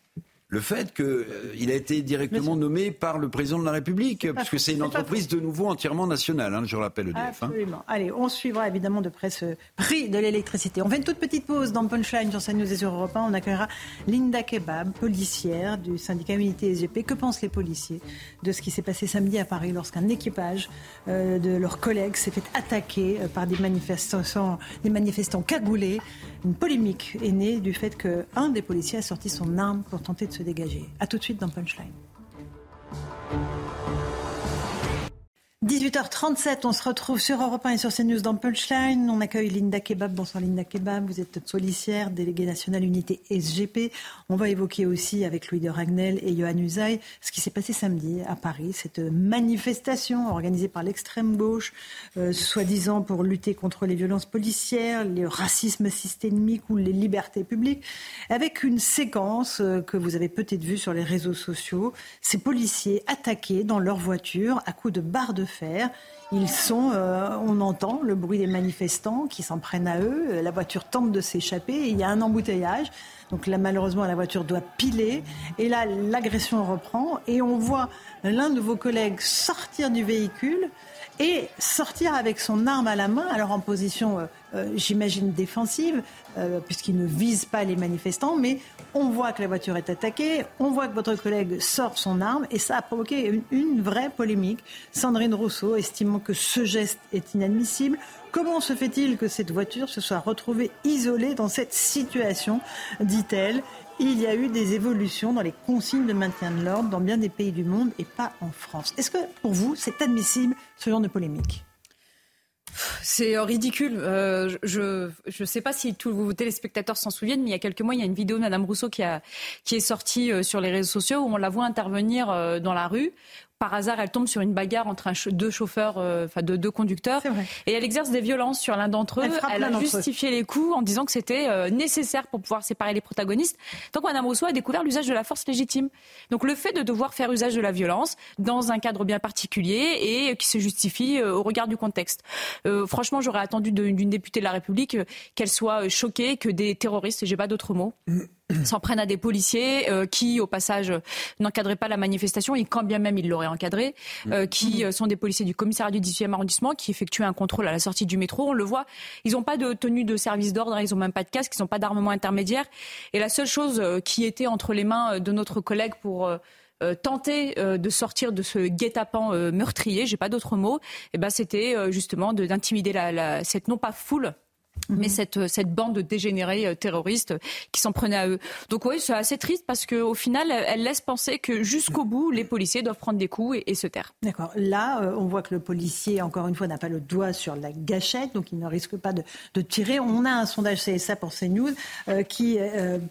le fait qu'il euh, a été directement nommé par le président de la République, puisque c'est une entreprise de nouveau entièrement nationale, hein, je rappelle EDF.
Hein. Absolument. Allez, on suivra évidemment de près ce prix de l'électricité. On fait une toute petite pause dans Punchline sur CNews et sur Europe 1. On accueillera Linda Kebab, policière du syndicat Unité SGP. Que pensent les policiers de ce qui s'est passé samedi à Paris lorsqu'un équipage euh, de leurs collègues s'est fait attaquer euh, par des manifestants, des manifestants cagoulés? Une polémique est née du fait qu'un des policiers a sorti son arme pour tenter de se dégager. A tout de suite dans Punchline. 18h37, on se retrouve sur Europe 1 et sur CNews dans Punchline. On accueille Linda Kebab. Bonsoir Linda Kebab, vous êtes policière, déléguée nationale unité SGP. On va évoquer aussi avec Louis de Ragnel et Johan Usaï ce qui s'est passé samedi à Paris, cette manifestation organisée par l'extrême gauche, euh, soi-disant pour lutter contre les violences policières, le racisme systémique ou les libertés publiques, avec une séquence euh, que vous avez peut-être vue sur les réseaux sociaux. Ces policiers attaqués dans leur voiture à coups de barres de faire. Ils sont, euh, on entend le bruit des manifestants qui s'en prennent à eux. La voiture tente de s'échapper. Il y a un embouteillage. Donc là, malheureusement, la voiture doit piler. Et là, l'agression reprend. Et on voit l'un de vos collègues sortir du véhicule et sortir avec son arme à la main, alors en position, euh, euh, j'imagine, défensive, euh, puisqu'il ne vise pas les manifestants, mais on voit que la voiture est attaquée, on voit que votre collègue sort son arme, et ça a provoqué une, une vraie polémique. Sandrine Rousseau estimant que ce geste est inadmissible. Comment se fait-il que cette voiture se soit retrouvée isolée dans cette situation, dit-elle? Il y a eu des évolutions dans les consignes de maintien de l'ordre dans bien des pays du monde et pas en France. Est-ce que pour vous, c'est admissible ce genre de polémique?
C'est ridicule. Euh, je ne sais pas si tous vos téléspectateurs s'en souviennent, mais il y a quelques mois, il y a une vidéo de Madame Rousseau qui, a, qui est sortie euh, sur les réseaux sociaux où on la voit intervenir euh, dans la rue par hasard, elle tombe sur une bagarre entre deux chauffeurs, euh, enfin deux, conducteurs, et elle exerce des violences sur l'un d'entre eux. Elle, a justifié les coups en disant que c'était euh, nécessaire pour pouvoir séparer les protagonistes. Tant que Mme Rousseau a découvert l'usage de la force légitime. Donc le fait de devoir faire usage de la violence dans un cadre bien particulier et qui se justifie euh, au regard du contexte. franchement, j'aurais attendu d'une députée de la République qu'elle soit choquée que des terroristes, et j'ai pas d'autres mots, s'en prennent à des policiers euh, qui, au passage, n'encadraient pas la manifestation et quand bien même ils l'auraient encadré, euh, qui sont des policiers du commissariat du 18e arrondissement qui effectuent un contrôle à la sortie du métro. On le voit, ils n'ont pas de tenue de service d'ordre, ils n'ont même pas de casque, ils n'ont pas d'armement intermédiaire. Et la seule chose qui était entre les mains de notre collègue pour tenter de sortir de ce guet-apens meurtrier, j'ai pas d'autre mot, et eh ben c'était justement d'intimider la, la, cette non pas foule mais mhm. cette, cette bande de dégénérés euh, terroristes qui s'en prenaient à eux. Donc oui, c'est assez triste parce qu'au final, elle laisse penser que jusqu'au bout, les policiers doivent prendre des coups et, se taire.
D'accord. Là, euh, on voit que le policier, encore une fois, n'a pas le doigt sur la gâchette, donc il ne risque pas de, de tirer. On a un sondage CSA pour CNews euh, qui,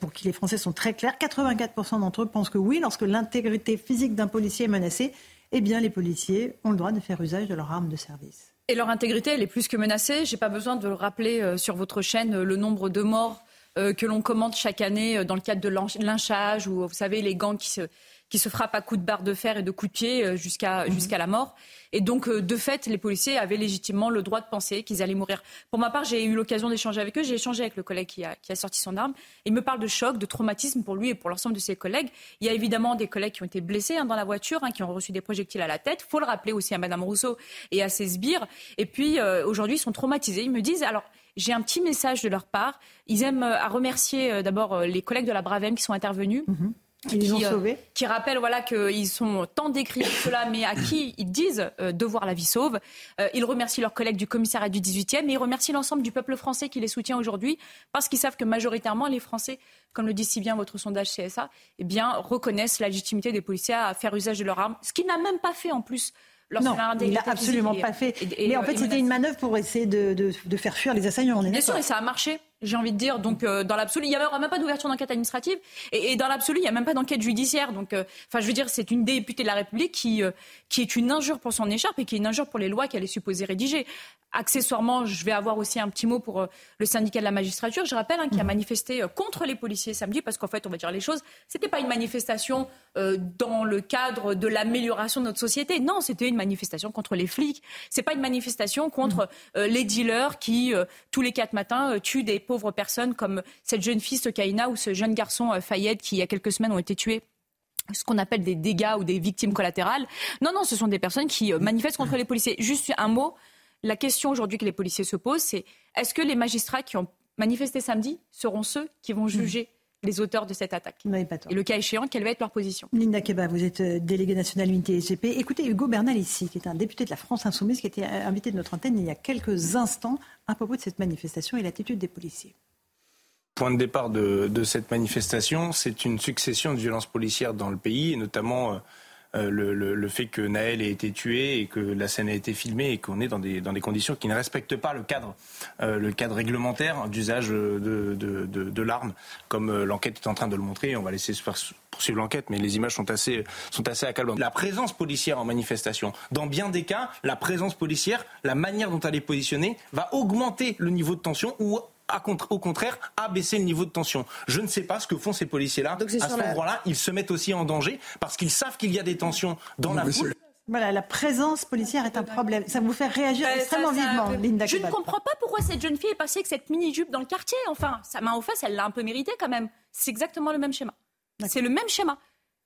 pour qui les Français sont très clairs. 84% d'entre eux pensent que oui, lorsque l'intégrité physique d'un policier est menacée, eh bien les policiers ont le droit de faire usage de leur arme de service.
Et leur intégrité, elle est plus que menacée. Je n'ai pas besoin de le rappeler euh, sur votre chaîne, euh, le nombre de morts euh, que l'on commente chaque année dans le cadre de lynchage ou, vous savez, les gangs qui se, qui se frappent à coups de barre de fer et de coups de pied jusqu'à mhm. jusqu'à la mort. Et donc, euh, de fait, les policiers avaient légitimement le droit de penser qu'ils allaient mourir. Pour ma part, j'ai eu l'occasion d'échanger avec eux. J'ai échangé avec le collègue qui a, sorti son arme. Il me parle de choc, de traumatisme pour lui et pour l'ensemble de ses collègues. Il y a évidemment des collègues qui ont été blessés hein, dans la voiture, hein, qui ont reçu des projectiles à la tête. Il faut le rappeler aussi à Madame Rousseau et à ses sbires. Et puis, euh, aujourd'hui, ils sont traumatisés. Ils me disent, alors, j'ai un petit message de leur part. Ils aiment euh, à remercier d'abord les collègues de la Bravem qui sont intervenus. Mhm.
Ils qui, ont euh, sauvés.
qui rappellent voilà, qu'ils sont tant décrits cela, mais à qui ils disent euh, devoir la vie sauve. Euh, ils remercient leurs collègues du commissariat du 18e et ils remercient l'ensemble du peuple français qui les soutient aujourd'hui parce qu'ils savent que majoritairement les Français, comme le dit si bien votre sondage CSA, eh bien, reconnaissent la légitimité des policiers à faire usage de leurs armes, ce qu'ils n'a même pas fait en plus
non, il n'a absolument pas fait. mais en fait, c'était une manœuvre pour essayer de, de, de, faire fuir les assaillants.
Bien sûr, et ça a marché j'ai envie de dire. Donc, euh, dans l'absolu, il n'y a même pas d'ouverture d'enquête administrative. Et, dans l'absolu, il n'y a même pas d'enquête judiciaire. Donc, euh, enfin, je veux dire, c'est une députée de la République qui, euh, qui est une injure pour son écharpe et qui est une injure pour les lois qu'elle est supposée rédiger. Accessoirement, je vais avoir aussi un petit mot pour le syndicat de la magistrature. Je rappelle hein, qui a mmh. manifesté contre les policiers samedi parce qu'en fait, on va dire les choses. C'était pas une manifestation dans le cadre de l'amélioration de notre société. Non, c'était une manifestation contre les flics. C'est pas une manifestation contre mmh. les dealers qui tous les quatre matins tuent des pauvres personnes comme cette jeune fille Sokaina ou ce jeune garçon euh, Fayed qui, il y a quelques semaines, ont été tués ce qu'on appelle des dégâts ou des victimes collatérales. Non, non, ce sont des personnes qui euh, manifestent contre les policiers. Juste un mot, la question aujourd'hui que les policiers se posent, c'est est-ce que les magistrats qui ont manifesté samedi seront ceux qui vont juger les auteurs de cette attaque. Et le cas échéant, quelle va être leur position?
Linda Keba, vous êtes euh, déléguée nationale unité SGP. Écoutez Hugo Bernal ici, qui est un député de la France Insoumise, qui était euh, invité de notre antenne il y a quelques instants à propos de cette manifestation et l'attitude des policiers.
Point de départ de, de cette manifestation, c'est une succession de violences policières dans le pays, et notamment euh, euh, le, fait que Naël ait été tué et que la scène a été filmée et qu'on est dans des, dans des conditions qui ne respectent pas le cadre, euh, le cadre réglementaire d'usage de, de, de, de l'arme, comme euh, l'enquête est en train de le montrer. On va laisser poursuivre l'enquête, mais les images sont assez, sont assez accablantes. La présence policière en manifestation, dans bien des cas, la présence policière, la manière dont elle est positionnée, va augmenter le niveau de tension ou au contraire, abaisser le niveau de tension. Je ne sais pas ce que font ces policiers-là. À ce moment-là, ils se mettent aussi en danger parce qu'ils savent qu'il y a des tensions dans la foule.
Voilà, la présence policière est un problème. Ça vous fait réagir extrêmement vivement, Linda
Je ne comprends pas pourquoi cette jeune fille est passée avec cette mini-jupe dans le quartier. Enfin, sa main aux fesses, elle l'a un peu mérité quand même. C'est exactement le même schéma. C'est le même schéma.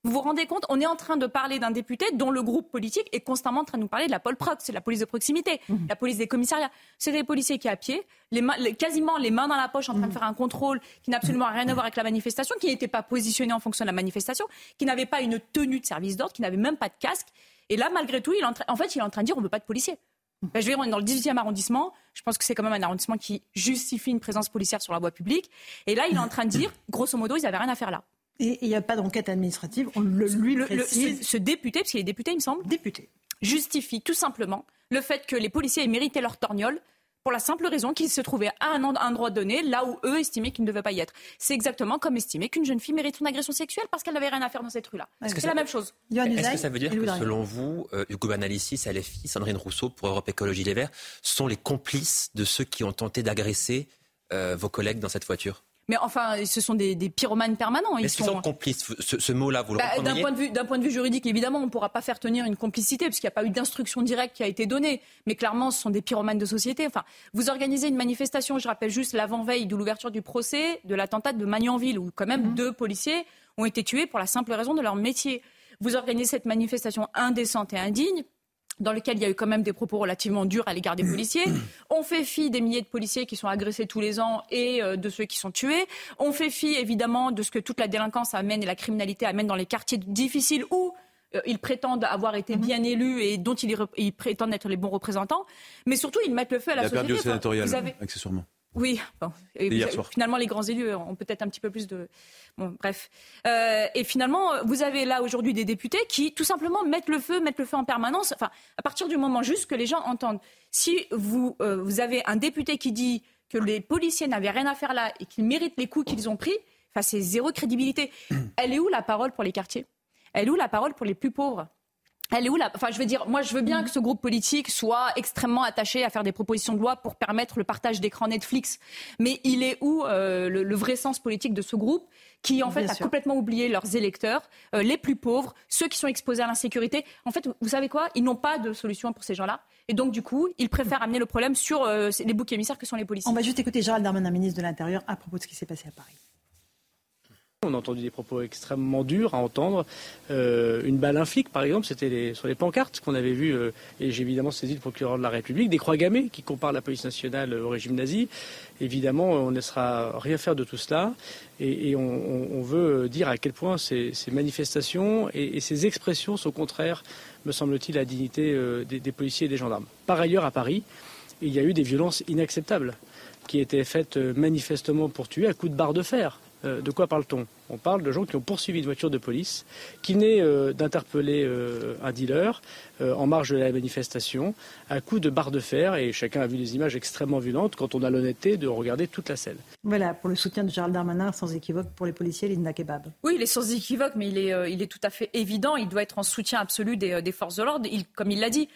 Vous vous rendez compte On est en train de parler d'un député dont le groupe politique est constamment en train de nous parler de la c'est la police de proximité, mhm. la police des commissariats. C'est des policiers qui, à pied, les quasiment les mains dans la poche, en train de mhm. faire un contrôle qui n'a absolument rien à voir avec la manifestation, qui n'était pas positionné en fonction de la manifestation, qui n'avait pas une tenue de service d'ordre, qui n'avait même pas de casque. Et là, malgré tout, il est en, fait, il est en train de dire on ne veut pas de policiers. Mhm. Ben, je vais dire, on est dans le 18e arrondissement. Je pense que c'est quand même un arrondissement qui justifie une présence policière sur la voie publique. Et là, il est en train de dire, grosso modo, ils n'avaient rien à faire là.
Et il n'y a pas d'enquête administrative, on le lui
précise. ce, député, parce qu'il est député, il me semble,
député,
justifie tout simplement le fait que les policiers aient mérité leur torgnole pour la simple raison qu'ils se trouvaient à un, un droit donné là où eux estimaient qu'ils ne devaient pas y être. C'est exactement comme estimer qu'une jeune fille mérite une agression sexuelle parce qu'elle n'avait rien à faire dans cette rue-là. C'est la même chose.
Est-ce que ça veut dire que selon vous, euh, Hugo Banalissi, Salefi, Sandrine Rousseau pour Europe Écologie Les Verts sont les complices de ceux qui ont tenté d'agresser euh, vos collègues dans cette voiture?
Mais enfin, ce sont des, pyromanes permanents.
Ils sont... complices. Ce, mot-là, vous le bah,
D'un point, de vue, point de vue juridique, évidemment, on ne pourra pas faire tenir une complicité puisqu'il n'y a pas eu d'instruction directe qui a été donnée. Mais clairement, ce sont des pyromanes de société. Enfin, vous organisez une manifestation, je rappelle juste l'avant-veille de l'ouverture du procès de l'attentat de Magnanville, où quand même mhm. deux policiers ont été tués pour la simple raison de leur métier. Vous organisez cette manifestation indécente et indigne dans lequel il y a eu quand même des propos relativement durs à l'égard des policiers. On fait fi des milliers de policiers qui sont agressés tous les ans et euh, de ceux qui sont tués. On fait fi évidemment de ce que toute la délinquance amène et la criminalité amène dans les quartiers difficiles où euh, ils prétendent avoir été mhm. bien élus et dont ils, prétendent être les bons représentants. Mais surtout, ils mettent le feu à la
il
a société.
Perdu au sénatorial, accessoirement.
Oui, bon. finalement, les grands élus ont peut-être un petit peu plus de. Bon, bref. Euh, et finalement, vous avez là aujourd'hui des députés qui, tout simplement, mettent le feu, mettent le feu en permanence. Enfin, à partir du moment juste que les gens entendent. Si vous, euh, vous avez un député qui dit que les policiers n'avaient rien à faire là et qu'ils méritent les coups qu'ils ont pris, enfin, c'est zéro crédibilité. Elle est où la parole pour les quartiers? Elle est où la parole pour les plus pauvres? Elle est où là Enfin, je veux dire, moi, je veux bien que ce groupe politique soit extrêmement attaché à faire des propositions de loi pour permettre le partage d'écran Netflix. Mais il est où euh, le, vrai sens politique de ce groupe qui, en fait, a complètement oublié leurs électeurs, euh, les plus pauvres, ceux qui sont exposés à l'insécurité? En fait, vous savez quoi? Ils n'ont pas de solution pour ces gens-là. Et donc, du coup, ils préfèrent amener le problème sur euh, les boucs émissaires que sont les policiers.
On va juste écouter Gérald Darmanin, ministre de l'Intérieur, à propos de ce qui s'est passé à Paris.
On a entendu des propos extrêmement durs à entendre. Euh, une balle, un par exemple, c'était sur les pancartes qu'on avait vues, euh, et j'ai évidemment saisi le procureur de la République, des croix gammées qui comparent la police nationale au régime nazi. Évidemment, on ne laissera rien faire de tout cela, et, on, veut dire à quel point ces, manifestations et, ces expressions sont contraires, me semble-t-il, à la dignité euh, des, des policiers et des gendarmes. Par ailleurs, à Paris, il y a eu des violences inacceptables qui étaient faites manifestement pour tuer à coups de barre de fer. Euh, de quoi parle-t-on? On parle de gens qui ont poursuivi une voiture de police, qui venaient euh, d'interpeller euh, un dealer en marge de la manifestation, à coups de barre de fer, et chacun a vu des images extrêmement violentes quand on a l'honnêteté de regarder toute la scène.
Voilà, pour le soutien de Gérald Darmanin, sans équivoque, pour les policiers, Linda Kebab.
Oui, il est sans équivoque, mais il est, il est tout à fait évident, il doit être en soutien absolu des, forces de l'ordre. comme il l'a dit,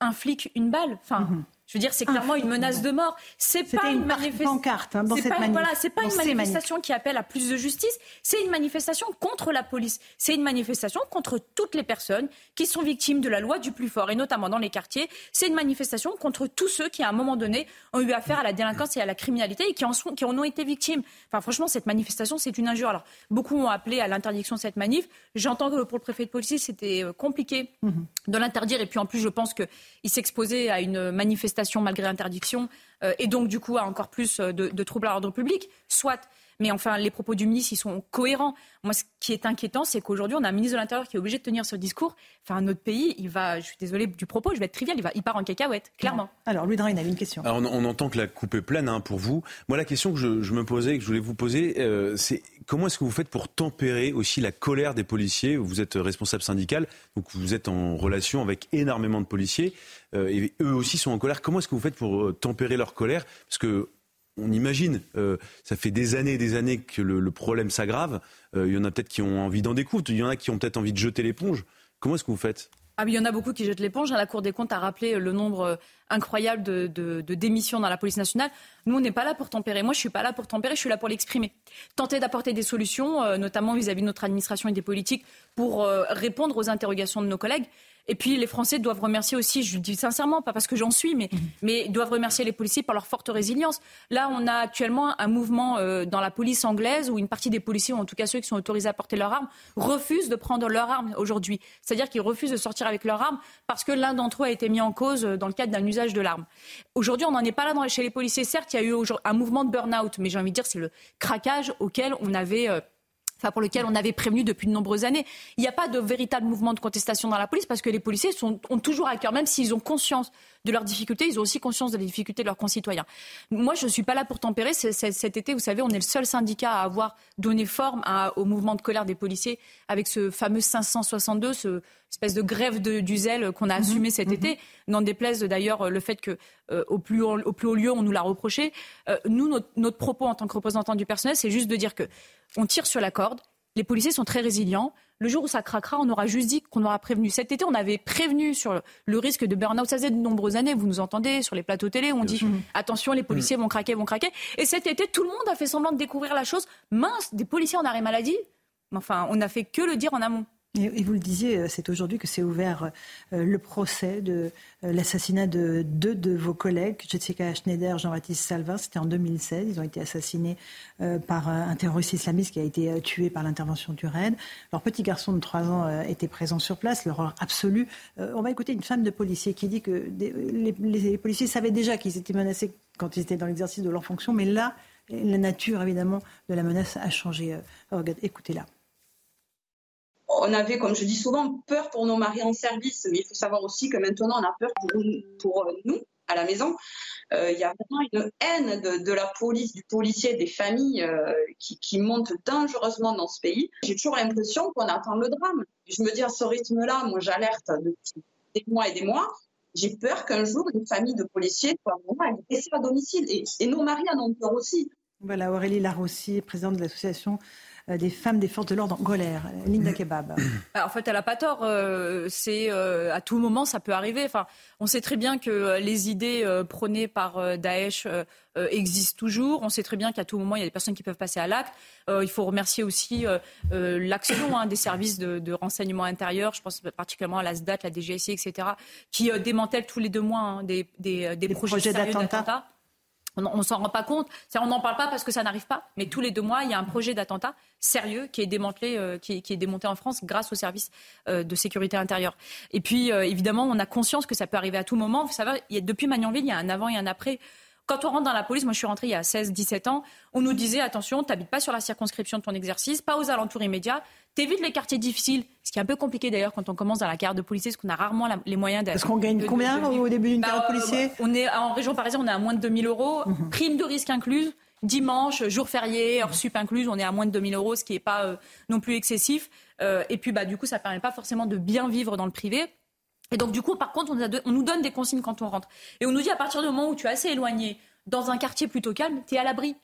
un flic, une balle. Enfin, mhm. Je veux dire, c'est clairement une menace de mort. C'est pas une, manifestation.
Hein, cette pas,
Voilà, c'est pas une manifestation qui appelle à plus de justice. C'est une manifestation contre la police. C'est une manifestation contre toutes les personnes qui sont victimes de la loi du plus fort, et notamment dans les quartiers. C'est une manifestation contre tous ceux qui, à un moment donné, ont eu affaire à la délinquance et à la criminalité et qui en, sont, qui en ont été victimes. Enfin, franchement, cette manifestation, c'est une injure. Alors, beaucoup ont appelé à l'interdiction de cette manif. J'entends que pour le préfet de police, c'était euh, compliqué mhm. de l'interdire. Et puis, en plus, je pense qu'il s'exposait à une manifestation malgré interdiction, euh, et donc du coup à encore plus euh, de, troubles à l'ordre public, soit. Mais enfin, les propos du ministre, ils sont cohérents. Moi, ce qui est inquiétant, c'est qu'aujourd'hui, on a un ministre de l'Intérieur qui est obligé de tenir ce discours. Enfin, notre pays, il va, je suis désolée du propos, je vais être trivial, il, va, il part en cacahuète, clairement.
Alors, Louis Drain, il avait une question.
Alors, on, entend que la coupe est pleine hein, pour vous. Moi, la question que je, me posais, que je voulais vous poser, euh, c'est comment est-ce que vous faites pour tempérer aussi la colère des policiers? Vous êtes responsable syndical, donc vous êtes en relation avec énormément de policiers. Euh, et eux aussi sont en colère. Comment est-ce que vous faites pour euh, tempérer leur colère? Parce que on imagine, euh, ça fait des années et des années que le, problème s'aggrave. il y en a peut-être qui ont envie d'en découdre, il y en a qui ont peut-être envie de jeter l'éponge. Comment est-ce que vous faites?
Ah, il y en a beaucoup qui jettent l'éponge. La Cour des comptes a rappelé le nombre incroyable de, démissions dans la police nationale. Nous, on n'est pas là pour tempérer. Moi, je suis pas là pour tempérer, je suis là pour l'exprimer. Tenter d'apporter des solutions, notamment vis-à-vis de notre administration et des politiques, pour répondre aux interrogations de nos collègues. Et puis les Français doivent remercier aussi, je le dis sincèrement, pas parce que j'en suis, mais, mhm. mais doivent remercier les policiers pour leur forte résilience. Là, on a actuellement un mouvement euh, dans la police anglaise où une partie des policiers, ou en tout cas ceux qui sont autorisés à porter leurs armes, refusent de prendre leurs armes aujourd'hui. C'est-à-dire qu'ils refusent de sortir avec leurs armes parce que l'un d'entre eux a été mis en cause euh, dans le cadre d'un usage de l'arme. Aujourd'hui, on n'en est pas là dans, chez les policiers. Certes, il y a eu un mouvement de burn-out, mais j'ai envie de dire c'est le craquage auquel on avait... Euh, enfin pour lequel on avait prévenu depuis de nombreuses années. Il n'y a pas de véritable mouvement de contestation dans la police parce que les policiers sont, ont toujours à cœur, même s'ils ont conscience de leurs difficultés, ils ont aussi conscience des difficultés de leurs concitoyens. Moi, je ne suis pas là pour tempérer. cet été, vous savez, on est le seul syndicat à avoir donné forme au mouvement de colère des policiers avec ce fameux 562, ce espèce de grève du zèle qu'on a mhm. assumé cet mhm. été. N'en déplaise d'ailleurs le fait que euh, au, plus haut, au, plus haut, lieu, on nous l'a reproché. Euh, nous, notre, notre propos en tant que représentants du personnel, c'est juste de dire que on tire sur la corde Les policiers sont très résilients. Le jour où ça craquera, on aura juste dit qu'on aura prévenu. Cet été, on avait prévenu sur le risque de burn-out. Ça faisait de nombreuses années, vous nous entendez sur les plateaux télé, on dit attention, les policiers vont craquer, vont craquer. Et cet été, tout le monde a fait semblant de découvrir la chose. Mince, des policiers en arrêt maladie. Enfin, on n'a fait que le dire en amont.
Et vous le disiez, euh, c'est aujourd'hui que c'est ouvert euh, le procès de euh, l'assassinat de deux de vos collègues, Jessica Schneider, Jean-Baptiste Salvin. C'était en 2016. Ils ont été assassinés par un terroriste islamiste qui a été tué par l'intervention du RAID. Leur petit garçon de 3 ans était présent sur place, l'horreur absolue. On va écouter une femme de policier qui dit que les policiers savaient déjà qu'ils étaient menacés quand ils étaient dans l'exercice de leur fonction, mais là, la nature, évidemment, de la menace a changé. Écoutez-la
on avait, comme je dis souvent, peur pour nos maris en service, mais il faut savoir aussi que maintenant on a peur pour, nous à la maison. Euh, il y a vraiment une haine de, la police, du policier, des familles euh, qui, qui, monte dangereusement dans ce pays. J'ai toujours l'impression qu'on attend le drame. Je me dis à ce rythme-là, moi j'alerte depuis des mois et des mois. J'ai peur qu'un jour une famille de policiers soit laissée à domicile. Et, et, nos maris en ont peur aussi.
Voilà, Aurélie Larossi, présidente de l'association euh, des femmes des forces de l'ordre en colère. Linda Kebab.
Bah, en fait, elle n'a pas tort. Euh, c'est euh, à tout moment, ça peut arriver. Enfin, on sait très bien que les idées prônées par Daesh existent toujours. On sait très bien qu'à tout moment, il y a des personnes qui peuvent passer à l'acte. il faut remercier aussi l'action hein, des services de, renseignement intérieur. Je pense particulièrement à la SDAT, la DGSI, etc., qui démantèlent tous les deux mois hein, des, projets, d'attentat. On ne s'en rend pas compte. On n'en parle pas parce que ça n'arrive pas. Mais tous les deux mois, il y a un projet d'attentat sérieux qui est démantelé, euh, qui, est, démonté en France grâce au service euh, de sécurité intérieure. Et puis, euh, évidemment, on a conscience que ça peut arriver à tout moment. Vous savez, il y a, depuis Magnanville, il y a un avant et un après. Quand on rentre dans la police, moi je suis rentrée il y a 16-17 ans, on nous disait attention, t'habites pas sur la circonscription de ton exercice, pas aux alentours immédiats, t'évites les quartiers difficiles, ce qui est un peu compliqué d'ailleurs quand on commence dans la carrière de policier, parce qu'on a rarement les moyens d'être.
Parce qu'on gagne combien au début d'une carrière de bah, policier
On est en région parisienne, on est à moins de 2000 euros, mhm. prime de risque incluse. Dimanche, jour férié, heure sup incluse, on est à moins de 2000 euros, ce qui n'est pas euh, non plus excessif. Euh, et puis, bah, du coup, ça ne permet pas forcément de bien vivre dans le privé. Et donc, du coup, par contre, on, nous donne des consignes quand on rentre. Et on nous dit à partir du moment où tu es assez éloigné, dans un quartier plutôt calme, tu es à l'abri.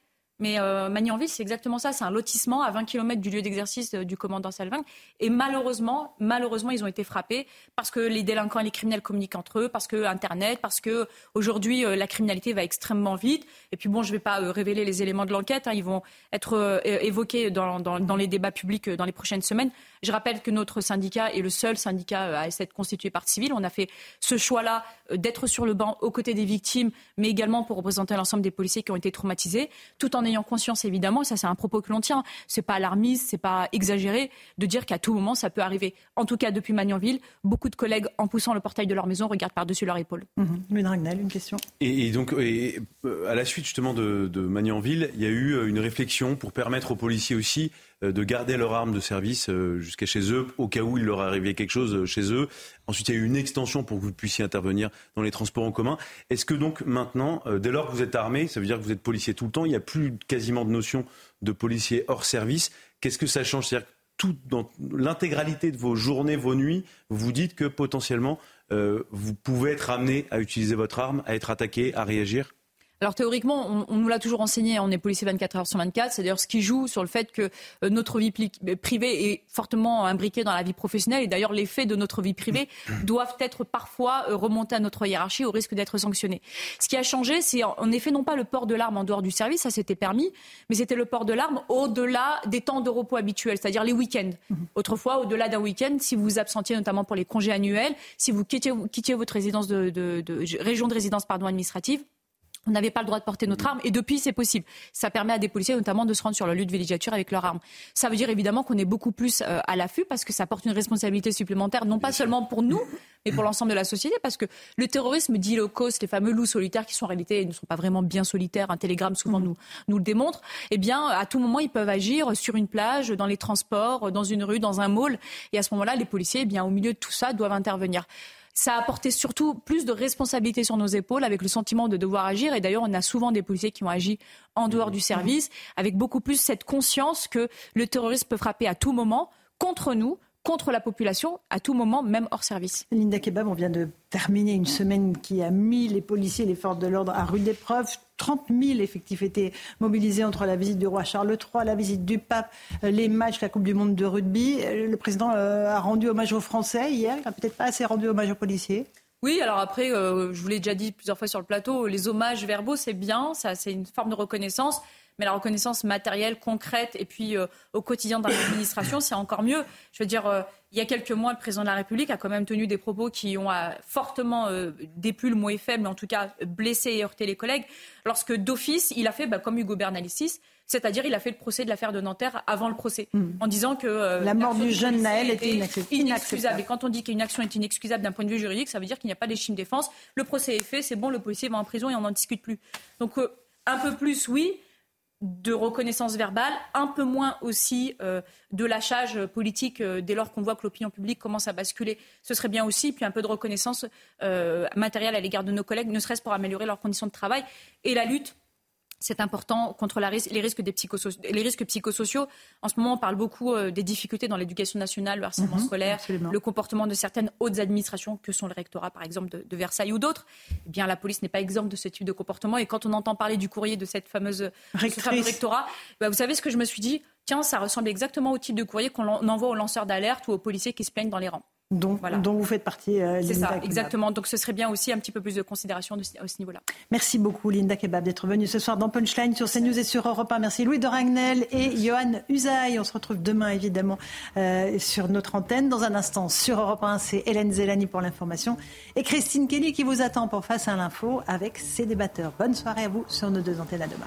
Mais euh, Magnanville, c'est exactement ça. C'est un lotissement à 20 km du lieu d'exercice euh, du commandant Salvin. Et malheureusement, malheureusement, ils ont été frappés parce que les délinquants et les criminels communiquent entre eux, parce que Internet, parce que aujourd'hui euh, la criminalité va extrêmement vite. Et puis bon, je ne vais pas révéler les éléments de l'enquête. Hein. ils vont être évoqués dans, les débats publics dans les prochaines semaines. Je rappelle que notre syndicat est le seul syndicat à être constitué par civile. On a fait ce choix-là d'être sur le banc aux côtés des victimes, mais également pour représenter l'ensemble des policiers qui ont été traumatisés, tout en ayant conscience évidemment, ça c'est un propos que l'on tient, c'est pas alarmiste, c'est pas exagéré de dire qu'à tout moment ça peut arriver. En tout cas, depuis Magnanville, beaucoup de collègues en poussant le portail de leur maison regardent par-dessus leur épaule.
Mmh. une question.
Et, donc, et, euh, à la suite justement de, de Magnanville, il y a eu euh, une réflexion pour permettre aux policiers aussi euh, de garder leur arme de service euh, jusqu'à chez eux, au cas où il leur arrivait quelque chose euh, chez eux. Ensuite, il y a eu une extension pour que vous puissiez intervenir dans les transports en commun. Est-ce que donc maintenant, dès lors que vous êtes armé, ça veut dire que vous êtes policier tout le temps, il n'y a plus quasiment de notion de policier hors service. Qu'est-ce que ça change? C'est-à-dire tout, dans l'intégralité de vos journées, vos nuits, vous dites que potentiellement, vous pouvez être amené à utiliser votre arme, à être attaqué, à réagir?
Alors théoriquement, on, nous l'a toujours enseigné, on est policier 24 heures sur 24, c'est d'ailleurs ce qui joue sur le fait que euh, notre vie euh, privée est fortement imbriquée dans la vie professionnelle et d'ailleurs les faits de notre vie privée doivent être parfois euh, remontés à notre hiérarchie au risque d'être sanctionnés. Ce qui a changé, c'est en effet non pas le port de l'arme en dehors du service, ça s'était permis, mais c'était le port de l'arme au-delà des temps de repos habituels, c'est-à-dire les week-ends. Mhm. Autrefois, au-delà d'un week-end, si vous vous absentiez notamment pour les congés annuels, si vous quittiez, quittiez votre résidence de, de, de, région de résidence pardon, administrative, on n'avait pas le droit de porter notre arme et depuis c'est possible. Ça permet à des policiers notamment de se rendre sur le lieu de villégiature avec leur arme. Ça veut dire évidemment qu'on est beaucoup plus euh, à l'affût parce que ça porte une responsabilité supplémentaire non pas seulement pour nous mais pour l'ensemble de la société parce que le terrorisme dit low cost, les fameux loups solitaires qui sont en réalité ne sont pas vraiment bien solitaires, un télégramme souvent mmh. nous nous le démontre, eh bien à tout moment ils peuvent agir sur une plage, dans les transports, dans une rue, dans un mall et à ce moment-là les policiers eh bien au milieu de tout ça doivent intervenir. Ça a apporté surtout plus de responsabilité sur nos épaules avec le sentiment de devoir agir. Et d'ailleurs, on a souvent des policiers qui ont agi en dehors du service avec beaucoup plus cette conscience que le terrorisme peut frapper à tout moment contre nous, contre la population à tout moment, même hors service.
Linda Kebab, on vient de terminer une semaine qui a mis les policiers et les forces de l'ordre à rude épreuve 30 000 effectifs étaient mobilisés entre la visite du roi Charles III, la visite du pape, les matchs, la Coupe du Monde de rugby. Le président a rendu hommage aux Français hier. Il n'a peut-être pas assez rendu hommage aux policiers.
Oui, alors après, je vous l'ai déjà dit plusieurs fois sur le plateau, les hommages verbaux, c'est bien, ça, c'est une forme de reconnaissance mais la reconnaissance matérielle, concrète, et puis euh, au quotidien dans l'administration, c'est encore mieux. Je veux dire, euh, il y a quelques mois, le président de la République a quand même tenu des propos qui ont euh, fortement déplu, le mot est faible, mais en tout cas blessé et heurté les collègues, lorsque d'office, il a fait, bah, comme Hugo Bernalicis, c'est-à-dire il a fait le procès de l'affaire de Nanterre avant le procès, mmh. en disant que
la mort du jeune Naël était
inexcusable. Et quand on dit qu'une action est inexcusable d'un point de vue juridique, ça veut dire qu'il n'y a pas légitime défense. Le procès est fait, c'est bon, le policier va en prison et on n'en discute plus. Donc un peu plus, oui, de reconnaissance verbale, un peu moins aussi euh, de lâchage politique euh, dès lors qu'on voit que l'opinion publique commence à basculer. Ce serait bien aussi, puis un peu de reconnaissance euh, matérielle à l'égard de nos collègues, ne serait-ce pour améliorer leurs conditions de travail et la lutte c'est important contre les, risques des les risques psychosociaux. En ce moment, on parle beaucoup euh, des difficultés dans l'éducation nationale, le harcèlement mhm, scolaire, le comportement de certaines hautes administrations, que sont le rectorat, par exemple, de, Versailles ou d'autres. Eh bien, la police n'est pas exempte de ce type de comportement. Et quand on entend parler du courrier de cette fameuse rectorat, bah, vous savez ce que je me suis dit? Tiens, ça ressemble exactement au type de courrier qu'on envoie aux lanceurs d'alerte ou aux policiers qui se plaignent dans les rangs
dont, dont vous faites partie.
Euh, c'est ça, exactement. Donc ce serait bien aussi un petit peu plus de considération de, à ce niveau-là.
Merci beaucoup Linda Kebab d'être venue ce soir dans Punchline sur CNews et sur Europe 1. Merci Louis de Ragnel et Johan Usaï. On se retrouve demain évidemment euh, sur notre antenne. Dans un instant sur Europe 1, c'est Hélène Zelani pour l'information et Christine Kelly qui vous attend pour Face à l'info avec ses débatteurs. Bonne soirée à vous sur nos deux antennes à demain.